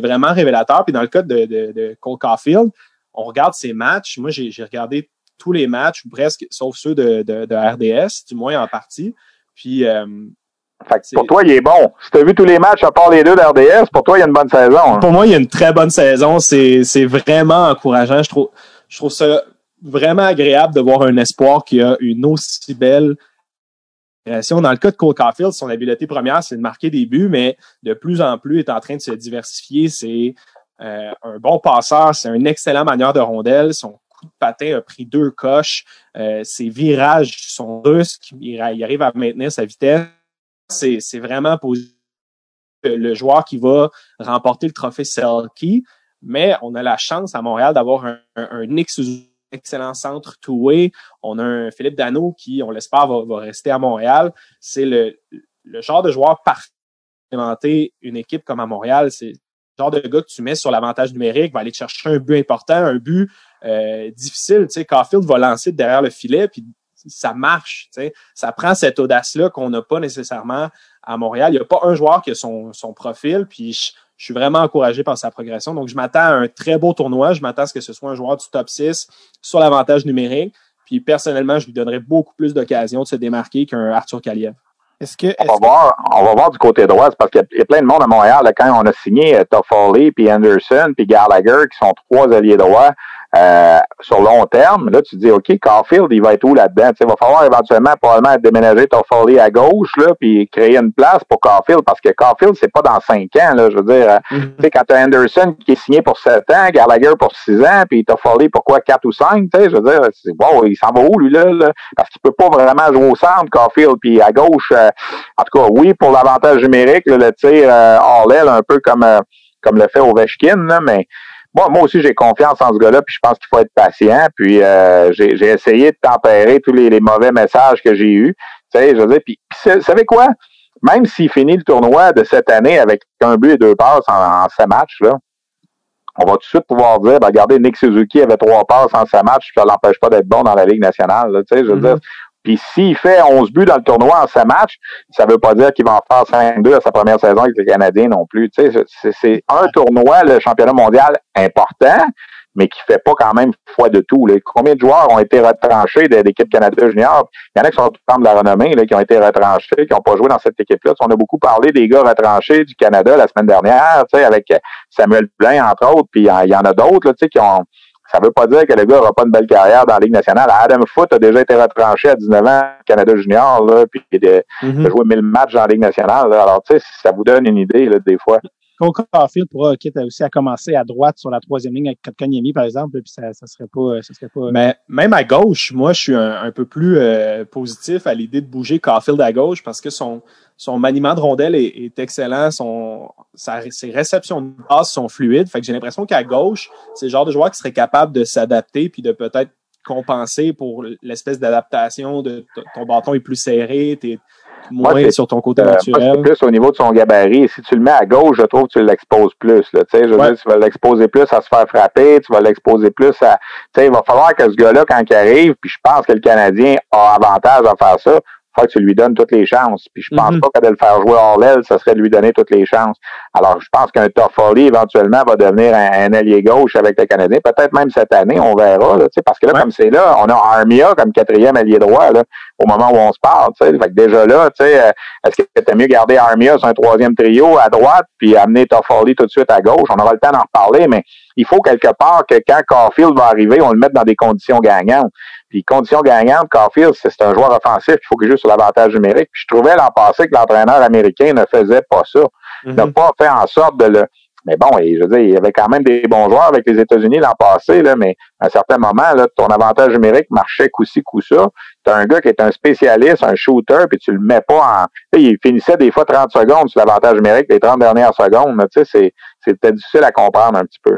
vraiment révélateur. Puis dans le cas de, de, de Cole Caulfield, on regarde ses matchs. Moi, j'ai regardé tous les matchs, presque, sauf ceux de, de, de RDS, du moins en partie. Puis euh, fait que pour toi, il est bon. Si tu as vu tous les matchs à part les deux d'RDS, pour toi, il y a une bonne saison. Hein. Pour moi, il y a une très bonne saison. C'est, vraiment encourageant. Je trouve, je trouve ça vraiment agréable de voir un espoir qui a une aussi belle. Dans le cas de Cole Caulfield, son habileté première, c'est de marquer des buts, mais de plus en plus est en train de se diversifier. C'est euh, un bon passeur, c'est une excellente manière de rondelle. Son patin a pris deux coches. Euh, ses virages sont russes. Il arrive à maintenir sa vitesse c'est vraiment le joueur qui va remporter le trophée Selkie, mais on a la chance à Montréal d'avoir un, un, excellent centre two-way. On a un Philippe Dano qui, on l'espère, va, rester à Montréal. C'est le, le genre de joueur parfait une équipe comme à Montréal. C'est le genre de gars que tu mets sur l'avantage numérique, va aller chercher un but important, un but euh, difficile. Tu sais, Caulfield va lancer derrière le filet, puis ça marche. Ça prend cette audace-là qu'on n'a pas nécessairement à Montréal. Il n'y a pas un joueur qui a son, son profil, puis je, suis vraiment encouragé par sa progression. Donc, je m'attends à un très beau tournoi. Je m'attends à ce que ce soit un joueur du top 6 sur l'avantage numérique. Puis, personnellement, je lui donnerais beaucoup plus d'occasions de se démarquer qu'un Arthur Kaliev. Est-ce que, on, va voir, on va voir du côté droit, parce qu'il y, a plein de monde à Montréal. quand on a signé euh, Toffoli, puis Anderson, puis Gallagher, qui sont trois alliés droits, euh, sur long terme, là, tu dis, OK, Caulfield, il va être où là-dedans? Il va falloir éventuellement probablement déménager Toffoli à gauche, là, puis créer une place pour Caulfield, parce que Caulfield, c'est pas dans cinq ans, là, je veux dire. Euh, mm-hmm. Tu sais, quand tu as Anderson qui est signé pour sept ans, Gallagher pour six ans, puis Toffoli pour quoi, quatre ou cinq, tu sais, je veux dire, wow, il s'en va où, lui, là? Parce qu'il peut pas vraiment jouer au centre, Caulfield, puis à gauche, euh, en tout cas, oui, pour l'avantage numérique, le tir euh, all un peu comme, comme le fait Ovechkin, là, mais moi, moi aussi, j'ai confiance en ce gars-là, puis je pense qu'il faut être patient. Puis euh, j'ai essayé de tempérer tous les, mauvais messages que j'ai eus. Tu sais, je veux dire, puis, vous savez quoi? Même s'il finit le tournoi de cette année avec un but et deux passes en, en ces matchs, là, on va tout de suite pouvoir dire, ben, regardez, Nick Suzuki avait trois passes en ce match, ça l'empêche pas d'être bon dans la Ligue nationale. tu sais, je veux mm-hmm. dire, puis s'il fait 11 buts dans le tournoi en 5 matchs, ça veut pas dire qu'il va en faire 5-2 à sa première saison avec les Canadiens non plus. C'est un tournoi, le championnat mondial, important, mais qui fait pas quand même foi de tout. Là. Combien de joueurs ont été retranchés de l'équipe Canada junior? Il y en a qui sont temps de la renommée, là, qui ont été retranchés, qui n'ont pas joué dans cette équipe-là. On a beaucoup parlé des gars retranchés du Canada la semaine dernière, avec Samuel Blain, entre autres, puis il y en a d'autres qui ont ça veut pas dire que le gars n'aura pas une belle carrière dans la Ligue nationale. Adam Foote a déjà été retranché à 19 ans Canada Junior, là, puis il a, mm joué 1000 matchs dans la Ligue nationale. Alors, tu sais, ça vous donne une idée, là, des fois. Coca Caulfield pourra quitte aussi à commencer à droite sur la troisième ligne avec Kotkaniemi, par exemple, puis ça, ça serait pas, serait pas. Mais même à gauche, moi, je suis un, peu plus euh, positif à l'idée de bouger Caulfield à gauche parce que son son maniement de rondelle est, excellent, son, ses réceptions de passe sont fluides. Fait que j'ai l'impression qu'à gauche, c'est le genre de joueur qui serait capable de s'adapter puis de peut-être compenser pour l'espèce d'adaptation de ton bâton est plus serré, moins sur ton côté euh, naturel. plus au niveau de son gabarit. Si tu le mets à gauche, je trouve que tu l'exposes plus. Là, je veux dire, tu vas l'exposer plus à se faire frapper, tu vas l'exposer plus à. Il va falloir que ce gars-là, quand il arrive, puis je pense que le Canadien a avantage à faire ça, faut que tu lui donnes toutes les chances. Puis je pense mhm. pas que de le faire jouer hors l'aile, ça serait de lui donner toutes les chances. Alors, je pense qu'un Toffoli, éventuellement, va devenir un, allié gauche avec le Canadien. Peut-être même cette année, on verra. Là, parce que là, comme c'est là, on a Armia comme quatrième allié droit là, au moment où on se parle. Fait que déjà là, euh, est-ce que t'as mieux garder Armia sur un troisième trio à droite, puis amener Toffoli tout de suite à gauche? On aura le temps d'en reparler, mais il faut quelque part que quand Caulfield va arriver, on le mette dans des conditions gagnantes. Puis conditions gagnantes, Caulfield, c'est un joueur offensif, il faut qu'il joue sur l'avantage numérique. Puis je trouvais l'an passé que l'entraîneur américain ne faisait pas ça. Il n'a mhm. pas fait en sorte de le. Mais bon, je veux dire, il y avait quand même des bons joueurs avec les États-Unis l'an passé, là, mais à un certain moment, là, ton avantage numérique marchait coup-ci, coup-ça. Tu as un gars qui est un spécialiste, un shooter, puis tu le mets pas en. il finissait des fois 30 secondes sur l'avantage numérique, les 30 dernières secondes. Tu sais, c'était difficile à comprendre un petit peu.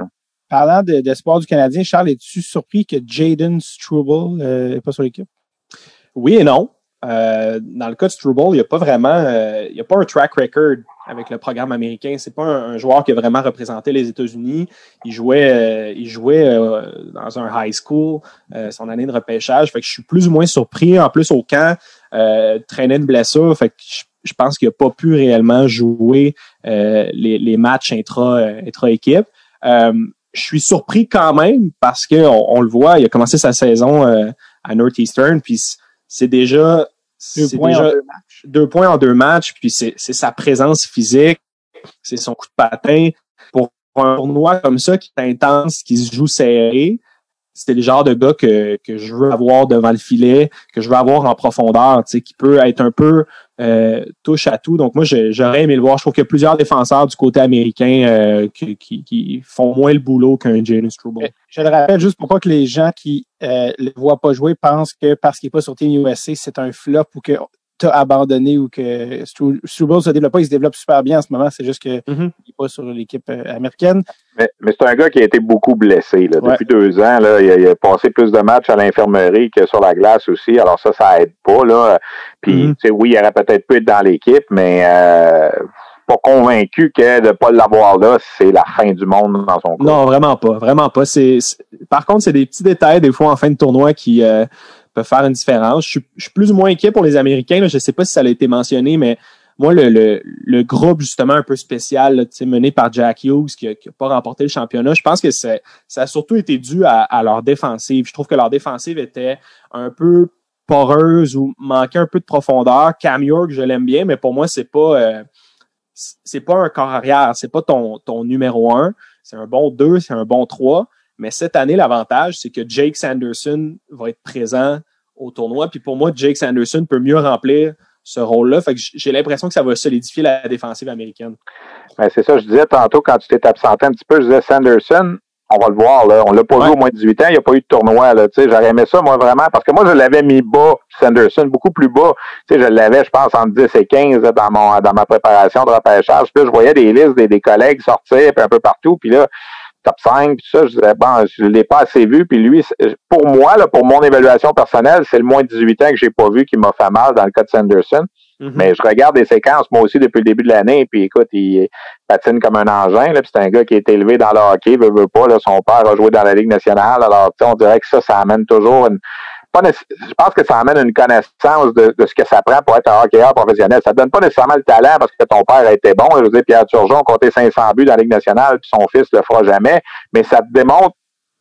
Parlant d'espoir de, du Canadien, Charles, es-tu surpris que Jaden Struble n'est euh, pas sur l'équipe? Oui et non. Euh, dans le cas de Struble, il n'y a pas vraiment, euh, y a pas un track record avec le programme américain. C'est pas un, joueur qui a vraiment représenté les États-Unis. Il jouait, il jouait dans un high school, son année de repêchage. Fait que je suis plus ou moins surpris. En plus, au camp, traînait de blessure. Fait que je, pense qu'il n'a pas pu réellement jouer les, matchs intra, intra-équipe je suis surpris quand même parce que on, le voit, il a commencé sa saison euh, à Northeastern, puis c'est déjà deux points, en deux, matchs. deux points en deux matchs, puis c'est sa présence physique, c'est son coup de patin. Pour un tournoi comme ça qui est intense, qui se joue serré, c'est le genre de gars que, que je veux avoir devant le filet, que je veux avoir en profondeur, tu sais, qui peut être un peu euh, touche à tout. Donc moi, j'aurais aimé le voir. Je trouve qu'il y a plusieurs défenseurs du côté américain euh, qui, qui, font moins le boulot qu'un Jalen Struble. Euh, je le rappelle juste pour pas que les gens qui euh, le voient pas jouer pensent que parce qu'il est pas sur Team USA, c'est un flop ou que t'as abandonné ou que Struble se développe pas, il se développe super bien en ce moment. C'est juste qu'il mm-hmm. n'est pas sur l'équipe euh, américaine. Mais, mais c'est un gars qui a été beaucoup blessé là, depuis deux ans. Là, il, a, passé plus de matchs à l'infirmerie que sur la glace aussi. Alors ça, ça aide pas. Là. Puis, tu sais, oui, il aurait peut-être pu être dans l'équipe, mais euh, pas convaincu que de pas l'avoir là, c'est la fin du monde dans son cas. Non, vraiment pas. Vraiment pas. C'est, par contre, c'est des petits détails des fois en fin de tournoi qui... Euh, faire une différence. Je suis, plus ou moins inquiet pour les Américains. Je ne sais pas si ça a été mentionné, mais moi, le, groupe justement un peu spécial mené par Jack Hughes qui n'a pas remporté le championnat, je pense que ça a surtout été dû à, leur défensive. Je trouve que leur défensive était un peu poreuse ou manquait un peu de profondeur. Cam York, je l'aime bien, mais pour moi, c'est pas euh, c'est pas un corps arrière, c'est pas ton, ton numéro un. C'est un bon deux, c'est un bon trois Mais cette année, l'avantage, c'est que Jake Sanderson va être présent au tournoi. Puis pour moi, Jake Sanderson peut mieux remplir ce rôle-là. Fait j'ai l'impression que ça va solidifier la défensive américaine. Ben, c'est ça, je disais tantôt quand tu t'es absenté un petit peu, je disais Sanderson, on va le voir, là. On l'a pas vu au moins 18 ans, il n'y a pas eu de tournoi, là. Tu sais, j'aurais aimé ça, moi, vraiment, parce que moi, je l'avais mis bas, Sanderson, beaucoup plus bas. Tu sais, je l'avais, je pense, entre 10 et 15 dans mon, dans ma préparation de repêchage. Puis là, je voyais des listes des, des collègues sortir, puis un peu partout. Puis là, top 5, puis ça, je disais, bon, je l'ai pas assez vu. Puis lui, pour moi, là, pour mon évaluation personnelle, c'est le moins de 18 ans que j'ai pas vu qui m'a fait mal dans le cas de Sanderson. Mm-hmm. Mais je regarde des séquences, moi aussi, depuis le début de l'année, puis écoute, il patine comme un engin, là, puis c'est un gars qui est élevé dans le hockey, veut, veut pas, là, son père a joué dans la Ligue nationale, alors, on dirait que ça, ça amène toujours une, pas je pense que ça amène une connaissance de, ce que ça prend pour être un hockeyeur professionnel. Ça donne pas nécessairement le talent parce que ton père a été bon. Je veux dire, Pierre Turgeon a compté 500 buts dans la Ligue nationale, puis son fils le fera jamais. Mais ça te démontre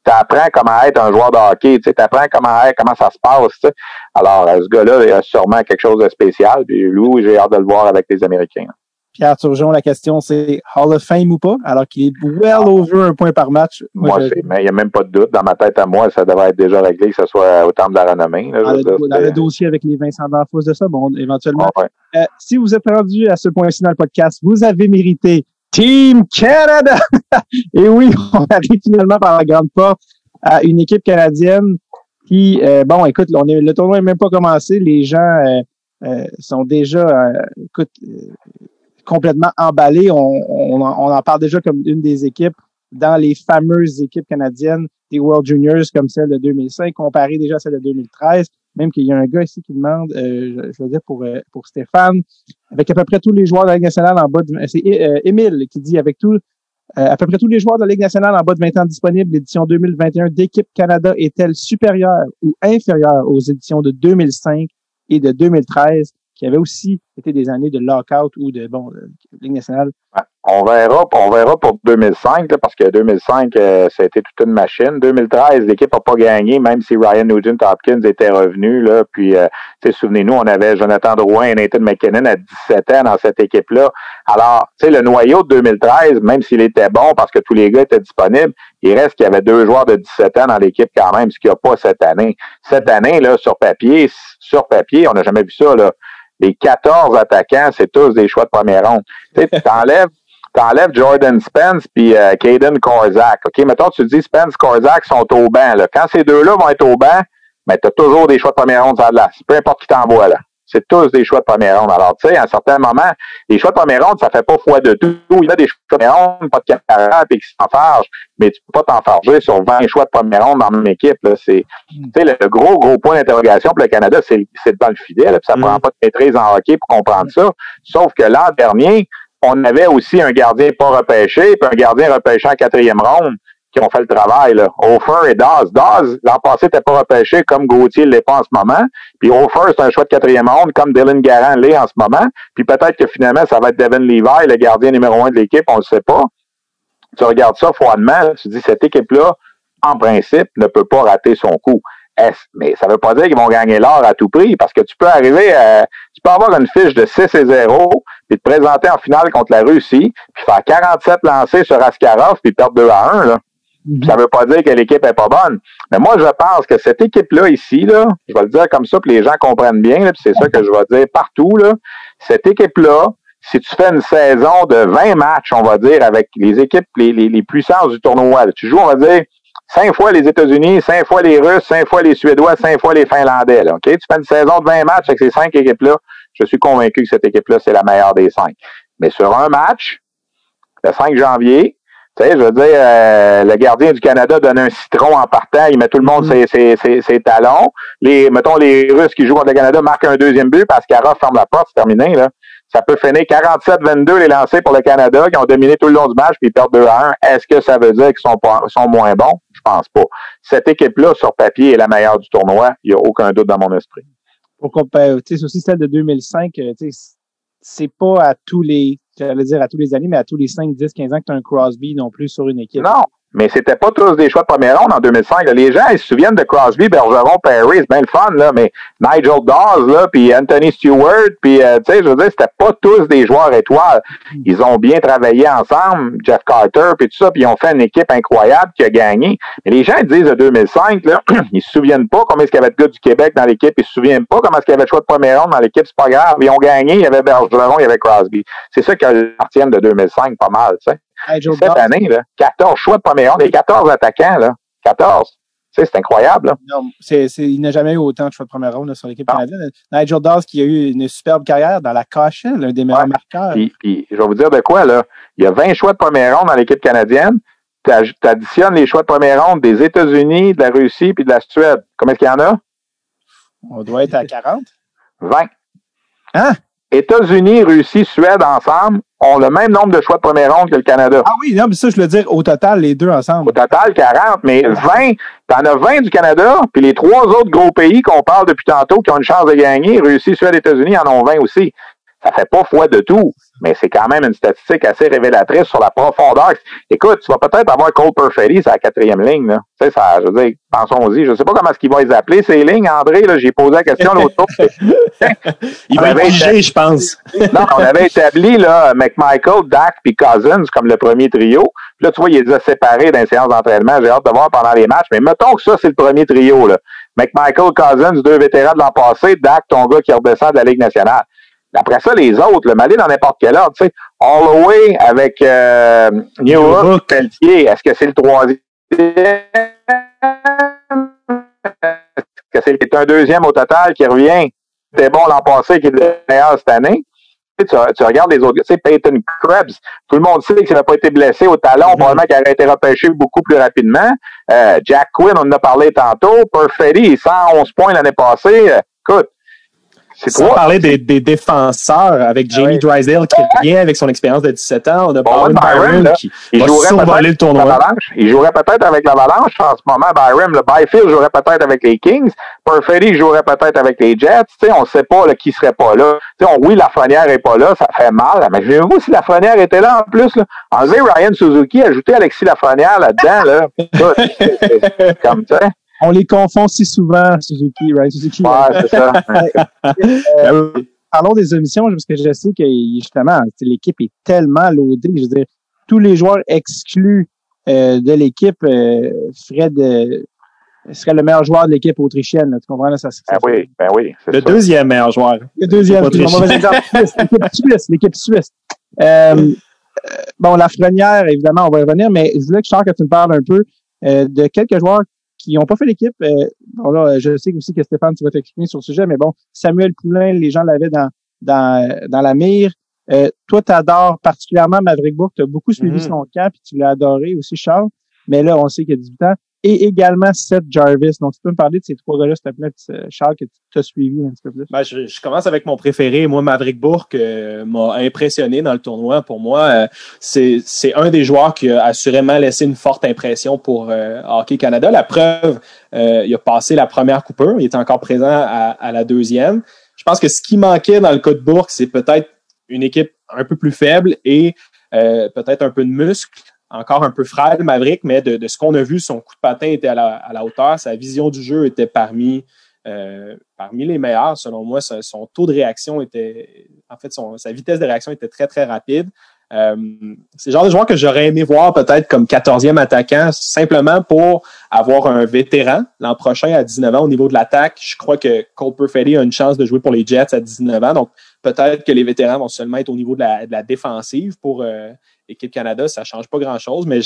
tu apprends comment être un joueur de hockey, tu apprends comment être, comment ça se passe. Alors, ce gars-là, il a sûrement quelque chose de spécial. Puis Lou, j'ai hâte de le voir avec les Américains. Pierre Turgeon, la question, c'est Hall of Fame ou pas? Alors qu'il est well over un point par match. Moi, mais il n'y a même pas de doute. Dans ma tête à moi, ça devrait être déjà réglé, que ce soit au terme de la renommée. dans, le, dossier avec les Vincent D'Anfos de ça, bon, éventuellement. Euh, si vous êtes rendu à ce point-ci dans le podcast, vous avez mérité Team Canada! Et oui, on arrive finalement par la grande porte à une équipe canadienne qui, euh, bon, écoute, on est, le tournoi n'est même pas commencé. Les gens euh, euh sont déjà, écoute, complètement emballés. On, en parle déjà comme une des équipes dans les fameuses équipes canadiennes des World Juniors comme celle de 2005, comparée déjà à celle de 2013. Même qu'il y a un gars ici qui demande, euh, je, veux dire pour, pour Stéphane, avec à peu près tous les joueurs de la Ligue nationale en bas de... C'est Émile qui dit avec tout, euh, à peu près tous les joueurs de la Ligue nationale en bas de 20 ans disponibles, l'édition 2021 d'Équipe Canada est-elle supérieure ou inférieure aux éditions de 2005 et de 2013, qui avaient aussi été des années de lockout ou de bon Ligue nationale on verra, on verra pour 2005, parce que 2005, euh, ça a été toute une machine. 2013, l'équipe n'a pas gagné, même si Ryan Nugent Hopkins était revenu. Là, puis, euh, souvenez-nous, on avait Jonathan Drouin et Nathan McKinnon à 17 ans dans cette équipe-là. Alors, tu sais, le noyau de 2013, même s'il était bon parce que tous les gars étaient disponibles, il reste qu'il y avait deux joueurs de 17 ans dans l'équipe quand même, ce qu'il n'y a pas cette année. Cette année, là, sur papier, sur papier, on n'a jamais vu ça, là. Les 14 attaquants, c'est tous des choix de première ronde. Tu t'enlèves t'enlèves Jordan Spence puis euh, Caden Korzak. OK, mettons, tu dis Spence, Korzak sont au banc. Là. Quand ces deux-là vont être au banc, mais tu as toujours des choix de première ronde à la Peu importe qui t'envoie là. C'est tous des choix de première ronde. Alors, tu sais, à un certain moment, les choix de première ronde, ça fait pas foi de tout. Il y a des choix de première ronde, pas de carrière, et qui s'enfargent, mais tu peux pas t'enfarger sur 20 choix de première ronde dans la même équipe. Là. C'est, tu sais, le, gros, gros point d'interrogation pour le Canada, c'est, c'est le fidèle. Puis ça mm. prend pas de maîtrise en hockey pour comprendre ça. Sauf que l'an dernier, on avait aussi un gardien pas repêché, puis un gardien repêché en quatrième ronde qui ont fait le travail. Là. Hofer et Daz. Daz, l'an passé, n'était pas repêché comme Gauthier l'est pas en ce moment. Puis Hofer, c'est un choix de quatrième ronde comme Dylan Garant l'est en ce moment. Puis peut-être que finalement, ça va être Devin Levi, le gardien numéro un de l'équipe, on ne sait pas. Tu regardes ça froidement, tu dis cette équipe-là, en principe, ne peut pas rater son coup. Mais ça ne veut pas dire qu'ils vont gagner l'or à tout prix, parce que tu peux arriver à, tu peux avoir une fiche de 6 et 0, puis te présenter en finale contre la Russie, puis faire 47 lancés sur Askarov, puis perdre 2 à 1, là. Mhm. Ça veut pas dire que l'équipe est pas bonne. Mais moi, je pense que cette équipe-là ici, là, je vais le dire comme ça, que les gens comprennent bien, puis c'est ça que je vais dire partout, là. Cette équipe-là, si tu fais une saison de 20 matchs, on va dire, avec les équipes les, les, puissances du tournoi, tu joues, on va dire, cinq fois les États-Unis, cinq fois les Russes, cinq fois les Suédois, cinq fois les Finlandais. Là? Tu fais une saison de 20 matchs avec ces cinq équipes-là. Je suis convaincu que cette équipe-là, c'est la meilleure des cinq. Mais sur un match, le 5 janvier, tu sais, je veux dire, euh, le gardien du Canada donne un citron en partant, il met tout le monde mm-hmm. ses, ses, ses, talons. Les, mettons, les Russes qui jouent contre le Canada marquent un deuxième but parce qu'Ara ferme la porte, c'est terminé, là. Ça peut finir 47-22 les lancers pour le Canada qui ont dominé tout le long du match puis ils perdent 2 à 1. Est-ce que ça veut dire qu'ils sont, sont moins bons? Je pense pas. Cette équipe-là, sur papier, est la meilleure du tournoi. Il n'y a aucun doute dans mon esprit. Pour comparer, aussi celle de 2005, tu sais, c'est pas à tous les, j'allais dire à tous les années, mais à tous les 5, 10, 15 ans que tu as un Crosby non plus sur une équipe. Non. Mais c'était pas tous des choix de première ronde en 2005. Les gens, ils se souviennent de Crosby, Bergeron, Perry, c'est bien le fun, là, mais Nigel Dawes, là, puis Anthony Stewart, puis, euh, tu sais, je veux dire, c'était pas tous des joueurs étoiles. Ils ont bien travaillé ensemble, Jeff Carter, puis tout ça, puis ils ont fait une équipe incroyable qui a gagné. Mais les gens, ils disent de 2005, là, ils se souviennent pas combien est-ce qu'il y avait de gars du Québec dans l'équipe, ils se souviennent pas comment est-ce qu'il y avait de choix de première ronde dans l'équipe, c'est pas grave. Ils ont gagné, il y avait Bergeron, il y avait Crosby. C'est ça qui appartient de 2005 pas mal, tu sais. Cette année, là, 14 choix de première ronde, et 14 attaquants, là. 14. Tu sais, c'est incroyable. Là. Non, il n'a jamais eu autant de choix de première ronde sur l'équipe canadienne. Nigel Dawes qui a eu une superbe carrière dans la KHL, l'un des meilleurs ouais. marqueurs. Puis, puis, je vais vous dire de quoi, là. Il y a 20 choix de première ronde dans l'équipe canadienne. Tu additionnes les choix de première ronde des États-Unis, de la Russie puis de la Suède. Combien est-ce qu'il y en a? On doit être à 40. 20. Hein? États-Unis, Russie, Suède ensemble ont le même nombre de choix de première ronde que le Canada. Ah oui, non, mais ça, je veux dire, au total, les deux ensemble. Au total, 40, mais 20, t'en as 20 du Canada, puis les trois autres gros pays qu'on parle depuis tantôt qui ont une chance de gagner, Russie, Suède, États-Unis, en ont 20 aussi. Ça fait pas foi de tout, mais c'est quand même une statistique assez révélatrice sur la profondeur. Écoute, tu vas peut-être avoir Cole Perfetti sur la quatrième ligne. Là. Tu sais, ça, je veux dire, pensons-y. Je sais pas comment est-ce qu'ils vont les appeler, ces lignes, André. Là, j'ai posé la question l'autre jour. Il va être je pense. non, on avait établi là, McMichael, Dak puis Cousins comme le premier trio. Puis là, tu vois, il les a séparés dans les séances d'entraînement. J'ai hâte de voir pendant les matchs. Mais mettons que ça, c'est le premier trio. Là. McMichael, Cousins, deux vétérans de l'an passé. Dak, ton gars qui redescend de la Ligue nationale. Après ça, les autres, le Malais dans n'importe quel ordre, tu sais, Holloway avec euh, Newhook, Pelletier, est-ce que c'est le troisième? Est-ce que c'est un deuxième au total qui revient? C'était bon l'an passé, qui est le meilleur cette année. Tu, tu regardes les autres, tu sais, Peyton Krebs, tout le monde sait qu'il n'a pas été blessé au talon, mm-hmm. probablement qu'il aurait été repêché beaucoup plus rapidement. Euh, Jack Quinn, on en a parlé tantôt. Perfetti, 111 points l'année passée. Écoute, sans parler des, des, défenseurs avec Jamie ah Drysdale qui revient avec son expérience de 17 ans. On a Byron, Byron, qui il va survoler le tournoi. Il jouerait peut-être avec l'Avalanche en ce moment. Byron, le Byfield jouerait peut-être avec les Kings. Perfetti jouerait peut-être avec les Jets. sais, on ne sait pas là, qui serait pas là. sais, on, oui, la Lafrenière est pas là, ça fait mal. Mais je vous si la Lafrenière était là en plus. Là, enlever Ryan Suzuki, ajouter Alexis Lafrenière là-dedans. Là, comme ça on les confond si souvent, Suzuki, right? Suzuki. Ouais, c'est ça. euh, parlons des émissions, parce que je sais que justement, l'équipe est tellement loadée. Je veux dire, tous les joueurs exclus euh, de l'équipe euh, seraient de serait le meilleur joueur de l'équipe autrichienne. tu comprends? Là, ça, ça, ben oui, ben oui. Le ça. deuxième meilleur joueur. Le deuxième, l'équipe suisse, l'équipe suisse. Euh, bon, la frenière, évidemment, on va y revenir, mais je voulais que Charles, que tu me parles un peu euh, de quelques joueurs qui n'ont pas fait l'équipe. Euh, bon là, je sais aussi que Stéphane, tu vas t'exprimer sur le sujet, mais bon, Samuel Poulain, les gens l'avaient dans, dans, dans la mire. Euh, toi, tu adores particulièrement Maverick Bourg, tu as beaucoup suivi mm-hmm. son camp, puis tu l'as adoré aussi, Charles. Mais là, on sait qu'il y a 18 ans et également Seth Jarvis. Donc, tu peux me parler de ces trois gars-là, s'il te euh, Charles, que tu as suivi un petit peu plus? Ben, je, commence avec mon préféré. Moi, Maverick Bourque euh, m'a impressionné dans le tournoi. Pour moi, euh, c'est un des joueurs qui a assurément laissé une forte impression pour Hockey Canada. La preuve, il a passé la première coupure. Il était encore présent à, à, la deuxième. Je pense que ce qui manquait dans le cas de Bourque, c'est peut-être une équipe un peu plus faible et peut-être un peu de muscle encore un peu frêle, Maverick, mais de, ce qu'on a vu, son coup de patin était à la, hauteur, sa vision du jeu était parmi, euh, parmi les meilleurs, selon moi. Son, taux de réaction était, en fait, sa vitesse de réaction était très, très rapide. Euh, c'est le genre de joueur que j'aurais aimé voir peut-être comme 14e attaquant, simplement pour avoir un vétéran l'an prochain à 19 ans au niveau de l'attaque. Je crois que Cole Perfetti a une chance de jouer pour les Jets à 19 ans, donc peut-être que les vétérans vont seulement être au niveau de la, de la défensive pour euh, équipe Canada, ça change pas grand-chose, mais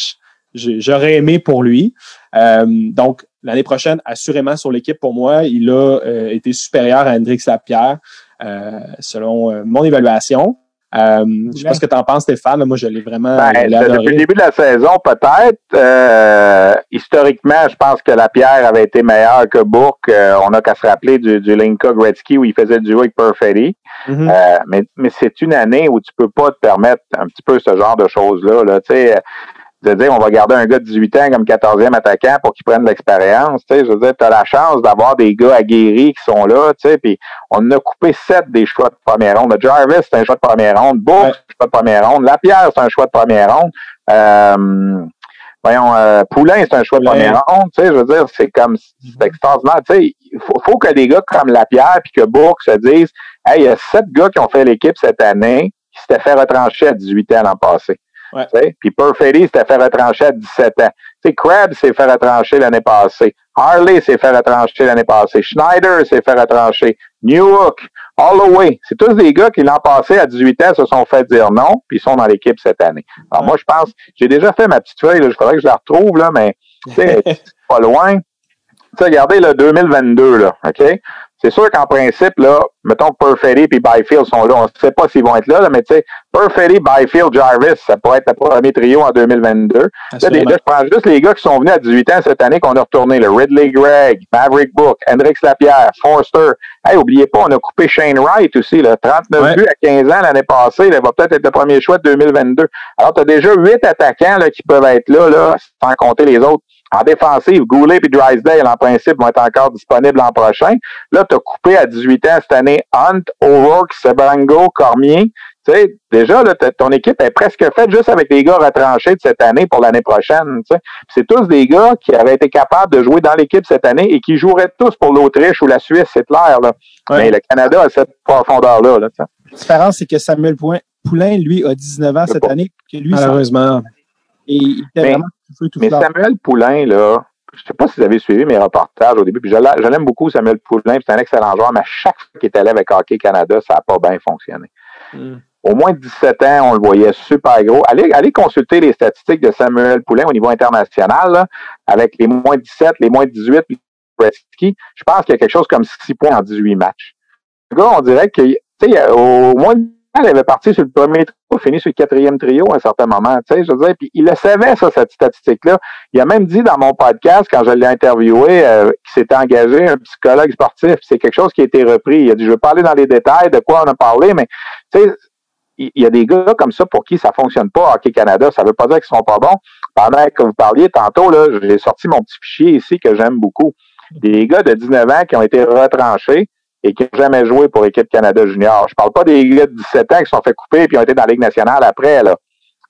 j'aurais aimé pour lui. Euh, donc, l'année prochaine, assurément sur l'équipe, pour moi, il a euh, été supérieur à Hendrix Lapierre, euh, selon mon évaluation. Euh, je sais pas ce que tu en penses, Stéphane. Moi, je l'ai vraiment. Ben, depuis le début de la saison, peut-être. Euh, historiquement, je pense que la pierre avait été meilleure que Bourque. Euh, on n'a qu'à se rappeler du, du Linka Gretzky où il faisait du duo avec Perfetti. Mm-hmm. Euh, mais mais c'est une année où tu peux pas te permettre un petit peu ce genre de choses-là. Là. Tu sais, de dire on va garder un gars de 18 ans comme 14e attaquant pour qu'il prenne l'expérience. Tu sais, je veux dire, tu as la chance d'avoir des gars aguerris qui sont là, tu sais, puis on a coupé sept des choix de première ronde. Jarvis, c'est un choix de première ronde. Bourg, c'est un choix de première ronde. Lapierre, c'est un choix de première ronde. Euh, voyons, euh, Poulain, c'est un choix de première ronde, tu sais, je veux dire, c'est comme, c'est extraordinaire, tu sais, il faut, faut, que des gars comme Lapierre puis que Bourque se disent, hey, il y a sept gars qui ont fait l'équipe cette année qui s'étaient fait retrancher à 18 ans l'an passé. Ouais. Puis Perfetti s'était fait retrancher à 17 ans. sais, Krabs s'est fait retrancher l'année passée. Harley s'est fait retrancher l'année passée. Schneider s'est fait retrancher. Newhook, Holloway. C'est tous des gars qui l'an passé à 18 ans se sont fait dire non, puis ils sont dans l'équipe cette année. Alors moi, je pense, j'ai déjà fait ma petite feuille, je faudrait que je la retrouve, là, mais c'est pas loin. Regardez le 2022, là, OK? C'est sûr qu'en principe, là, mettons que Perfetti et Byfield sont là. On ne sait pas s'ils vont être là, mais tu sais, Perfetti, Byfield, Jarvis, ça pourrait être le premier trio en 2022. Là, des, je prends juste les gars qui sont venus à 18 ans cette année qu'on a retourné. Le Ridley Gregg, Maverick Book, Hendrix Lapierre, Forster. Hey, oubliez pas, on a coupé Shane Wright aussi, là, 39 buts à 15 ans l'année passée. Il va peut-être être le premier choix de 2022. Alors, tu as déjà huit attaquants là, qui peuvent être là, là, sans compter les autres. En défensive, Goulet et Drysdale, en principe, vont être encore disponibles l'an prochain. Là, tu as coupé à 18 ans cette année Hunt, O'Rourke, Sebrango, Cormier. Tu sais, déjà, là, ton équipe est presque faite juste avec des gars retranchés de cette année pour l'année prochaine. Tu sais. C'est tous des gars qui avaient été capables de jouer dans l'équipe cette année et qui joueraient tous pour l'Autriche ou la Suisse, c'est clair. Là. Mais le Canada a cette profondeur-là. Là, la différence, c'est que Samuel Poulain, lui, a 19 ans cette année. Que lui, Malheureusement. Et il était vraiment mais Samuel Poulain, là, je sais pas si vous avez suivi mes reportages au début, puis je l'aime beaucoup, Samuel Poulain, c'est un excellent joueur, mais chaque fois qu'il est allé avec Hockey Canada, ça n'a pas bien fonctionné. Hmm. Au moins 17 ans, on le voyait super gros. Allez, allez consulter les statistiques de Samuel Poulain au niveau international, avec les moins 17, les moins 18, je pense qu'il y a quelque chose comme 6 points en 18 matchs. Le gars, on dirait que, tu sais, au moins il avait parti sur le premier trio, fini sur le quatrième trio à un certain moment. Tu sais, je veux dire, puis il le savait, ça, cette statistique-là. Il a même dit dans mon podcast, quand je l'ai interviewé, euh, qu'il s'était engagé un psychologue sportif. C'est quelque chose qui a été repris. Il a dit, je veux parler dans les détails de quoi on a parlé, mais tu sais, il y a des gars comme ça pour qui ça fonctionne pas, Hockey Canada. Ça veut pas dire qu'ils sont pas bons. Pendant que vous parliez tantôt, là, j'ai sorti mon petit fichier ici que j'aime beaucoup. Des gars de 19 ans qui ont été retranchés, et qui n'ont jamais joué pour l'équipe Canada Junior. Je parle pas des gars de 17 ans qui se sont fait couper et qui ont été dans la Ligue nationale après. Là.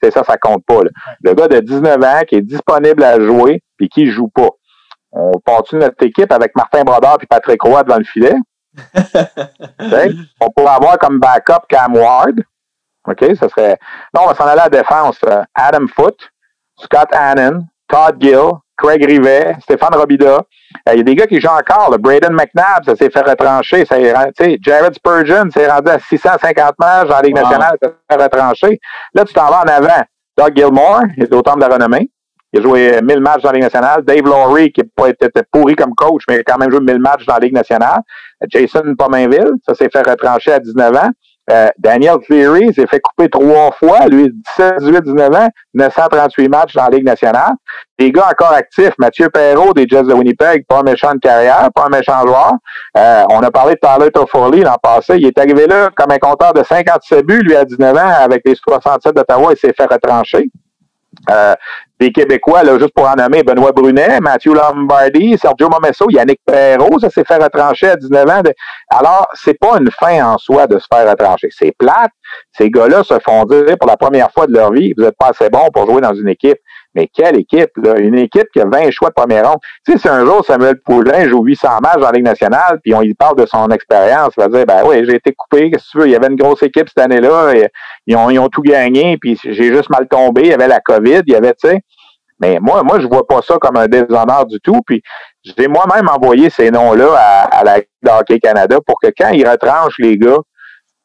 C'est ça, ça compte pas. Le gars de 19 ans qui est disponible à jouer puis qui joue pas. On continue notre équipe avec Martin Brodeur et Patrick Roy devant le filet? on pourrait avoir comme backup Cam Ward. OK, ça serait. Non, on va s'en aller à la défense. Adam Foote, Scott Hannon, Todd Gill, Craig Rivet, Stéphane Robida. Euh, il y a des gars qui jouent encore. Braden McNabb, ça s'est fait retrancher. Ça Jared Spurgeon s'est rendu à 650 matchs dans la Ligue nationale, ça s'est fait retrancher. Là, tu t'en vas en avant. Doug Gilmore, il est au de la renommée. Il a joué 1000 matchs dans la Ligue nationale. Dave Laurie, qui n'a pas été pourri comme coach, mais il a quand même joué 1000 matchs dans la Ligue nationale. Jason Pomainville, ça s'est fait retrancher à 19 ans. Euh, Daniel Cleary s'est fait couper trois fois, lui, 17, 18, 19 ans, 938 matchs dans la Ligue nationale. Des gars encore actifs, Mathieu Perrault des Jets de Winnipeg, pas un méchant de carrière, pas un méchant joueur. Euh, on a parlé de Tyler Toffoli l'an passé. Il est arrivé là comme un compteur de 57 buts, lui, à 19 ans, avec les 67 d'Ottawa, il s'est fait retrancher. Euh, des Québécois, là, juste pour en nommer, Benoît Brunet, Mathieu Lombardi, Sergio Momesso, Yannick Perrault, ça s'est fait retrancher à 19 ans. Alors, c'est pas une fin en soi de se faire retrancher. C'est plate. Ces gars-là se font dire pour la première fois de leur vie, vous n'êtes pas assez bon pour jouer dans une équipe. Mais quelle équipe, là? Une équipe qui a 20 choix de première ronde. Tu sais, si un jour Samuel Poulin joue 800 matchs dans la Ligue nationale, puis on y parle de son expérience, il va dire, ben oui, j'ai été coupé, qu'est-ce que tu veux? Il y avait une grosse équipe cette année-là, ils ont, ils ont tout gagné, puis j'ai juste mal tombé, il y avait la COVID, il y avait, tu sais. Mais moi, moi, je vois pas ça comme un déshonneur du tout. Puis j'ai moi-même envoyé ces noms-là à, à la Hockey Canada pour que quand ils retranchent les gars,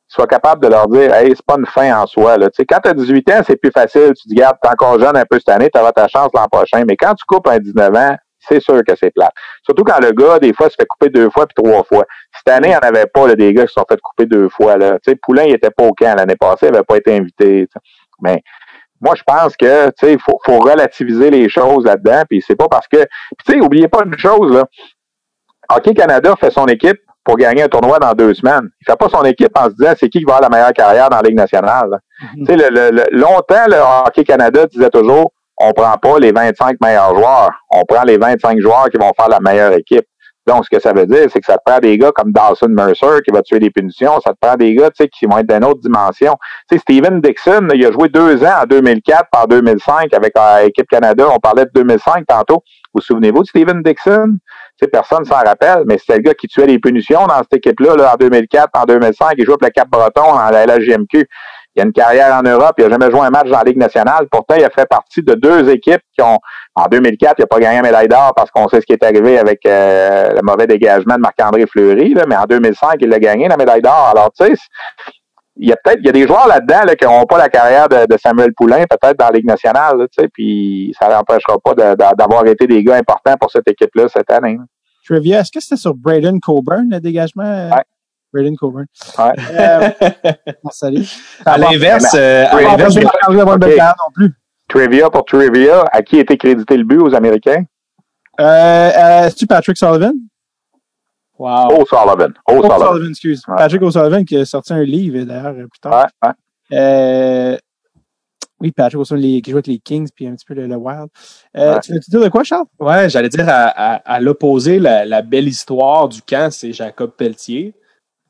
sois capable de leur dire Hey, c'est pas une fin en soi. Là. Tu sais, quand tu as 18 ans, c'est plus facile. Tu te dis Garde, t'es encore jeune un peu cette année, tu auras ta chance l'an prochain. Mais quand tu coupes un 19 ans, c'est sûr que c'est plat. Surtout quand le gars, des fois, se fait couper deux fois puis trois fois. Cette année, il n'y en avait pas là, des gars qui se sont fait couper deux fois. Là. Tu sais, Poulain, il était pas au camp l'année passée, il n'avait pas été invité. Mais moi, je pense que il faut, faut relativiser les choses là-dedans. Puis c'est pas parce que. tu sais, oubliez pas une chose, là. Hockey Canada fait son équipe pour gagner un tournoi dans deux semaines. Il fait pas son équipe en se disant c'est qui qui va avoir la meilleure carrière dans la Ligue nationale. Mm-hmm. Tu sais, le, longtemps, le Hockey Canada disait toujours on prend pas les 25 meilleurs joueurs, on prend les 25 joueurs qui vont faire la meilleure équipe. Donc, ce que ça veut dire, c'est que ça te prend des gars comme Dawson Mercer qui va tuer des punitions. Ça te prend des gars, tu sais, qui vont être d'une autre dimension. Tu sais, Steven Dixon, il a joué deux ans en 2004 par 2005 avec l'équipe Canada. On parlait de 2005 tantôt. Vous souvenez-vous de Steven Dixon? Sais, personne s'en rappelle, mais c'était le gars qui tuait les punitions dans cette équipe-là, là, en 2004, en 2005. Il jouait pour le Cap-Breton dans la LGMQ. Il a une carrière en Europe, il n'a jamais joué un match dans la Ligue nationale. Pourtant, il a fait partie de deux équipes qui ont, en 2004, il n'a pas gagné un médaille d'or parce qu'on sait ce qui est arrivé avec euh, le mauvais dégagement de Marc-André Fleury, là, mais en 2005, il a gagné la médaille d'or. Alors, tu sais, il y a peut-être il y a des joueurs là-dedans là, qui n'ont pas la carrière de, Samuel Poulain, peut-être dans la Ligue nationale, tu sais, puis ça n'empêchera pas d'avoir été des gars importants pour cette équipe-là cette année. Trivia, est-ce que c'était sur Braden Coburn, le dégagement? Ouais. Braden Coburn. Ouais. Euh, salut. À l'inverse, euh, à l'inverse, non plus. Trivia pour Trivia, à qui était crédité le but aux Américains? Euh, euh, C'est-tu Patrick Sullivan? Wow. O'Sullivan. O'Sullivan. O'Sullivan, excuse. Ouais. Patrick O'Sullivan qui a sorti un livre d'ailleurs plus tard. Ouais, ouais. Euh, oui, Patrick O'Sullivan qui joue avec les Kings puis un petit peu le, le Wild. Euh, ouais. Tu veux dire de quoi, Charles? Ouais, j'allais dire à, à, à l'opposé, la, la, belle histoire du camp, c'est Jacob Pelletier.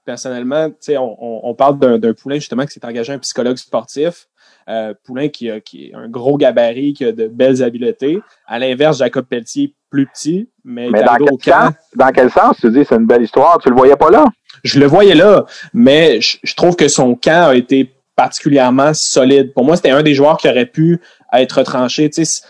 Personnellement, on, on parle d'un poulain justement qui s'est engagé un psychologue sportif. Euh, Poulain qui a, qui est un gros gabarit, qui a de belles habiletés. À l'inverse, Jacob Pelletier, plus petit, mais, mais dans, quel sens, dans quel sens tu dis c'est une belle histoire? Tu le voyais pas là? Je le voyais là, mais je, je trouve que son camp a été particulièrement solide. Pour moi, c'était un des joueurs qui aurait pu être retranché. Tu, sais,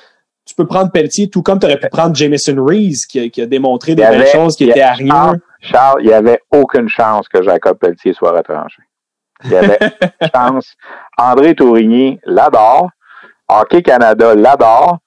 tu peux prendre Pelletier, tout comme tu aurais pu prendre Jameson Rees, qui, qui a démontré des belles choses, qui étaient à rien. Charles, il n'y avait aucune chance que Jacob Pelletier soit retranché. Il y avait chance. André Tourigny l'adore. Hockey Canada l'adore.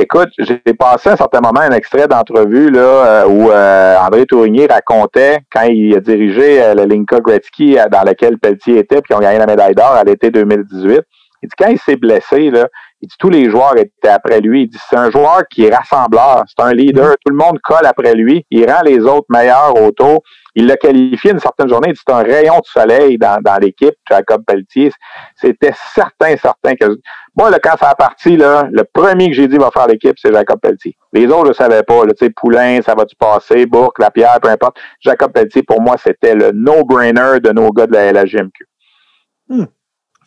Écoute, j'ai passé à un certain moment un extrait d'entrevue là où euh, André Tourigny racontait quand il a dirigé euh, le Linka Gretzky dans lequel Pelletier était, puis ils ont gagné la médaille d'or à l'été 2018. Il dit quand il s'est blessé, là, il dit tous les joueurs étaient après lui. Il dit c'est un joueur qui est rassembleur, c'est un leader, tout le monde colle après lui, il rend les autres meilleurs autour. Il l'a qualifié une certaine journée, il dit c'est un rayon de soleil dans, dans l'équipe, Jacob Pelletier. C'était certain, certain que moi, là, quand ça a parti, là, le premier que j'ai dit va faire l'équipe, c'est Jacob Pelletier. Les autres, je ne savais pas. Tu sais, Poulain, ça va-tu passer, Bourque, Lapierre, peu importe. Jacob Pelletier, pour moi, c'était le no-brainer de nos gars de la LHGMQ. Hmm.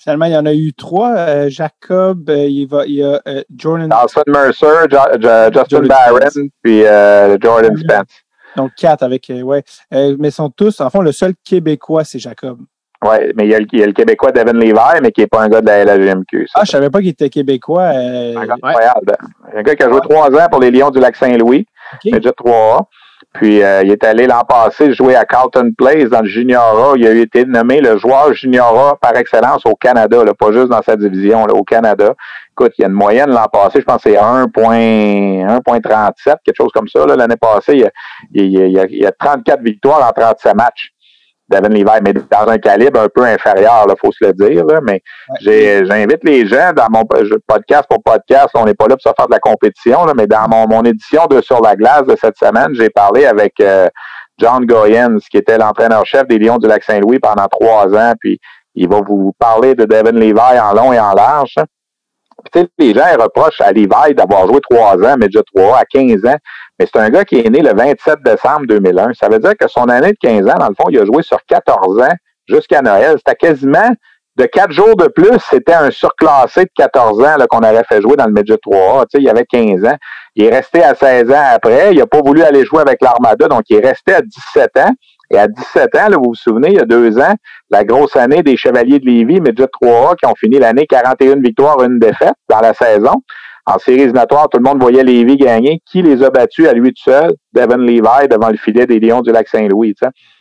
Finalement, il y en a eu trois. Euh, Jacob, euh, il, va, il y a euh, Jordan... Dawson Mercer, jo jo Justin Jordan Barron, Spence. puis Jordan Spence. Donc, quatre avec... ouais. mais ils sont tous... En fond, le seul Québécois, c'est Jacob. Oui, mais il y, a le, il y, a le, Québécois Devin Levi, mais qui n'est pas un gars de la LHGMQ. Ah, je savais pas qu'il était Québécois. Euh... Un gars incroyable. Ouais. Un gars qui a joué trois ans pour les Lions du Lac-Saint-Louis. Okay. Déjà trois Puis euh, il est allé l'an passé jouer à Carlton Place dans le Juniora. Il a été nommé le joueur Juniora par excellence au Canada, là, pas juste dans sa division, là, au Canada. Écoute, il y a une moyenne l'an passé, je pense que c'est 1.37, quelque chose comme ça. L'année passée, il y, a, il, a, il a 34 victoires en 37 matchs. Devin Levi, mais dans un calibre un peu inférieur, il faut se le dire. Là, mais ouais. j'invite les gens dans mon podcast pour podcast, on n'est pas là pour se faire de la compétition, là, mais dans mon, mon édition de Sur la glace de cette semaine, j'ai parlé avec euh, John Goyens, qui était l'entraîneur-chef des Lions du Lac-Saint-Louis pendant trois ans, puis il va vous parler de Devin Levi en long et en large. Puis, les gens reprochent à Levi d'avoir joué trois ans, mais déjà trois à 15 ans. Mais c'est un gars qui est né le 27 décembre 2001. Ça veut dire que son année de 15 ans, dans le fond, il a joué sur 14 ans jusqu'à Noël. C'était quasiment de quatre jours de plus, c'était un surclassé de 14 ans qu'on aurait fait jouer dans le Midget 3A. Tu sais, il avait 15 ans. Il est resté à 16 ans après. Il n'a pas voulu aller jouer avec l'Armada, donc il est resté à 17 ans. Et à 17 ans, là, vous vous souvenez, il y a deux ans, la grosse année des Chevaliers de Lévis, Midget 3A, qui ont fini l'année 41 victoires, une défaite dans la saison. En série éliminatoire, tout le monde voyait Lévis gagner. Qui les a battus à lui tout seul? Devin Levi devant le filet des Lions du Lac-Saint-Louis.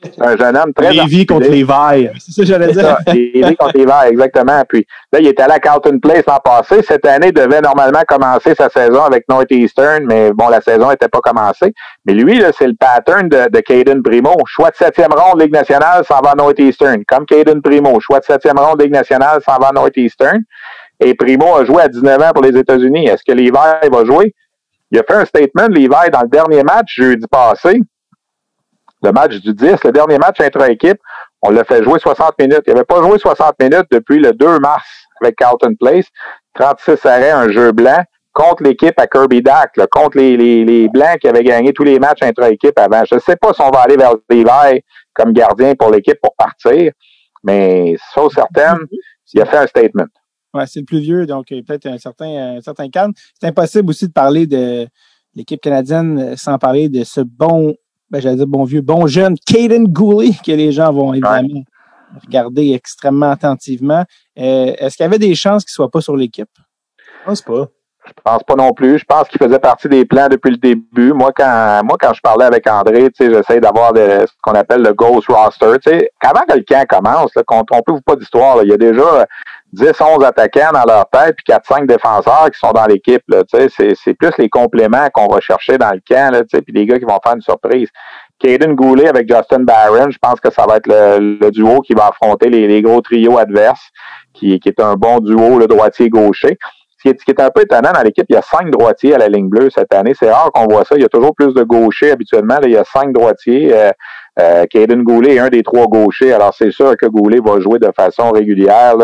C'est un jeune homme très... Lévis contre Levi. C'est ça que j'allais dire. Lévis contre Levi, exactement. Puis là, il était allé à Carlton Place l'an passé. Cette année, devait normalement commencer sa saison avec Northeastern, mais bon, la saison n'était pas commencée. Mais lui, là, c'est le pattern de, de Caden Primo. Choix de septième ronde, Ligue nationale, s'en va à Northeastern. Comme Caden Primo. Choix de septième ronde, Ligue nationale, s'en va à Northeastern. Et Primo a joué à 19 ans pour les États-Unis. Est-ce que Levi va jouer? Il a fait un statement, Levi, dans le dernier match, jeudi passé, le match du 10, le dernier match intra-équipe, on l'a fait jouer 60 minutes. Il n'avait pas joué 60 minutes depuis le 2 mars avec Carlton Place. 36 arrêts, un jeu blanc, contre l'équipe à Kirby Dack, contre les, les, les, Blancs qui avaient gagné tous les matchs intra-équipe avant. Je ne sais pas si on va aller vers Levi comme gardien pour l'équipe pour partir, mais sauf certaine, il a fait un statement. Ouais, c'est le plus vieux, donc peut-être un certain, un certain calme. C'est impossible aussi de parler de l'équipe canadienne sans parler de ce bon, ben, j'allais dire bon vieux, bon jeune Caden Gooley que les gens vont évidemment regarder extrêmement attentivement. Euh, est-ce qu'il y avait des chances qu'il soit pas sur l'équipe? Je pense pas. Je pense pas non plus. Je pense qu'il faisait partie des plans depuis le début. Moi, quand moi, quand je parlais avec André, j'essaie d'avoir ce qu'on appelle le ghost roster. Avant que le camp commence, là, qu'on trompez-vous pas d'histoire, il y a déjà 10, 11 attaquants dans leur tête, puis 4, 5 défenseurs qui sont dans l'équipe. C'est plus les compléments qu'on va chercher dans le camp, là, puis les gars qui vont faire une surprise. Caden Goulet avec Justin Barron, je pense que ça va être le, duo qui va affronter les, les gros trios adverses, qui, qui est un bon duo, le droitier-gaucher. Ce qui, est, un peu étonnant dans l'équipe, il y a cinq droitiers à la ligne bleue cette année. C'est rare qu'on voit ça. Il y a toujours plus de gauchers habituellement. il y a cinq droitiers. Euh, euh, Goulet est un des trois gauchers. Alors, c'est sûr que Goulet va jouer de façon régulière.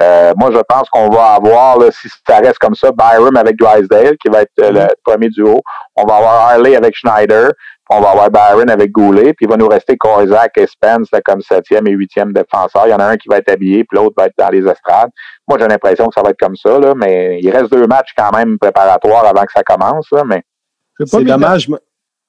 Euh, moi, je pense qu'on va avoir, si ça reste comme ça, Byram avec Drysdale, qui va être euh, le premier duo. On va avoir Harley avec Schneider. On va avoir Byron avec Goulet, puis il va nous rester Korzak et Spence comme septième et huitième défenseur. Il y en a un qui va être habillé, puis l'autre va être dans les estrades. Moi, j'ai l'impression que ça va être comme ça, là, mais il reste deux matchs quand même préparatoires avant que ça commence. Là, mais c'est dommage.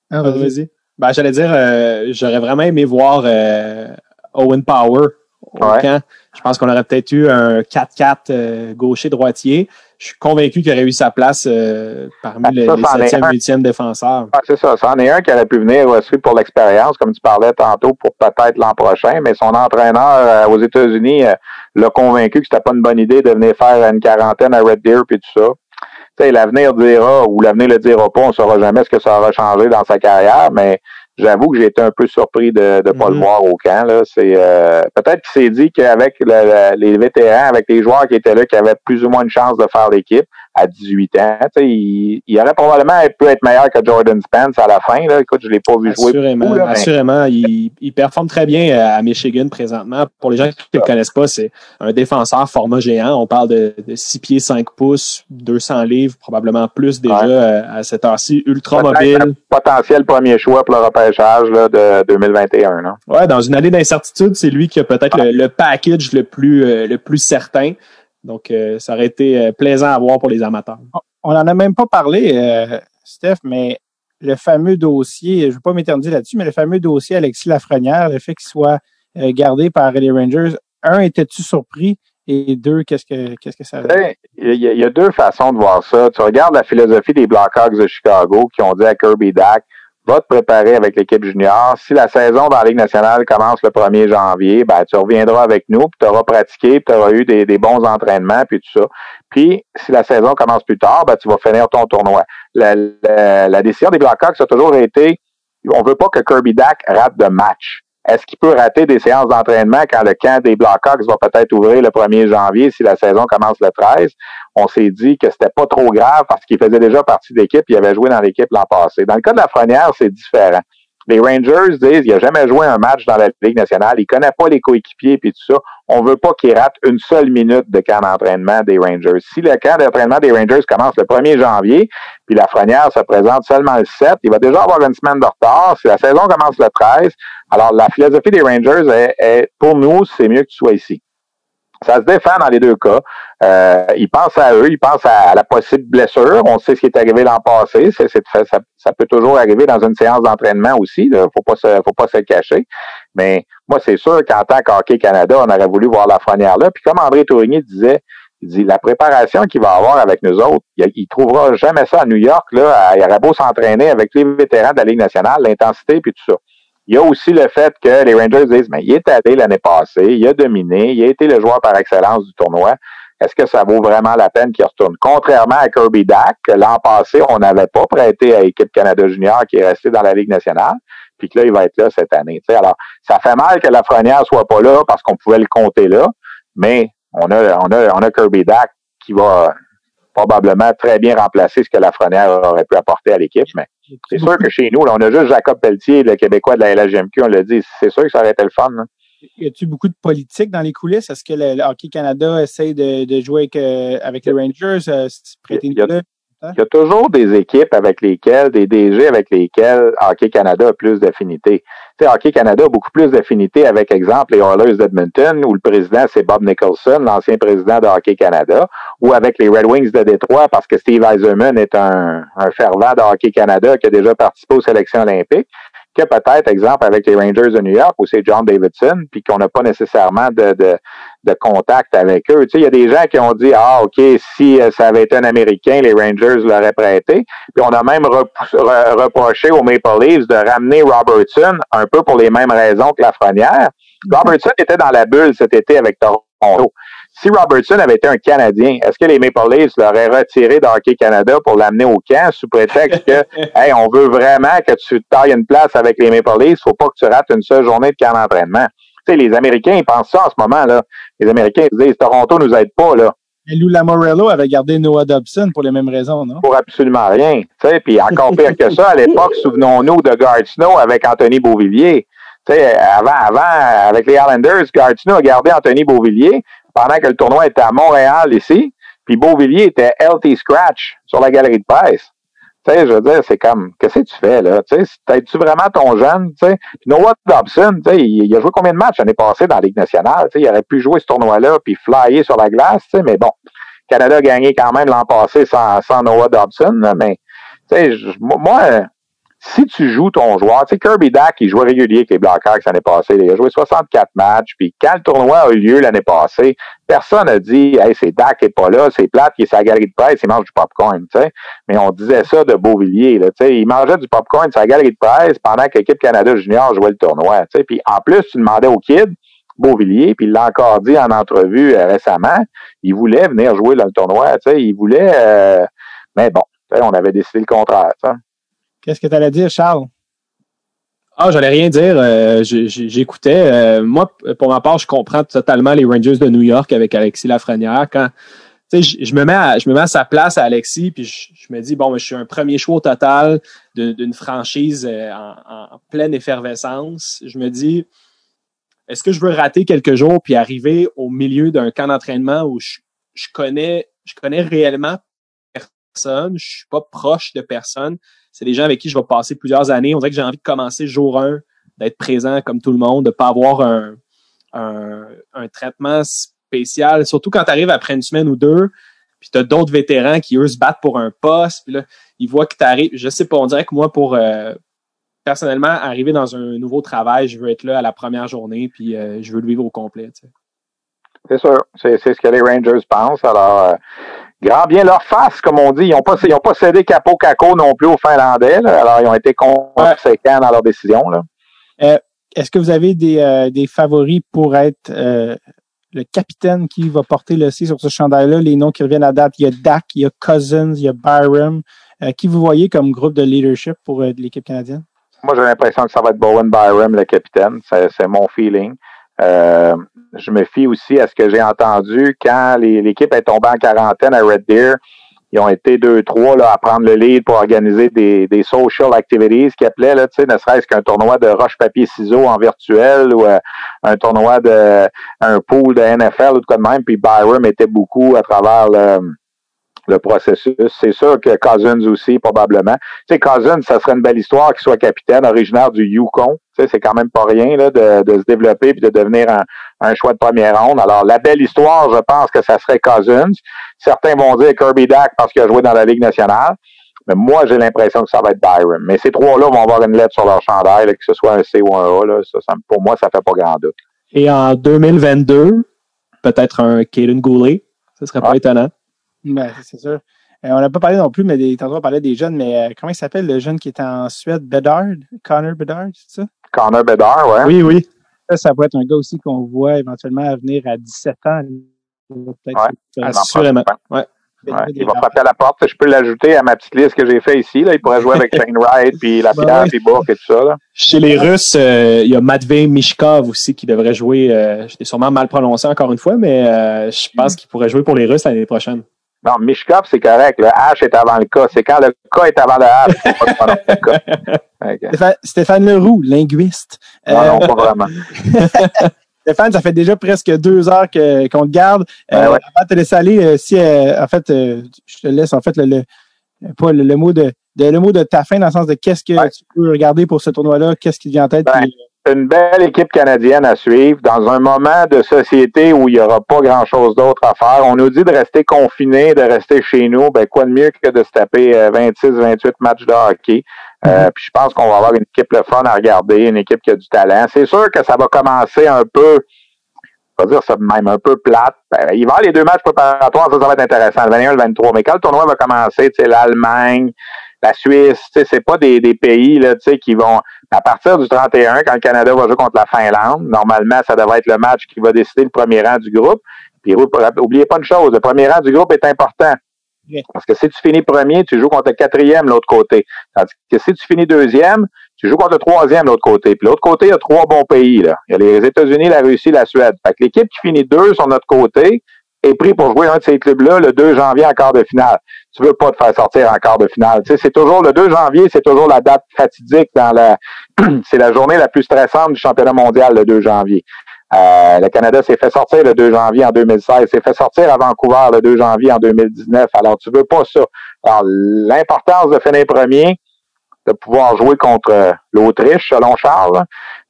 Ah, vas-y. Ben, j'allais dire, euh, j'aurais vraiment aimé voir euh, Owen Power au camp. Je pense qu'on aurait peut-être eu un 4-4 euh, gaucher-droitier je suis convaincu qu'il aurait eu sa place euh, parmi ben, les, 7e, 8e défenseurs. c'est ça. C'en est un qui aurait pu venir aussi pour l'expérience, comme tu parlais tantôt, pour peut-être l'an prochain, mais son entraîneur euh, aux États-Unis l'a convaincu que c'était pas une bonne idée de venir faire une quarantaine à Red Deer puis tout ça. L'avenir dira, ou l'avenir le dira pas, on saura jamais ce que ça aura changé dans sa carrière, mais j'avoue que j'ai été un peu surpris de ne pas le mm-hmm. voir au camp. Là. C'est euh, peut-être qu'il s'est dit qu'avec les vétérans, avec les joueurs qui étaient là, qui avaient plus ou moins une chance de faire l'équipe, à 18 ans. Il, il, aurait probablement pu être meilleur que Jordan Spence à la fin. Là. Écoute, je ne l'ai pas vu jouer. Assurément. assurément. Il, il, performe très bien à Michigan présentement. Pour les gens qui ne le connaissent pas, c'est un défenseur format géant. On parle de, de 6 pieds 5 pouces, 200 livres, probablement plus déjà euh, à cette heure-ci. Ultra mobile. Potentiel premier choix pour le repêchage là, de 2021. Là. Ouais, dans une année d'incertitude, c'est lui qui a peut-être le, package le plus, euh, le plus certain. Donc, euh, ça aurait été euh, plaisant à voir pour les amateurs. On n'en a même pas parlé, euh, Steph, mais le fameux dossier, je ne veux pas m'éterniser là-dessus, mais le fameux dossier Alexis Lafrenière, le fait qu'il soit gardé par les Rangers, un, étais-tu surpris? Et deux, qu'est-ce que qu'est-ce que ça veut Il y, y, a deux façons de voir ça. Tu regardes la philosophie des Blackhawks de Chicago qui ont dit à Kirby Dack va te préparer avec l'équipe junior. Si la saison dans la Ligue nationale commence le 1er janvier, ben, tu reviendras avec nous, tu auras pratiqué, tu auras eu des, bons entraînements, puis tout ça. Puis, si la saison commence plus tard, ben, tu vas finir ton tournoi. La, la décision des Blackhawks a toujours été, on veut pas que Kirby Dack rate de match. Est-ce qu'il peut rater des séances d'entraînement quand le camp des Blackhawks va peut-être ouvrir le 1er janvier si la saison commence le 13? On s'est dit que c'était pas trop grave parce qu'il faisait déjà partie d'équipe, il avait joué dans l'équipe l'an passé. Dans le cas de la Frenière, c'est différent. Les Rangers disent il a jamais joué un match dans la Ligue nationale, il connaît pas les coéquipiers et tout ça. On veut pas qu'il rate une seule minute de camp d'entraînement des Rangers. Si le camp d'entraînement des Rangers commence le 1er janvier, puis la Frenière se présente seulement le 7, il va déjà avoir une semaine de retard. Si la saison commence le 13, alors la philosophie des Rangers est pour nous, c'est mieux que tu sois ici. Ça se défend dans les deux cas. Euh, ils pensent à eux, ils pensent à, la possible blessure. On sait ce qui est arrivé l'an passé. Ça, ça, peut toujours arriver dans une séance d'entraînement aussi. Là. Faut pas se, faut pas se cacher. Mais moi, c'est sûr qu'en tant qu'Hockey Canada, on aurait voulu voir la fronnière là. Puis comme André Tourigny disait, il dit la préparation qu'il va avoir avec nous autres, il, il trouvera jamais ça à New York. Là, il aurait beau s'entraîner avec les vétérans de la Ligue nationale, l'intensité puis tout ça. Il y a aussi le fait que les Rangers disent, mais il est allé l'année passée, il a dominé, il a été le joueur par excellence du tournoi. Est-ce que ça vaut vraiment la peine qu'il retourne? Contrairement à Kirby Dack, l'an passé, on n'avait pas prêté à l'équipe Canada Junior qui est restée dans la Ligue nationale, puis que là, il va être là cette année. alors, ça fait mal que la Lafrenière soit pas là parce qu'on pouvait le compter là, mais on a, on a, on a Kirby Dack qui va probablement très bien remplacer ce que la Lafrenière aurait pu apporter à l'équipe, mais c'est sûr que chez nous, là, on a juste Jacob Pelletier, le Québécois de la LHGMQ, on l'a dit. C'est sûr que ça aurait été le fun. Là. Y a-tu beaucoup de politique dans les coulisses? Est-ce que le, Hockey Canada essaie de, jouer avec, euh, avec les Rangers? Euh, il, y a, Il y a toujours des équipes avec lesquelles, des DG avec lesquelles Hockey Canada a plus d'affinité. Hockey Canada a beaucoup plus d'affinité avec, exemple, les Oilers d'Edmonton, où le président, c'est Bob Nicholson, l'ancien président de Hockey Canada, ou avec les Red Wings de Détroit, parce que Steve Eiserman est un, un fervent de Hockey Canada qui a déjà participé aux sélections olympiques que peut-être, exemple, avec les Rangers de New York, où c'est John Davidson, puis qu'on n'a pas nécessairement de, de, de, contact avec eux. Tu sais, il y a des gens qui ont dit, ah, OK, si euh, ça avait été un Américain, les Rangers l'auraient prêté. Puis on a même reproché aux Maple Leafs de ramener Robertson, un peu pour les mêmes raisons que Lafrenière. Robertson était dans la bulle cet été avec Toronto si Robertson avait été un Canadien, est-ce que les Maple Leafs l'auraient retiré d'Hockey Canada pour l'amener au camp sous prétexte que, hey, on veut vraiment que tu tailles une place avec les Maple Leafs, faut pas que tu rates une seule journée de camp d'entraînement. Sais, les Américains, ils pensent ça en ce moment, là. Les Américains, ils disent, Toronto nous aide pas, là. Et Lou Lamorello avait gardé Noah Dobson pour les mêmes raisons, non? Pour absolument rien. Tu sais, puis encore pire que ça, à l'époque, souvenons-nous de Guard Snow avec Anthony Beauvillier. Tu sais, avant, avant, avec les Islanders, Guard Snow a gardé Anthony Beauvillier, pendant que le tournoi était à Montréal ici, puis Beauvillier était LT Scratch sur la galerie de presse. Tu sais, je veux dire, c'est comme, qu'est-ce que tu fais, là? Tu sais, tu vraiment ton jeune, tu sais? Puis Noah Dobson, tu sais, il, a joué combien de matchs l'année passée dans la Ligue nationale? Tu sais, il aurait pu jouer ce tournoi-là puis flyer sur la glace, tu sais, mais bon. Canada a gagné quand même l'an passé sans, sans Noah Dobson, mais, tu sais, moi, si tu joues ton joueur, tu sais, Kirby Dack, il jouait régulier avec les Blackhawks l'année passée. Il a joué 64 matchs. Puis quand le tournoi a eu lieu l'année passée, personne n'a dit Hey, c'est Dak qui est pas là, c'est plate, qui est sa galerie de presse, il mange du popcorn. Sais. Mais on disait ça de Beauvillier. Là, sais. Il mangeait du popcorn la galerie de presse pendant que l'équipe Canada Junior jouait le tournoi. Sais. Puis en plus, tu demandais au kid, Beauvillier, puis il l'a encore dit en entrevue euh, récemment, il voulait venir jouer dans le tournoi. Tu sais. Il voulait. Euh, mais bon, on avait décidé le contraire. Tu sais. Qu'est-ce que tu allais dire, Charles? Ah, j'allais rien dire. Euh, j'écoutais. Euh, moi, pour ma part, je comprends totalement les Rangers de New York avec Alexis Lafrenière. Quand je, me mets à, je me mets à sa place à Alexis, puis je, me dis bon, je suis un premier choix total d'une franchise euh, en, pleine effervescence. Je me dis est-ce que je veux rater quelques jours puis arriver au milieu d'un camp d'entraînement où je, je connais je connais réellement personne, je suis pas proche de personne? C'est des gens avec qui je vais passer plusieurs années. On dirait que j'ai envie de commencer jour 1, d'être présent comme tout le monde, de pas avoir un, un, traitement spécial, surtout quand tu arrives après une semaine ou deux, puis tu as d'autres vétérans qui, eux, se battent pour un poste, puis là, ils voient que tu arrives. Je sais pas, on dirait que moi, pour euh, personnellement, arriver dans un nouveau travail, je veux être là à la première journée, puis euh, je veux le vivre au complet. C'est sûr. C'est ce que les Rangers pensent. Alors, euh, grand bien leur face, comme on dit. Ils n'ont pas, ils ont pas cédé capo caco non plus aux Finlandais. Alors, ils ont été conséquents dans leur décision. Euh, Est-ce que vous avez des, euh, des favoris pour être euh, le capitaine qui va porter le C sur ce chandail-là? Les noms qui reviennent à date, il y a Dak, il y a Cousins, il y a Byram. Euh, qui vous voyez comme groupe de leadership pour l'équipe canadienne? Moi, j'ai l'impression que ça va être Bowen Byram, le capitaine. C'est mon feeling. Euh, je me fie aussi à ce que j'ai entendu quand l'équipe est tombée en quarantaine à Red Deer. Ils ont été deux, trois là, à prendre le lead pour organiser des, social activities qui appelaient, là, ne serait-ce qu'un tournoi de roche-papier-ciseaux en virtuel ou euh, un tournoi de un pool de NFL ou de quoi de même. Puis Byram était beaucoup à travers le, le processus. C'est sûr que Cousins aussi, probablement. Tu sais, Cousins, ça serait une belle histoire qu'il soit capitaine, originaire du Yukon. Tu sais, c'est quand même pas rien là, de, de se développer puis de devenir un, un, choix de première ronde. Alors, la belle histoire, je pense que ça serait Cousins. Certains vont dire Kirby Dack parce qu'il a joué dans la Ligue nationale. Mais moi, j'ai l'impression que ça va être Byron. Mais ces trois-là vont avoir une lettre sur leur chandail, que ce soit un C ou un A. Là, ça, pour moi, ça fait pas grand doute. Et en 2022, peut-être un Kaden Goulet. Ce serait pas ah. étonnant. Ben, c'est sûr. Euh, on n'a pas parlé non plus, mais des, tantôt on parlait des jeunes, mais euh, comment il s'appelle le jeune qui est en Suède? Bedard? Connor Bedard, c'est ça? Connor Bedard, ouais. Oui, oui. Ça, ça pourrait être un gars aussi qu'on voit éventuellement à venir à 17 ans. Peut-être ouais, assurément. Ouais. Ouais, il va frapper à la porte. Je peux l'ajouter à ma petite liste que j'ai fait ici. Là. Il pourrait jouer avec Shane Wright, puis la Pierre, puis Bourque et tout ça. Là. Chez les Russes, euh, il y a Matvey Mishkov aussi qui devrait jouer. Euh, je l'ai sûrement mal prononcé encore une fois, mais euh, je pense qu'il pourrait jouer pour les Russes l'année prochaine. Non, Mishkov, c'est correct. Le H est avant le K. C'est quand le K est avant le H. Stéphane, Stéphane Leroux, linguiste. Non, non, pas vraiment. Stéphane, ça fait déjà presque deux heures qu'on te garde. Euh, Avant de te laisser aller, euh, si euh, en fait, euh, je te laisse en fait le, pas le, mot de, le mot de ta fin dans le sens de qu'est-ce que tu peux regarder pour ce tournoi-là, qu'est-ce qui te vient en tête. Ben, une belle équipe canadienne à suivre dans un moment de société où il n'y aura pas grand-chose d'autre à faire. On nous dit de rester confiné, de rester chez nous. Ben, quoi de mieux que de se taper 26, euh, 28 matchs de hockey. Euh, mm-hmm. puis je pense qu'on va avoir une équipe le fun à regarder, une équipe qui a du talent. C'est sûr que ça va commencer un peu, on va dire ça même un peu plate. Ben, il va y avoir les deux matchs préparatoires, ça, ça va être intéressant, le 21 et le 23. Mais quand le tournoi va commencer, tu sais, l'Allemagne, la Suisse, tu sais, c'est pas des, des pays là, tu sais, qui vont à partir du 31, quand le Canada va jouer contre la Finlande. Normalement, ça devrait être le match qui va décider le premier rang du groupe. Puis oubliez pas une chose, le premier rang du groupe est important. Parce que si tu finis premier, tu joues contre le quatrième l'autre côté. Tandis que si tu finis deuxième, tu joues contre le troisième l'autre côté. Puis l'autre côté, il y a trois bons pays. Là. Il y a les États-Unis, la Russie, la Suède. Fait que l'équipe qui finit deux sur notre côté, est pris pour jouer un de ces clubs-là le 2 janvier en quart de finale. Tu veux pas te faire sortir en quart de finale. Tu sais, c'est toujours le 2 janvier, c'est toujours la date fatidique dans la c'est la journée la plus stressante du championnat mondial le 2 janvier. Euh, le Canada s'est fait sortir le 2 janvier en 2016, s'est fait sortir à Vancouver le 2 janvier en 2019. Alors, tu veux pas ça. Alors, l'importance de finir premier, de pouvoir jouer contre l'Autriche, selon Charles,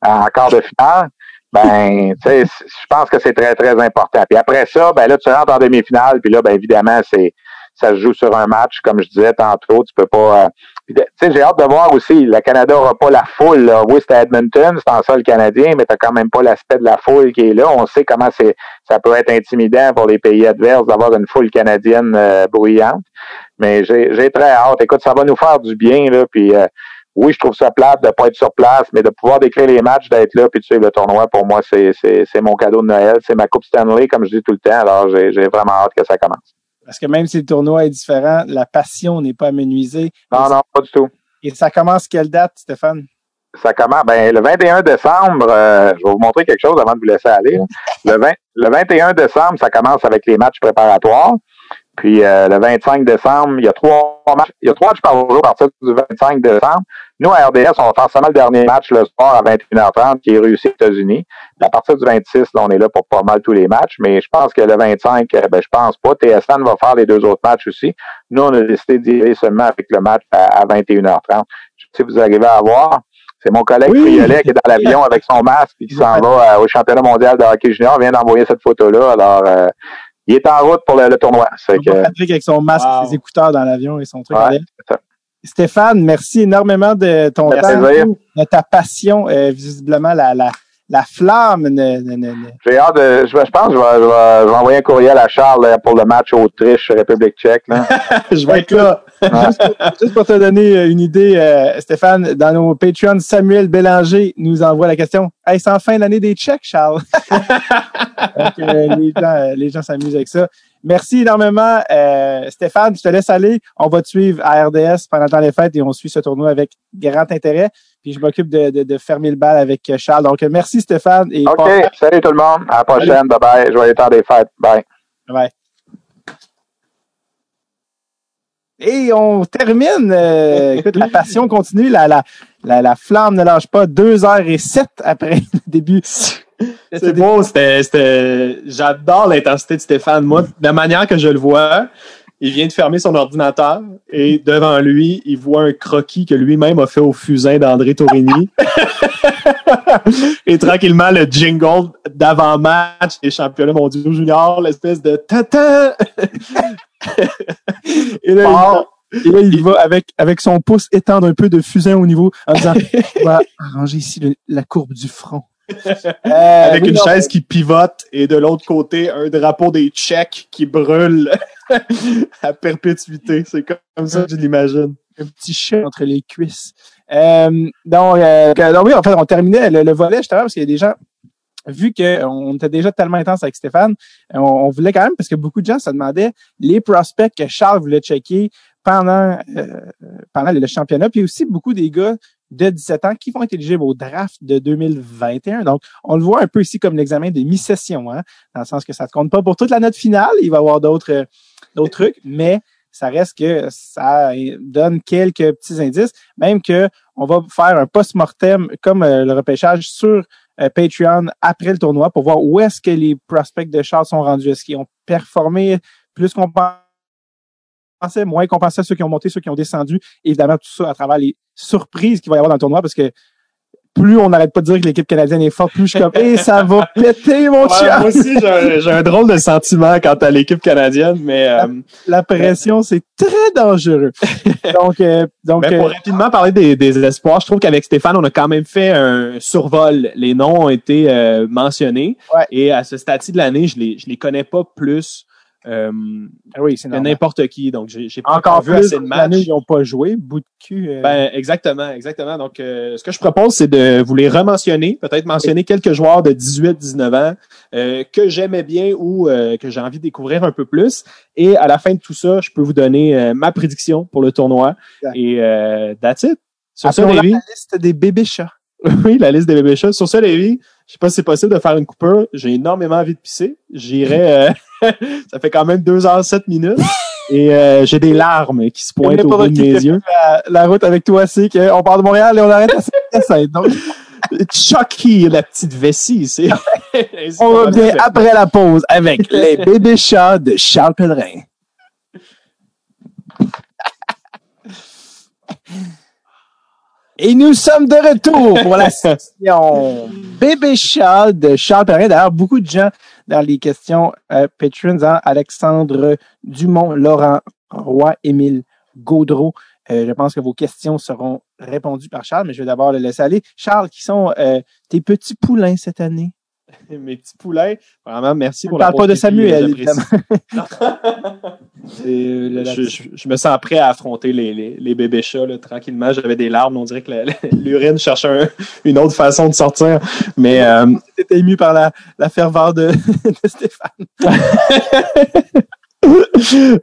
en quart de finale, ben, tu sais, je pense que c'est très, très important. Puis après ça, ben là, tu rentres en demi-finale, puis là, ben évidemment, c'est ça se joue sur un match, comme je disais tantôt, tu peux pas. Euh, tu sais, j'ai hâte de voir aussi, le Canada aura pas la foule. Là. Oui, c'est Edmonton, c'est en sol canadien, mais tu quand même pas l'aspect de la foule qui est là. On sait comment c'est ça peut être intimidant pour les pays adverses d'avoir une foule canadienne euh, bruyante. Mais j'ai très hâte. Écoute, ça va nous faire du bien, là, puis euh, oui, je trouve ça plate de pas être sur place, mais de pouvoir décrire les matchs, d'être là, puis de suivre le tournoi, pour moi, c'est mon cadeau de Noël. C'est ma Coupe Stanley, comme je dis tout le temps. Alors, j'ai vraiment hâte que ça commence. Parce que même si le tournoi est différent, la passion n'est pas amenuisée. Non, non, pas du tout. Et ça commence quelle date, Stéphane? Ça commence, ben, le 21 décembre, euh, je vais vous montrer quelque chose avant de vous laisser aller. Le, 20, le 21 décembre, ça commence avec les matchs préparatoires. Puis euh, le 25 décembre, il y a trois matchs, il y a trois matchs par jour à partir du 25 décembre. Nous, à RDS, on va faire seulement le dernier match le soir à 21h30 qui est réussi aux États-Unis. À partir du 26, là, on est là pour pas mal tous les matchs, mais je pense que le 25, euh, ben, je pense pas. TSN va faire les deux autres matchs aussi. Nous, on a décidé d'y aller seulement avec le match à, 21h30. Si vous arrivez à voir, c'est mon collègue oui. qui est dans l'avion avec son masque et qui s'en va euh, au championnat mondial de hockey junior. Il vient d'envoyer cette photo-là. Alors, il est en route pour le, tournoi. Que... Patrick avec son masque, ses écouteurs dans l'avion et son truc. Stéphane, merci énormément de ton temps, de ta passion, euh, visiblement la, la, la flamme. J'ai hâte de. Je, pense que je vais, je, vais, envoyer un courriel à Charles pour le match Autriche-République tchèque. je vais être là. Juste, pour te donner euh, une idée, euh, Stéphane, dans nos Patreons, Samuel Bélanger nous envoie la question. Hey, c'est en fin d'année des Tchèques, Charles? Donc, euh, les gens, les gens s'amusent avec ça. Merci énormément, Stéphane. Je te laisse aller. On va te suivre à RDS pendant le temps des fêtes et on suit ce tournoi avec grand intérêt. Puis je m'occupe de, de, de, fermer le bal avec Charles. Donc, merci Stéphane. Et OK. Salut tout le monde. À la prochaine. Bye bye. Joyeux temps des fêtes. Bye. Bye. Et on termine. Euh, écoute, la passion continue, la, la, la, la, flamme ne lâche pas. Deux heures et sept après le début. C'est beau, c'était, j'adore l'intensité de Stéphane. Moi, de la manière que je le vois, il vient de fermer son ordinateur et devant lui, il voit un croquis que lui-même a fait au fusain d'André Tourigny. et tranquillement, le jingle d'avant-match des championnats mondiaux juniors, l'espèce de tata. et là, il, va avec, avec son pouce étendre un peu de fusain au niveau en disant, on va arranger ici la courbe du front. Euh, avec une chaise qui pivote et de l'autre côté, un drapeau des Tchèques qui brûle à perpétuité. C'est comme ça que je l'imagine. Un petit chat entre les cuisses. Euh, donc, euh, donc, oui, en fait, on terminait le, volet justement parce qu'il y a des gens vu qu'on était déjà tellement intense avec Stéphane, on, voulait quand même, parce que beaucoup de gens se demandaient les prospects que Charles voulait checker pendant, euh, pendant le championnat, puis aussi beaucoup des gars de 17 ans qui vont être éligibles au draft de 2021. Donc, on le voit un peu ici comme l'examen de mi-session, hein, dans le sens que ça ne compte pas pour toute la note finale. Il va y avoir d'autres d'autres trucs, mais ça reste que ça donne quelques petits indices, même que on va faire un post-mortem comme euh, le repêchage sur euh, Patreon après le tournoi pour voir où est-ce que les prospects de Charles sont rendus. Est-ce qu'ils ont performé plus qu'on compensait, moins compensait ceux qui ont monté, ceux qui ont descendu? Évidemment, tout ça à travers les surprises qu'il va y avoir dans le tournoi parce que plus on n'arrête pas de dire que l'équipe canadienne est forte, plus je suis comme, ça va péter, mon ouais, Moi aussi, j'ai un, drôle de sentiment quant à l'équipe canadienne, mais... La, euh, la pression, c'est très dangereux. donc, euh, donc mais pour euh, rapidement parler des, des, espoirs, je trouve qu'avec Stéphane, on a quand même fait un survol. Les noms ont été euh, mentionnés. Ouais. Et à ce stade-ci de l'année, je les, je les connais pas plus euh, oui, c'est n'importe qui. Donc, j'ai pas encore vu assez de matchs. Ils n'ont pas joué, bout de cul. Euh... Ben, exactement, exactement. Donc, euh, ce que je propose, c'est de vous les rementionner, peut-être mentionner quelques joueurs de 18-19 ans euh, que j'aimais bien ou euh, que j'ai envie de découvrir un peu plus. Et à la fin de tout ça, je peux vous donner ma prédiction pour le tournoi. Exact. Et euh, that's it. Sur ça, la liste des bébés chats. oui, la liste des bébés chats. Sur ça, Lévi, je sais pas si c'est possible de faire une coupure. J'ai énormément envie de pisser. J'irai. euh, ça fait quand même 2 heures 7 minutes. Et euh, j'ai des larmes qui se pointent au bout de mes yeux. La, la route avec toi, c'est qu'on part de Montréal et on arrête à saint Donc, Chucky, la petite vessie, c'est. on revient après la pause avec les bébés chats de Charles Pellerin. Et nous sommes de retour pour la section Bébé Charles de Charles Perrin. D'ailleurs, beaucoup de gens dans les questions euh, patrons, hein, Alexandre Dumont, Laurent Roy, Émile Gaudreau. Euh, je pense que vos questions seront répondues par Charles, mais je vais d'abord le laisser aller. Charles, qui sont euh, tes petits poulains cette année? Mes petits poulets, vraiment, merci On pour la parle pas de Samuel, euh, le- je, je- je me sens prêt à affronter les, les, les bébés chats là, tranquillement. J'avais des larmes, on dirait que l'urine cherchait un- une autre façon de sortir. Mais euh, T'étais ému par la, la ferveur de, de Stéphane.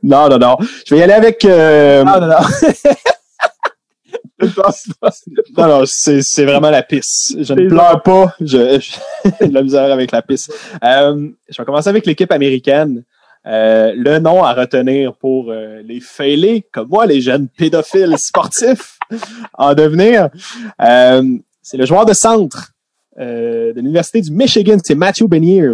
non, non, non. Je vais y aller avec. euh, Ah, non, non. Non, non, c'est vraiment la pisse. Je ne pleure pas. J'ai de la misère avec la pisse. Euh, je vais commencer avec l'équipe américaine. Euh, le nom à retenir pour euh, les fêlés, comme moi, les jeunes pédophiles sportifs en devenir, euh, c'est le joueur de centre euh, de l'Université du Michigan, c'est Matthew Beniers,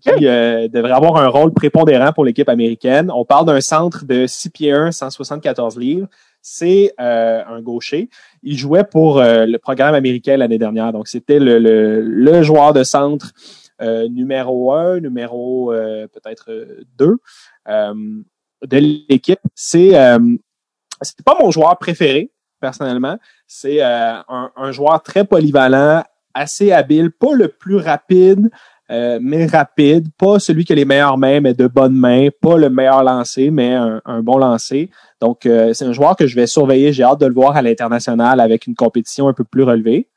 qui euh, devrait avoir un rôle prépondérant pour l'équipe américaine. On parle d'un centre de 6 pieds 1, 174 livres. C'est euh, un gaucher. Il jouait pour euh, le programme américain l'année dernière. Donc, c'était le, joueur de centre euh, numéro un, numéro peut-être deux de l'équipe. C'est c'est pas mon joueur préféré personnellement. C'est un joueur très polyvalent, assez habile, pas le plus rapide, euh, mais rapide, pas celui qui a les meilleures mains, mais de bonnes mains, pas le meilleur lancé, mais un, un bon lancé. Donc, euh, c'est un joueur que je vais surveiller. J'ai hâte de le voir à l'international avec une compétition un peu plus relevée.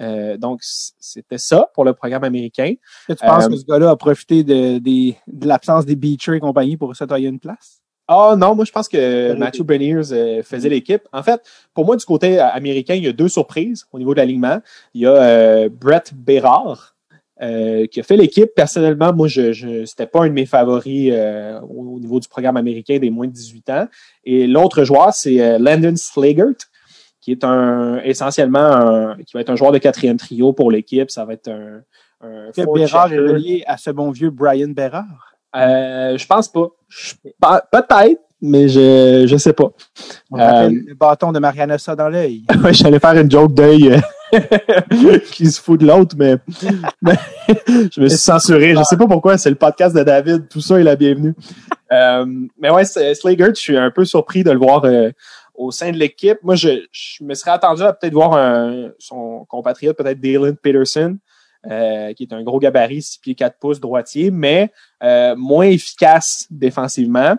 Euh, donc, c'était ça pour le programme américain. Tu penses Euh, que ce gars-là a profité de, de l'absence des Beecher et compagnie pour se tailler une place? Ah non, moi je pense que. Matthew Beniers euh, faisait l'équipe. En fait, pour moi, du côté américain, il y a deux surprises au niveau de l'alignement. Il y a euh, Brett Bérard, euh, qui a fait l'équipe. Personnellement, moi, je, je c'était pas un de mes favoris euh, au, au niveau du programme américain des moins de 18 ans. Et l'autre joueur, c'est euh, Landon Sligert, qui est un essentiellement un, qui va être un joueur de quatrième trio pour l'équipe. Ça va être un, un Bérard est relié à ce bon vieux Brian Bérard? Euh, je pense pas- Peut-être, mais je je sais pas. On Euh, le bâton de Mariana ça dans l'œil. Ouais, j'allais faire une joke d'œil euh, qui se fout de l'autre, mais, mais je me suis censuré. Je sais pas pourquoi, c'est le podcast de David, tout ça est la bienvenue. Euh, mais ouais, Slager, je suis un peu surpris de le voir euh, au sein de l'équipe. Moi, je, je me serais attendu à peut-être voir un- son compatriote, peut-être Dalen Peterson, euh, qui est un gros gabarit, 6 pieds 4 pouces droitier, mais euh, moins efficace défensivement.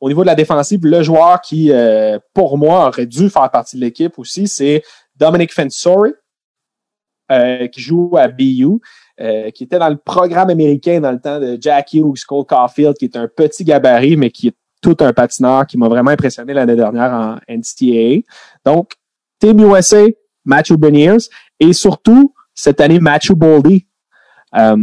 Au niveau de la défensive, le joueur qui, euh, pour moi, aurait dû faire partie de l'équipe aussi, c'est Dominic Fensori, euh, qui joue à BU, euh, qui était dans le programme américain dans le temps de Jack Hughes, Cole Caulfield, qui est un petit gabarit, mais qui est tout un patineur qui m'a vraiment impressionné l'année dernière en NCAA. Donc, Team USA, Matthew Beniers, et surtout, cette année, Matthew Boldy, euh,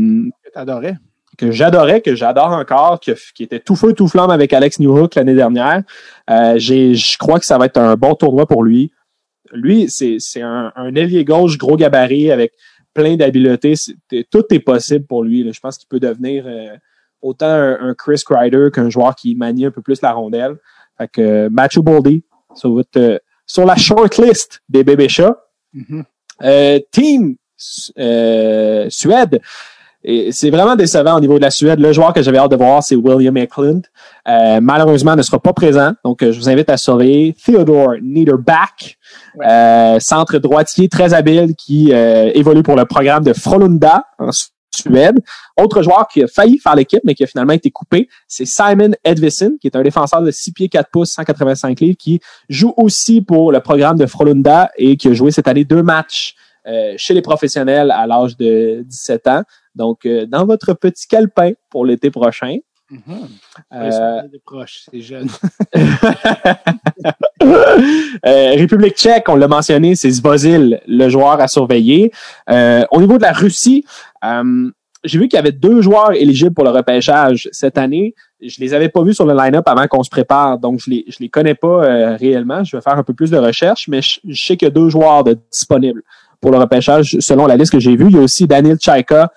Que t'adorais. Que j'adorais, que j'adore encore, que- qui était tout feu, tout flamme avec Alex Newhook l'année dernière. Euh, j'ai- je crois que ça va être un bon tournoi pour lui. Lui, c'est c'est un, un ailier gauche, gros gabarit, avec plein d'habiletés. Tout est possible pour lui. là. Je pense qu'il peut devenir euh, autant un, un Chris Kreider qu'un joueur qui manie un peu plus la rondelle. Fait que Matthew Boldy sur, votre, sur la shortlist des bébés chats. Mhm. Euh, team euh, Suède. Et C'est vraiment décevant au niveau de la Suède. Le joueur que j'avais hâte de voir, c'est William Eklund. Euh, malheureusement, ne sera pas présent. Donc, euh, je vous invite à surveiller Theodore Niederbach, euh, centre droitier très habile qui euh, évolue pour le programme de Frolunda en Suède. Autre joueur qui a failli faire l'équipe, mais qui a finalement été coupé, c'est Simon Edvison, qui est un défenseur de 6 pieds 4 pouces, 185 livres, qui joue aussi pour le programme de Frolunda et qui a joué cette année deux matchs euh, chez les professionnels à l'âge de 17 ans. Donc, euh, dans votre petit calepin pour l'été prochain. Mhm. Euh, Ouais, c'est proche, c'est jeune. Euh, République tchèque, on l'a mentionné, c'est Zvozil, le joueur à surveiller. Euh, au niveau de la Russie, euh, j'ai vu qu'il y avait deux joueurs éligibles pour le repêchage cette année. Je les avais pas vus sur le line-up avant qu'on se prépare, donc je les, je les connais pas euh, réellement. Je vais faire un peu plus de recherche, mais je, je sais qu'il y a deux joueurs de disponibles pour le repêchage selon la liste que j'ai vue. Il y a aussi Daniel Tchaika euh,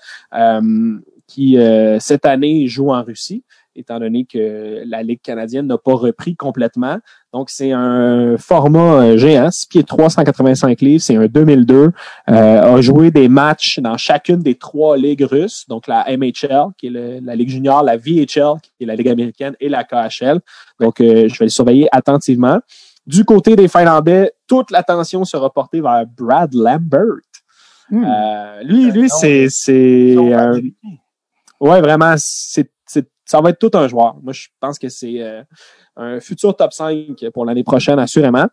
qui, euh, cette année, joue en Russie étant donné que la Ligue canadienne n'a pas repris complètement. Donc, c'est un format euh, géant, 6 pieds 385 livres, c'est un 2002. Euh, a joué des matchs dans chacune des trois ligues russes, donc la MHL, qui est la Ligue junior, la VHL, qui est la Ligue américaine, et la KHL. Donc, euh, je vais le surveiller attentivement. Du côté des Finlandais, toute l'attention sera portée vers Brad Lambert. Hmm. Euh, lui, Euh, lui, c'est, c'est, américains. Ouais, vraiment, c'est, c'est- ça va être tout un joueur. Moi, je pense que c'est euh, un futur top 5 pour l'année prochaine, assurément.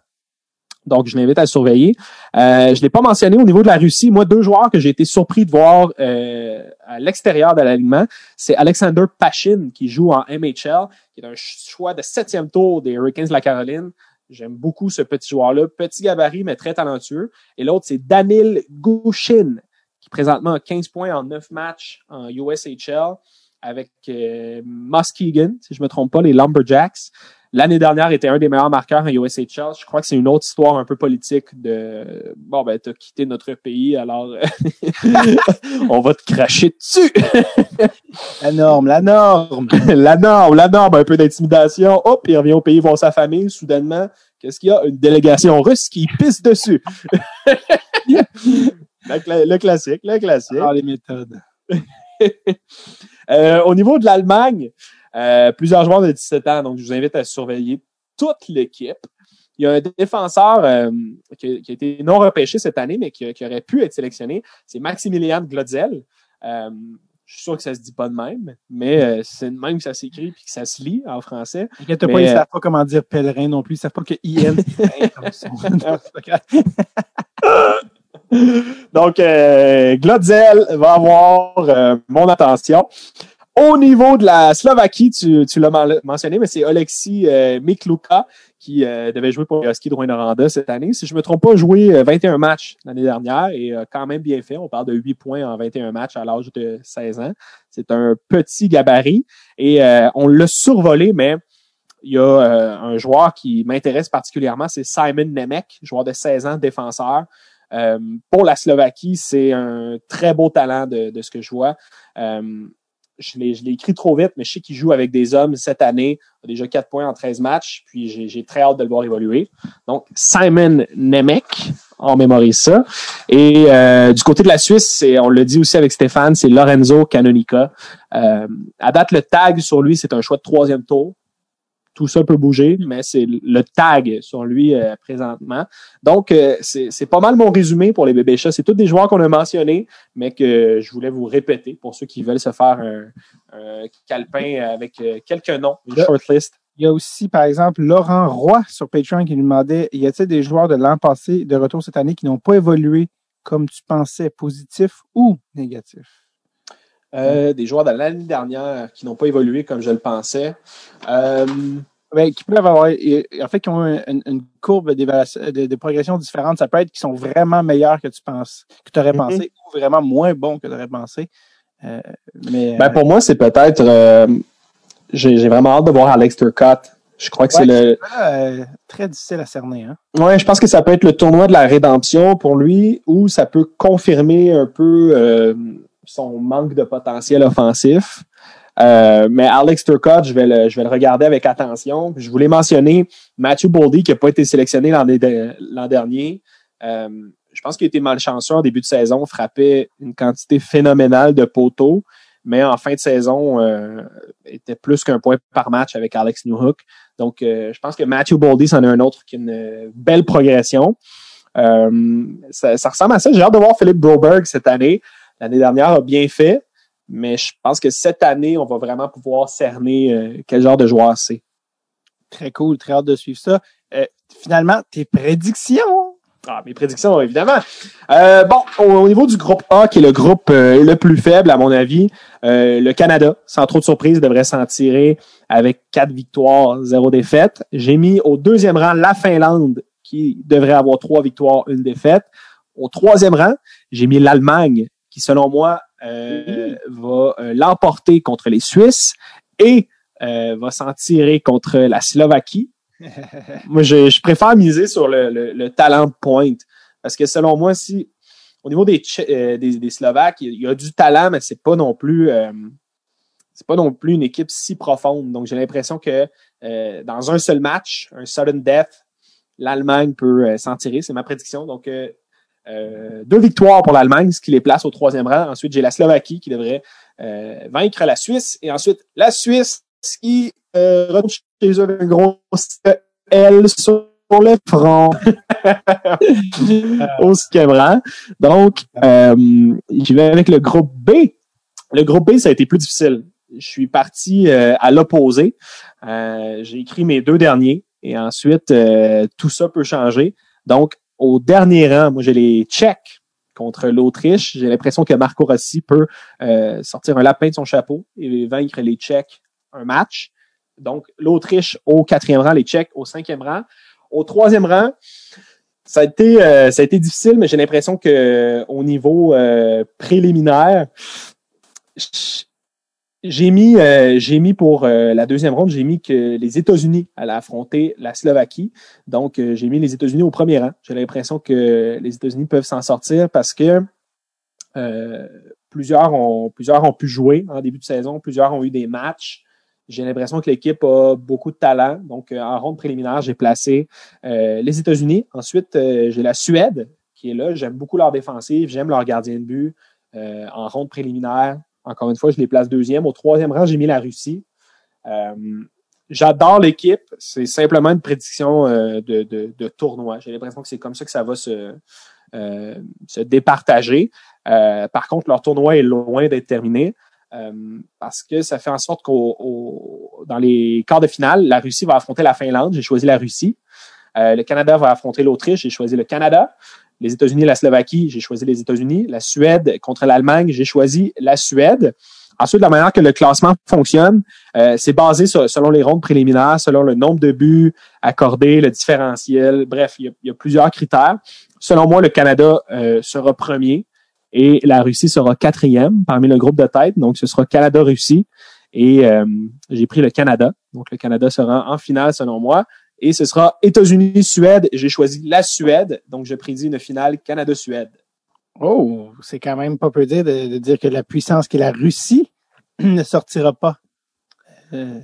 Donc, je l'invite à le surveiller. Euh, je l'ai pas mentionné au niveau de la Russie. Moi, deux joueurs que j'ai été surpris de voir euh, à l'extérieur de l'alignement, c'est Alexander Pashin qui joue en MHL, qui est un ch- choix de septième tour des Hurricanes de la Caroline. J'aime beaucoup ce petit joueur-là. Petit gabarit, mais très talentueux. Et l'autre, c'est Danil Gushin, qui présentement a 15 points en 9 matchs en USHL avec euh, Muskegon, si je me trompe pas, les Lumberjacks. L'année dernière était un des meilleurs marqueurs en USHL. Je crois que c'est une autre histoire un peu politique de bon ben t'as quitté notre pays alors euh, on va te cracher dessus. La norme, la norme. la norme, la norme, un peu d'intimidation. Hop, il revient au pays voir sa famille. Soudainement, qu'est-ce qu'il y a? Une délégation russe qui pisse dessus. le, cla- le classique, le classique. Ah, les méthodes. Euh, au niveau de l'Allemagne, euh, plusieurs joueurs de 17 ans, donc je vous invite à surveiller toute l'équipe. Il y a un défenseur euh, qui, a, qui a été non repêché cette année, mais qui, qui aurait pu être sélectionné. C'est Maximilian Glotzel. Euh, je suis sûr que ça se dit pas de même, mais euh, c'est de même que ça s'écrit puis que ça se lit en français. Inquiète pas, Mais, ils euh, savent pas comment dire pèlerin non plus. Ils savent pas que IN, pas. Donc, Glotzel va avoir mon attention. Au niveau de la Slovaquie, tu, tu l'as men- mentionné, mais c'est Alexis euh, Mikluka qui euh, devait jouer pour Husky de Rouyn-Noranda cette année. Si je me trompe pas, joué euh, 21 matchs l'année dernière et euh, quand même bien fait. On parle de 8 points en 21 matchs à l'âge de 16 ans. C'est un petit gabarit et euh, on l'a survolé, mais il y a euh, un joueur qui m'intéresse particulièrement, c'est Simon Nemec, joueur de 16 ans, défenseur. Euh, pour la Slovaquie, c'est un très beau talent de, de ce que je vois. Euh, je l'ai écrit trop vite, mais je sais qu'il joue avec des hommes cette année. Il a déjà 4 points en 13 matchs, puis j'ai très hâte de le voir évoluer. Donc, Simon Nemec, on mémorise ça. Et euh, du côté de la Suisse, on l'a dit aussi avec Stéphane, c'est Lorenzo Canonica. Euh, à date, le tag sur lui, c'est un choix de troisième tour. Tout ça peut bouger, mais c'est le tag sur lui euh, présentement. Donc, euh, c'est pas mal mon résumé pour les bébés chats. C'est tous des joueurs qu'on a mentionnés, mais que je voulais vous répéter pour ceux qui veulent se faire un, un calepin avec euh, quelques noms, une shortlist. Il y a aussi, par exemple, Laurent Roy sur Patreon qui nous demandait y a-t-il des joueurs de l'an passé de retour cette année qui n'ont pas évolué comme tu pensais, positif ou négatif? Euh, des joueurs de l'année dernière qui n'ont pas évolué comme je le pensais. Euh, Ben, qui peuvent avoir, en fait, qui ont un- une, une courbe de, de progression différente. Ça peut être qui sont vraiment meilleurs que tu penses, que tu aurais Mhm. pensé, ou vraiment moins bons que tu aurais pensé. Euh, mais, ben, pour moi, c'est peut-être. euh, j'ai vraiment hâte de voir Alex Turcotte. Je crois que Ouais, c'est le. euh, très difficile à cerner. Hein? Ouais, je pense que ça peut être le tournoi de la rédemption pour lui, ou ça peut confirmer un peu euh, son manque de potentiel offensif. Euh, mais Alex Turcotte, je vais, le, je vais le regarder avec attention. Je voulais mentionner Matthew Boldy qui n'a pas été sélectionné l'an dernier. Euh, je pense qu'il a été malchanceux en début de saison, frappait une quantité phénoménale de poteaux, mais en fin de saison, euh, était plus qu'un point par match avec Alex Newhook. Donc, euh, je pense que Matthew Boldy, c'en est un autre qui a une belle progression. Ça, ça, ressemble à ça. J'ai hâte de voir Philippe Broberg cette année. L'année dernière a bien fait, mais je pense que cette année, on va vraiment pouvoir cerner euh, quel genre de joueur c'est. Très cool, très hâte de suivre ça. Euh, finalement, tes prédictions? Ah, mes prédictions, évidemment. Euh, bon, au, niveau du groupe A, qui est le groupe euh, le plus faible, à mon avis, euh, le Canada, sans trop de surprise, devrait s'en tirer avec quatre victoires, zéro défaite. J'ai mis au deuxième rang la Finlande, qui devrait avoir trois victoires, une défaite. Au troisième rang, j'ai mis l'Allemagne, qui, selon moi, va l'emporter contre les Suisses et va s'en tirer contre la Slovaquie moi, je, préfère miser sur le, le, talent point. Parce que selon moi, si au niveau des, euh, des, Slovaques, il y a du talent, mais c'est pas non plus euh, c'est pas non plus une équipe si profonde. Donc j'ai l'impression que euh, dans un seul match, un sudden death, l'Allemagne peut s'en tirer. C'est ma prédiction. Donc deux victoires pour l'Allemagne, ce qui les place au troisième rang. Ensuite, j'ai la Slovaquie qui devrait vaincre la Suisse. Et ensuite, la Suisse qui euh, chez eux avec un gros L sur le front au. Donc, euh, je vais avec le groupe B. Le groupe B, ça a été plus difficile. Je suis parti euh, à l'opposé. Euh, j'ai écrit mes deux derniers et ensuite, euh, tout ça peut changer. Donc, au dernier rang, moi, j'ai les Tchèques contre l'Autriche. J'ai l'impression que Marco Rossi peut sortir un lapin de son chapeau et vaincre les Tchèques un match. Donc, l'Autriche au quatrième rang, les Tchèques au cinquième rang. Au troisième rang, ça a été, euh, ça a été difficile, mais j'ai l'impression que au niveau euh, préliminaire, j'ai mis, euh, j'ai mis pour la deuxième ronde, j'ai mis que les États-Unis allaient affronter la Slovaquie. Donc, j'ai mis les États-Unis au premier rang. J'ai l'impression que les États-Unis peuvent s'en sortir parce que plusieurs ont, plusieurs ont pu jouer en début de saison, plusieurs ont eu des matchs. J'ai l'impression que l'équipe a beaucoup de talent. Donc, euh, en ronde préliminaire, j'ai placé euh, les États-Unis. Ensuite, euh, j'ai la Suède qui est là. J'aime beaucoup leur défensive. J'aime leur gardien de but. en ronde préliminaire, encore une fois, je les place deuxième. Au troisième rang, j'ai mis la Russie. J'adore l'équipe. C'est simplement une prédiction de, de, tournoi. J'ai l'impression que c'est comme ça que ça va se, se départager. par contre, leur tournoi est loin d'être terminé. Euh, parce que ça fait en sorte qu'au dans les quarts de finale, la Russie va affronter la Finlande. J'ai choisi la Russie. Euh, le Canada va affronter l'Autriche. J'ai choisi le Canada. Les États-Unis la Slovaquie, j'ai choisi les États-Unis. La Suède contre l'Allemagne, j'ai choisi la Suède. Ensuite, la manière que le classement fonctionne, euh, c'est basé sur, selon les rondes préliminaires, selon le nombre de buts accordés, le différentiel. Bref, il y a, plusieurs critères. Selon moi, le Canada sera premier. Et la Russie sera quatrième parmi le groupe de tête. Donc, ce sera Canada-Russie. Et euh, j'ai pris le Canada. Donc, le Canada sera en finale selon moi. Et ce sera États-Unis-Suède. J'ai choisi la Suède. Donc, je prédis une finale Canada-Suède. Oh, c'est quand même pas peu dire de, dire que la puissance qui est la Russie ne sortira pas. Euh,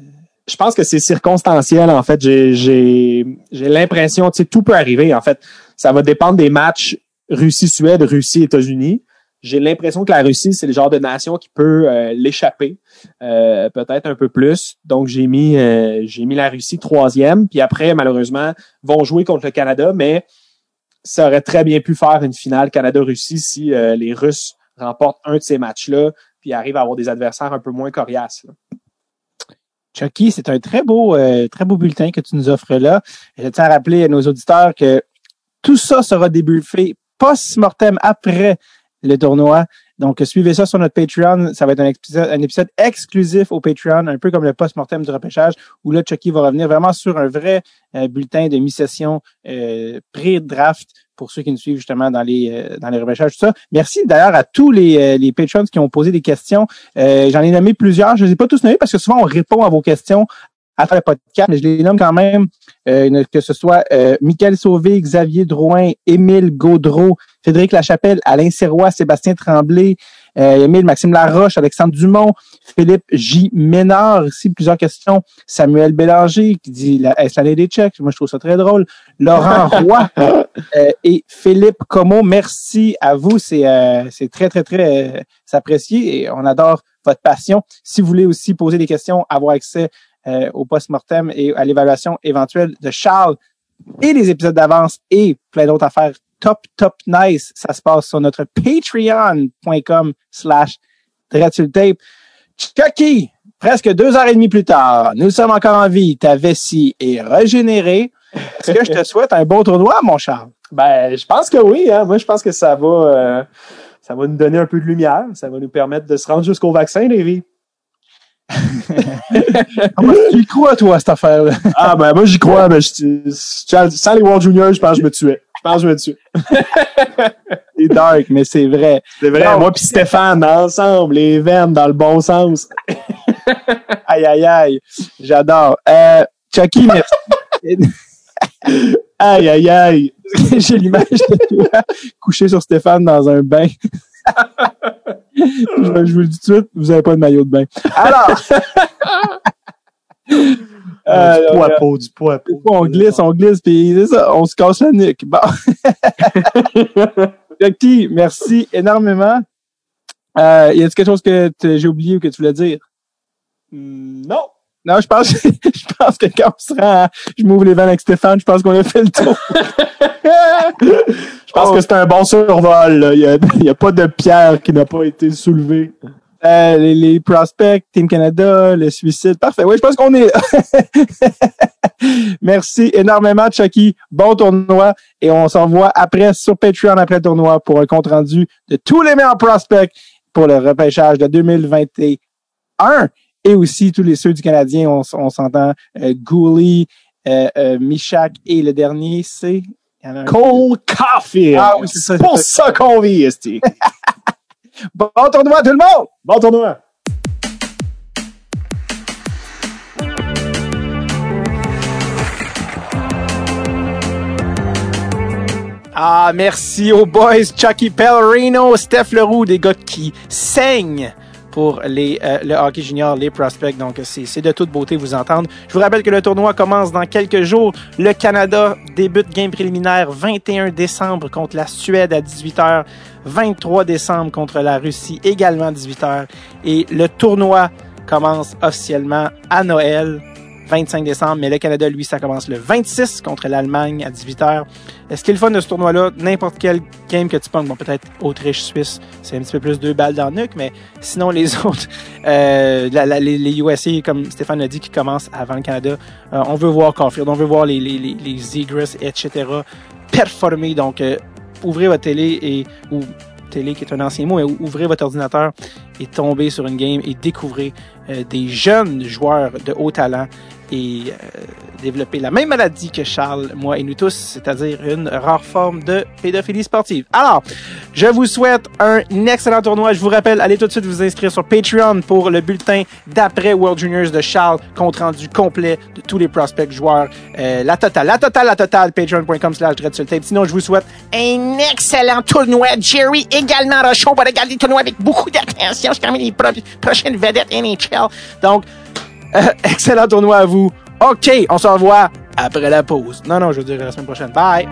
je pense que c'est circonstanciel, en fait. J'ai l'impression, tu sais, tout peut arriver, en fait. Ça va dépendre des matchs Russie-Suède, Russie-États-Unis j'ai l'impression que la Russie, c'est le genre de nation qui peut euh, l'échapper, euh, peut-être un peu plus. Donc j'ai mis euh, j'ai mis la Russie troisième, puis après malheureusement vont jouer contre le Canada, mais ça aurait très bien pu faire une finale Canada-Russie si les Russes remportent un de ces matchs-là, puis arrivent à avoir des adversaires un peu moins coriaces. Chucky, c'est un très beau très beau bulletin que tu nous offres là. Je tiens à rappeler à nos auditeurs que tout ça sera débuffé post-mortem après le tournoi. Donc, suivez ça sur notre Patreon. Ça va être un épisode, un épisode exclusif au Patreon, un peu comme le post-mortem du repêchage, où là, Chucky va revenir vraiment sur un vrai euh, bulletin de mi-session euh, pré-draft pour ceux qui nous suivent justement dans les euh, dans les repêchages, tout ça. Merci d'ailleurs à tous les, les patrons qui ont posé des questions. J'en ai nommé plusieurs. Je ne les ai pas tous nommés parce que souvent, on répond à vos questions à travers le podcast, mais je les nomme quand même, euh, que ce soit euh, Michael Sauvé, Xavier Drouin, Émile Gaudreau, Frédéric Lachapelle, Alain Serrois, Sébastien Tremblay, Euh, Emile, Maxime Laroche, Alexandre Dumont, Philippe J. Ménard, ici, plusieurs questions. Samuel Bélanger, qui dit la, est l'année des Tchèques? Moi, je trouve ça très drôle. Laurent Roy euh, et Philippe Como, merci à vous. C'est euh, c'est très, très, très euh, apprécié et on adore votre passion. Si vous voulez aussi poser des questions, avoir accès euh, au post-mortem et à l'évaluation éventuelle de Charles et les épisodes d'avance et plein d'autres affaires top, top nice, ça se passe sur notre patreon.com slash tape. Chucky, presque deux heures et demie plus tard, nous sommes encore en vie, ta vessie est régénérée. Est-ce que je te souhaite un beau tournoi, mon Charles? Ben, je pense que oui. Hein. Moi, je pense que ça va, euh, ça va nous donner un peu de lumière. Ça va nous permettre de se rendre jusqu'au vaccin, Lévi. tu y crois, toi, cette affaire-là? ah, ben, moi, j'y crois. Je, sans les World Juniors, je pense que je me tuais. Pense que je me tuais. c'est dark, mais c'est vrai. C'est vrai. moi puis Stéphane, ensemble, les veines dans le bon sens. aïe, aïe, aïe. J'adore. Euh, Chucky, merci. aïe, aïe, aïe. J'ai l'image de toi couché sur Stéphane dans un bain. je, vous le dis tout de suite, vous n'avez pas de maillot de bain. Alors! Euh, du poids peau, du poids peau. On glisse, on glisse, puis c'est ça, on se casse la nuque. Bon. Jackie, merci énormément. Euh, y a-t-il quelque chose que j'ai oublié ou que tu voulais dire? Mm, non. Non, je pense, je pense que quand on sera, je m'ouvre les vannes avec Stéphane, je pense qu'on a fait le tour. je pense que c'est un bon survol. Il n'y a, a, pas de pierre qui n'a pas été soulevée. Euh, les, les, prospects, Team Canada, le suicide. Parfait. Oui, je pense qu'on est Merci énormément, Chucky. Bon tournoi. Et on s'en voit après sur Patreon après le tournoi pour un compte rendu de tous les meilleurs prospects pour le repêchage de 2021 et aussi tous les ceux du Canadien, on, on s'entend euh, Gouli, euh, euh, Michak et le dernier, c'est Cole Caulfield. Ah oui, c'est ça. Pour ça qu'on vit. bon tournoi tout le monde! Bon tournoi! Ah, merci aux boys Chucky Pellerino, Steph Leroux, des gars qui saignent pour les, euh, le hockey junior, les prospects. Donc, c'est de toute beauté vous entendre. Je vous rappelle que le tournoi commence dans quelques jours. Le Canada débute game préliminaire 21 décembre contre la Suède à 18h, 23 décembre contre la Russie également à 18h. Et le tournoi commence officiellement à Noël 25 décembre, mais le Canada, lui, ça commence le 26 contre l'Allemagne à 18h. Est-ce qu'il est le fun de ce tournoi-là? N'importe quel game que tu pognes, bon, peut-être Autriche-Suisse, c'est un petit peu plus deux balles dans le nuque, mais sinon, les autres, euh, les, USA, comme Stéphane l'a dit, qui commencent avant le Canada, euh, on veut voir Caulfield, on veut voir les, les, etc., performer. Donc, euh, ouvrez votre télé et, ou télé qui est un ancien mot, ouvrez votre ordinateur et tombez sur une game et découvrez des jeunes joueurs de haut talent et euh, développer la même maladie que Charles, moi et nous tous, c'est-à-dire une rare forme de pédophilie sportive. Alors, je vous souhaite un excellent tournoi. Je vous rappelle, allez tout de suite vous inscrire sur Patreon pour le bulletin d'après World Juniors de Charles, compte rendu complet de tous les prospects joueurs. Euh, la totale, la totale, la totale, patreon.com slash tape. Sinon, je vous souhaite un excellent tournoi. Jerry également Rochon va regarder le tournoi avec beaucoup d'attention. Je termine les pro prochaines vedettes NHL. Donc, excellent tournoi à vous. OK, on se revoit après la pause. Non, non, je veux dire la semaine prochaine. Bye!